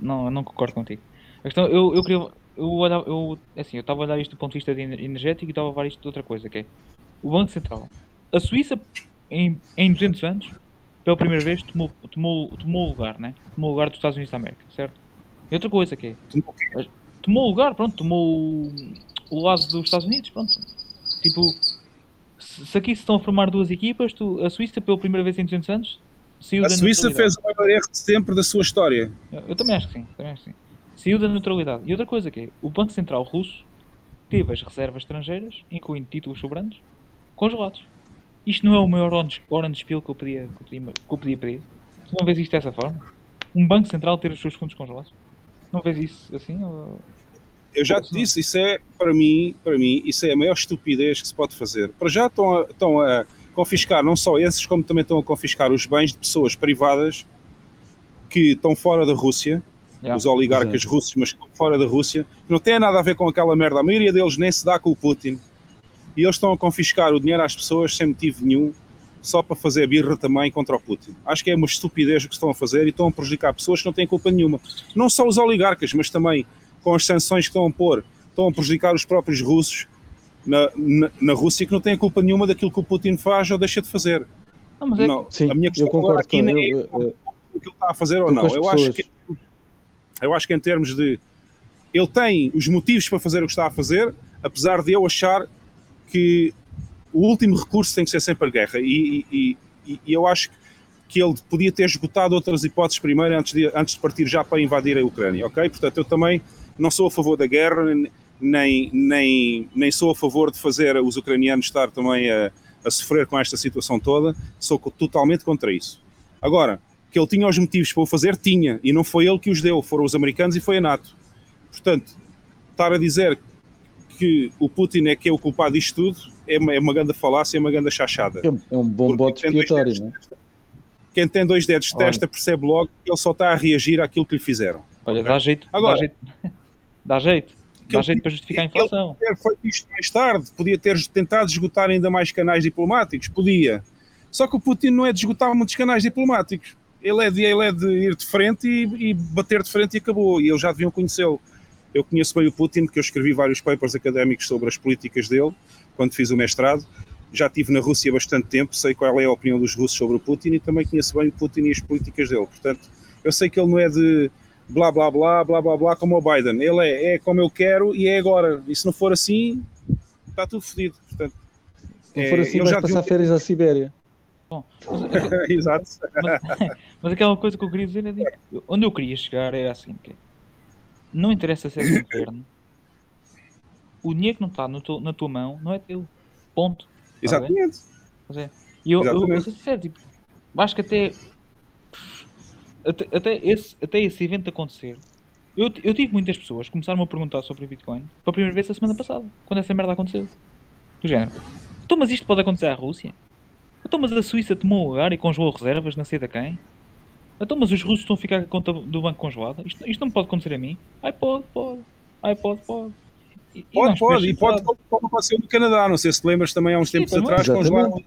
não, eu não concordo contigo. A questão, eu, eu queria, eu, eu, assim, eu estava a olhar isto do ponto de vista de energético e estava a ver isto de outra coisa, que é o Banco Central. A Suíça em, em 200 anos, pela primeira vez, tomou, tomou, tomou lugar, né? Tomou lugar dos Estados Unidos da América, certo? E outra coisa que é, tomou lugar, pronto, tomou o lado dos Estados Unidos, pronto. Tipo, se aqui se estão a formar duas equipas, tu, a Suíça, pela primeira vez em 200 anos, saiu a da Suíça fez o maior erro de sempre da sua história. Eu, eu, também acho que sim, também acho que sim. Saiu da neutralidade. E outra coisa que é, o Banco Central russo teve as reservas estrangeiras, incluindo títulos sobrantes, congelados. Isto não é o maior orange pill que eu podia, que eu podia, que eu podia pedir. Tu não vês isto dessa forma? Um banco central ter os seus fundos congelados? Não vês isso assim? Ou... Eu já te disse, isso é, para mim, para mim, isso é a maior estupidez que se pode fazer. Para já estão a, estão a confiscar não só esses, como também estão a confiscar os bens de pessoas privadas que estão fora da Rússia, yeah, os oligarcas russos, mas fora da Rússia, não têm nada a ver com aquela merda. A maioria deles nem se dá com o Putin e eles estão a confiscar o dinheiro às pessoas sem motivo nenhum, só para fazer birra também contra o Putin. Acho que é uma estupidez o que estão a fazer e estão a prejudicar pessoas que não têm culpa nenhuma. Não só os oligarcas, mas também com as sanções que estão a pôr, estão a prejudicar os próprios russos na, na, na Rússia que não têm culpa nenhuma daquilo que o Putin faz ou deixa de fazer. Não, é não, sim, a minha questão aqui nem é o que ele está a fazer ou não. Eu acho, que, eu acho que em termos de ele tem os motivos para fazer o que está a fazer, apesar de eu achar que o último recurso tem que ser sempre a guerra. E, e, e, e eu acho que ele podia ter esgotado outras hipóteses primeiro antes de, antes de partir já para invadir a Ucrânia, ok? Portanto, eu também não sou a favor da guerra, nem, nem, nem sou a favor de fazer os ucranianos estar também a, a sofrer com esta situação toda, sou totalmente contra isso. Agora, que ele tinha os motivos para o fazer, tinha, e não foi ele que os deu, foram os americanos e foi a NATO. Portanto, estar a dizer que o Putin é que é o culpado disto tudo é uma, é uma grande falácia, é uma grande chachada. É um bom bote expiatório, não é? Quem tem dois dedos de testa percebe logo que ele só está a reagir àquilo que lhe fizeram. Olha, dá jeito. Agora, dá jeito. Dá jeito. Dá jeito para justificar a inflação. Ele ter feito isto mais tarde, podia ter tentado esgotar ainda mais canais diplomáticos, podia. Só que o Putin não é de esgotar muitos canais diplomáticos. Ele é de, ele é de ir de frente e, e bater de frente e acabou. E eles já deviam conhecê-lo. Eu conheço bem o Putin, porque eu escrevi vários papers académicos sobre as políticas dele, quando fiz o mestrado. Já estive na Rússia bastante tempo, sei qual é a opinião dos russos sobre o Putin e também conheço bem o Putin e as políticas dele. Portanto, eu sei que ele não é de blá blá blá, blá blá blá, como o Biden. Ele é, é como eu quero e é agora. E se não for assim, está tudo fodido. Portanto, se não for assim, vai passar férias à Sibéria. Bom, mas, Exato. Mas, mas, aquela coisa que eu queria dizer é de, onde eu queria chegar era assim, que não interessa ser do governo, o dinheiro que não está no na tua mão não é teu. Ponto. Exatamente. É. E eu, Exatamente. eu, eu, sincero, tipo, acho que até, até, até, esse, até esse evento acontecer, eu, eu tive muitas pessoas que começaram a perguntar sobre o Bitcoin pela primeira vez a semana passada, quando essa merda aconteceu. Do género. Então, mas isto pode acontecer à Rússia? Então, mas a Suíça tomou o lugar e congelou reservas, não sei da quem? Então, mas os russos estão a ficar com a conta do banco congelada? Isto, isto não pode acontecer a mim? Ai, pode, pode. Ai, pode, pode. E, pode, pode, e pode, como aconteceu no Canadá, não sei se te lembras também há uns tempos sim, atrás, congelaram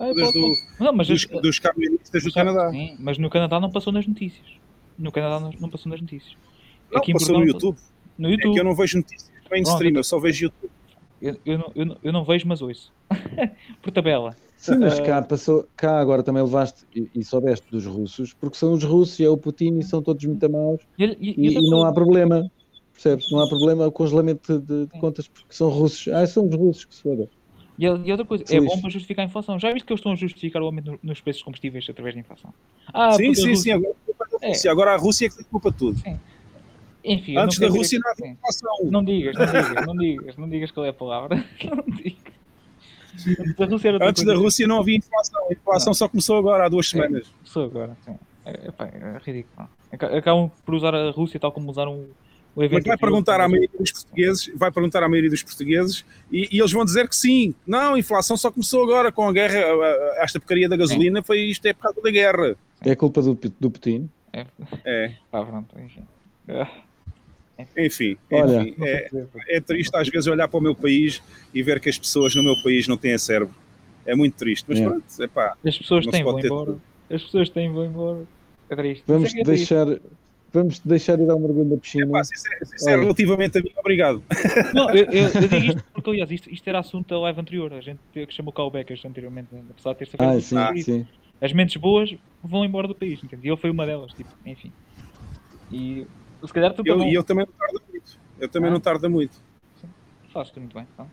ah, dos, do, não, mas dos, dos camionistas do Canadá. Sim, mas no Canadá não passou nas notícias. No Canadá não, passou nas notícias. Não, Aqui passou no YouTube. no YouTube. É que eu não vejo notícias mainstream, eu só vejo YouTube. Eu, eu, não, eu, não, eu não vejo, mas ouço. Por tabela. Sim, mas uh... cá, passou, cá agora também levaste e, e, soubeste dos russos, porque são os russos e é o Putin e são todos muito maus e, e, e não há problema, percebes? Não há problema o congelamento de, de contas porque são russos. Ah, são os russos que se. E, e outra coisa, é bom para justificar a inflação. Já viste que eles estão a justificar o aumento nos preços combustíveis através da inflação? Ah, sim, sim, sim. Agora, é. agora a Rússia é que culpa de tudo. Sim. Enfim, Antes da Rússia não havia inflação. Não digas, não digas, não digas, não digas qual é a palavra. Não digas. Antes da Rússia, Antes da Rússia não havia inflação. A inflação não. só começou agora, há duas é, semanas. É, começou agora, sim. É, é, é ridículo. Acabam por usar a Rússia tal como usaram. Mas vai perguntar à maioria dos portugueses, vai perguntar à maioria dos portugueses e, e, eles vão dizer que sim. Não, a inflação só começou agora com a guerra. Esta porcaria da gasolina foi isto, é por causa da guerra. É culpa do, do Putin? É. é. Ah, pronto, enfim. Enfim, Olha, enfim é, é, triste às vezes olhar para o meu país e ver que as pessoas no meu país não têm cérebro. É muito triste, mas é. pronto, é pá. As pessoas têm, vão embora. Tudo. As pessoas têm, vão embora. É triste. Vamos é deixar. Vamos deixar ir dar um mergulho na piscina. Epá, isso é, isso é relativamente a mim, obrigado. Não, eu, eu, eu, digo isto porque, aliás, isto, isto era assunto da live anterior. A gente que chamou Beckers anteriormente, apesar de ter sabido. Ah, sim, ah, sim. As mentes boas vão embora do país, entende? E ele foi uma delas, tipo, enfim. E se calhar tu eu, E eu também não tarda muito. Eu também ah. não tarda muito. Faz-te muito bem. Então.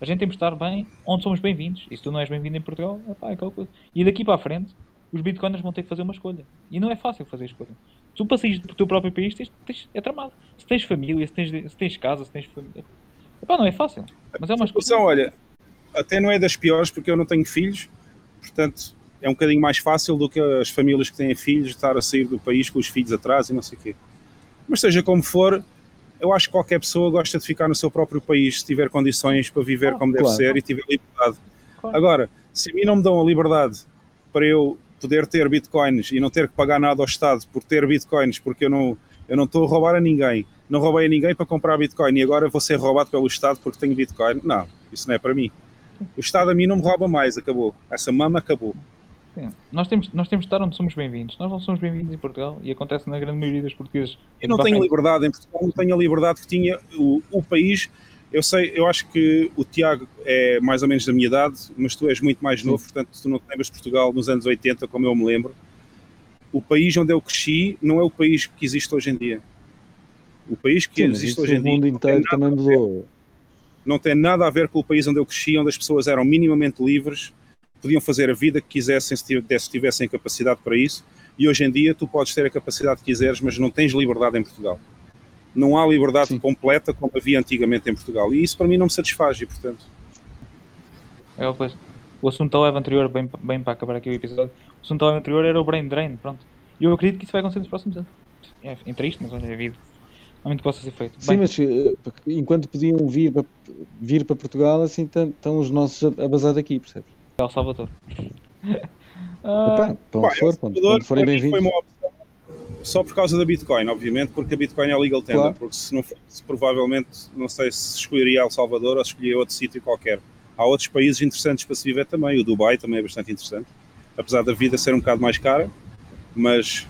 A gente tem que estar bem onde somos bem-vindos. E se tu não és bem-vindo em Portugal, epá, é aquela coisa. E daqui para a frente, os bitcoiners vão ter que fazer uma escolha. E não é fácil fazer a escolha. Se tu passas do teu próprio país, tens, tens, é tramado. Se tens família, se tens, se tens casa, se tens família. Epá, não é fácil. Mas é uma escolha. olha, até não é das piores porque eu não tenho filhos, portanto é um bocadinho mais fácil do que as famílias que têm filhos estar a sair do país com os filhos atrás e não sei o quê. Mas seja como for, eu acho que qualquer pessoa gosta de ficar no seu próprio país se tiver condições para viver ah, como deve ser e tiver liberdade. Claro. Agora, se a mim não me dão a liberdade para eu poder ter bitcoins e não ter que pagar nada ao Estado por ter bitcoins, porque eu não, eu não estou a roubar a ninguém, não roubei a ninguém para comprar bitcoin e agora vou ser roubado pelo Estado porque tenho bitcoin. Não, isso não é para mim. O Estado a mim não me rouba mais, acabou. Essa mama acabou. Sim. Nós temos, nós temos de estar onde somos bem-vindos. Nós não somos bem-vindos em Portugal e acontece na grande maioria dos portugueses. Eu não tenho liberdade em Portugal, não tenho a liberdade que tinha o, o país. Eu sei, eu acho que o Tiago é mais ou menos da minha idade, mas tu és muito mais novo, Sim. portanto tu não te lembras de Portugal nos anos 80, como eu me lembro. O país onde eu cresci não é o país que existe hoje em dia. O país que Sim, existe hoje em dia. O mundo inteiro também mudou. Não tem nada a ver com o país onde eu cresci, onde as pessoas eram minimamente livres podiam fazer a vida que quisessem se tivessem capacidade para isso. E hoje em dia tu podes ter a capacidade que quiseres, mas não tens liberdade em Portugal. Não há liberdade Sim. completa como havia antigamente em Portugal. E isso para mim não me satisfaz, e portanto. É, pois, o assunto da live anterior, bem, bem para acabar aqui o episódio, o assunto da live anterior era o brain drain, pronto. E eu acredito que isso vai acontecer nos próximos anos. É, é triste, mas olha, é vida. Há muito que possa ser feito. Sim, bem, mas eh, enquanto podiam vir para, vir para Portugal, assim estão os nossos a basar daqui, percebes? El Salvador. Ah, Epá, for, quando, quando forem bem-vindos. Só por causa da Bitcoin, obviamente, porque a Bitcoin é legal tender, claro. porque se não fosse, provavelmente, não sei se escolheria El Salvador ou escolheria outro sítio qualquer. Há outros países interessantes para se viver também, o Dubai também é bastante interessante, apesar da vida ser um bocado mais cara, mas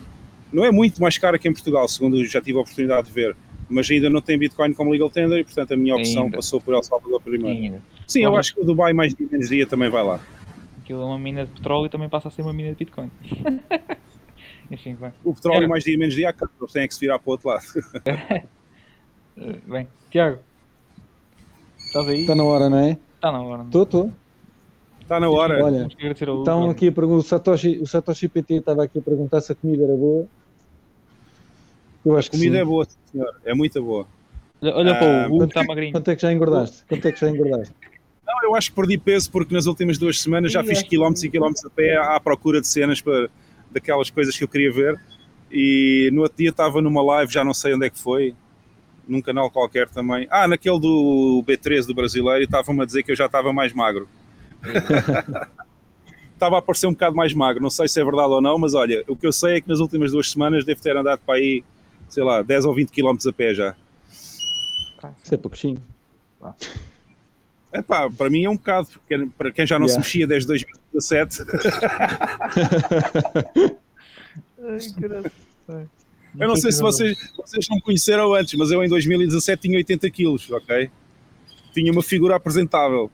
não é muito mais cara que em Portugal, segundo já tive a oportunidade de ver, mas ainda não tem Bitcoin como legal tender e, portanto, a minha opção ainda. passou por El Salvador primeiro. Ainda. Sim, eu acho que o Dubai mais menos dia também vai lá aquilo é uma mina de petróleo e também passa a ser uma mina de Bitcoin. Enfim, bem. O petróleo Era. mais dia menos dia acaba, eles têm que se virar para o outro lado. bem, Tiago, estás aí? Está na hora, não é? Está na hora. Estou, estou. Está na hora. Olha, então aqui a pergunta, o Satoshi, o Satoshi PT estava aqui a perguntar se a comida era boa. Eu acho a comida que é boa, senhor. É muito boa. Olha, olha ah, para o Hugo, está magrinho. Quanto é que já engordaste? Quanto é que já engordaste? Não, eu acho que perdi peso porque nas últimas duas semanas já fiz quilómetros e quilómetros a pé à procura de cenas para, daquelas coisas que eu queria ver. E no outro dia estava numa live, já não sei onde é que foi, num canal qualquer também. Ah, naquele do B13 do brasileiro, e estavam-me a dizer que eu já estava mais magro. estava a parecer um bocado mais magro, não sei se é verdade ou não, mas olha, o que eu sei é que nas últimas duas semanas devo ter andado para aí, sei lá, 10 ou 20 quilómetros a pé já. Isso é pouquinho. Pá, para mim é um bocado, porque para quem já não yeah. se mexia desde 2017. Ai, eu não sei se vocês, vocês não conheceram antes, mas eu em 2017 tinha 80 quilos, ok? Tinha uma figura apresentável.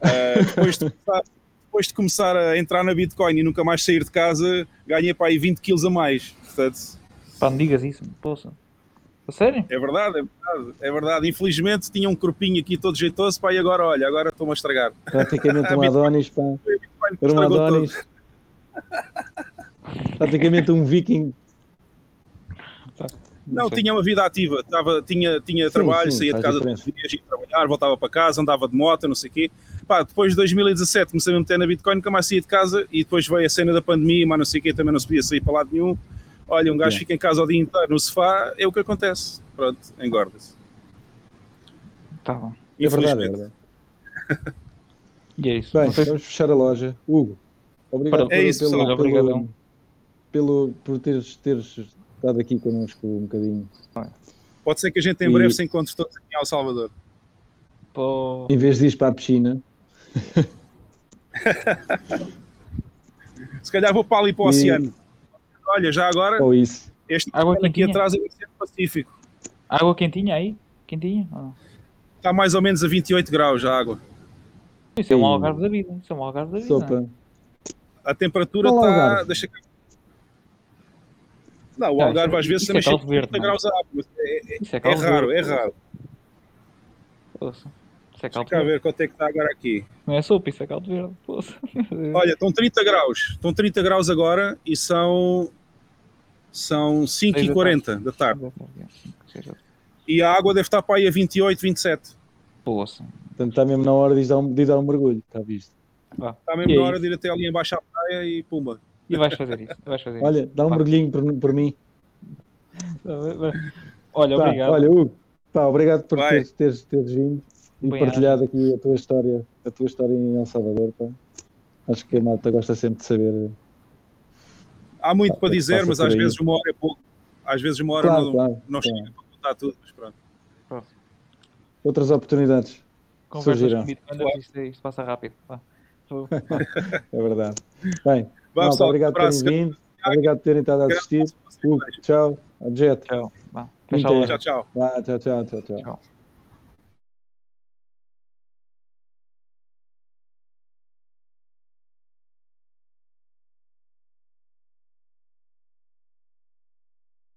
Uh, depois, de começar, depois, de começar, a entrar na Bitcoin e nunca mais sair de casa, ganhei para aí 20 quilos a mais. Portanto, Pá, não digas isso, poça. A sério? É verdade, é verdade, é verdade. Infelizmente tinha um corpinho aqui todo jeitoso, pá, e agora, olha, agora estou-me a estragar. Praticamente um Adonis, pá. Era um Adonis. Praticamente um viking não, tinha uma vida ativa, Tava, tinha, tinha sim, trabalho, sim, saía de casa todos os dias, ia trabalhar, voltava para casa, andava de moto, não sei o quê. Pá, depois de 2017 comecei a meter na Bitcoin, nunca mais saía de casa e depois veio a cena da pandemia, mas não sei o quê, também não se podia sair para lado nenhum. Olha, um gajo é. fica em casa o dia inteiro no sofá, é o que acontece. Pronto, engorda-se. Tá bom. É verdade, é verdade. e é isso. Bem, vamos fechar a loja. Hugo, obrigado é isso, pelo, pelo, pelo, por teres, teres estado aqui connosco um bocadinho. Pode ser que a gente em breve e... se encontre todos aqui ao Salvador. Pô. Em vez de ir para a piscina. se calhar vou para ali para o e... oceano. Olha, já agora, Ou isso. este água aqui atrás é o Oceano Pacífico. Água quentinha aí? Quentinha? Oh. Está mais ou menos a 28 graus a água. Isso é um algarve da vida. Isso é um algarve da vida. Sopa. A temperatura está. Deixa não, o Algarve às vezes também chega a 30 graus a água. É, é, é, é raro, é raro. Poxa. Isso é Deixa cá ver quanto é que está agora aqui. Não é sopa, isso é caldo verde. Poxa. Olha, estão 30 graus. Estão 30 graus agora e são, são 5h40 da tarde. E a água deve estar para aí a 28, 27. Poxa. Portanto, está mesmo na hora de dar um, de dar um mergulho, está visto? Ah, está mesmo na hora de ir até ali embaixo à praia e pumba. E vais fazer isso. Vais fazer olha, isso. dá um mergulhinho por, por mim. Olha, pá, obrigado. Olha, Hugo, pá, obrigado por teres, teres, teres vindo e Bem partilhado aqui a tua história, a tua história em El Salvador. Pá. Acho que a malta gosta sempre de saber. Há muito pá, para dizer, mas às vezes uma hora é pouco. Às vezes uma hora claro, não, claro, não chega claro. para contar tudo, mas pronto. pronto. Outras oportunidades. Conversas surgirão. comigo, isto, isto passa rápido. é verdade. Bem, Vamos, Malta, obrigado por terem vindo. Obrigado por terem estado a assistir. tchau. Jet. Tchau. Tchau, tchau. tchau, tchau, tchau, tchau.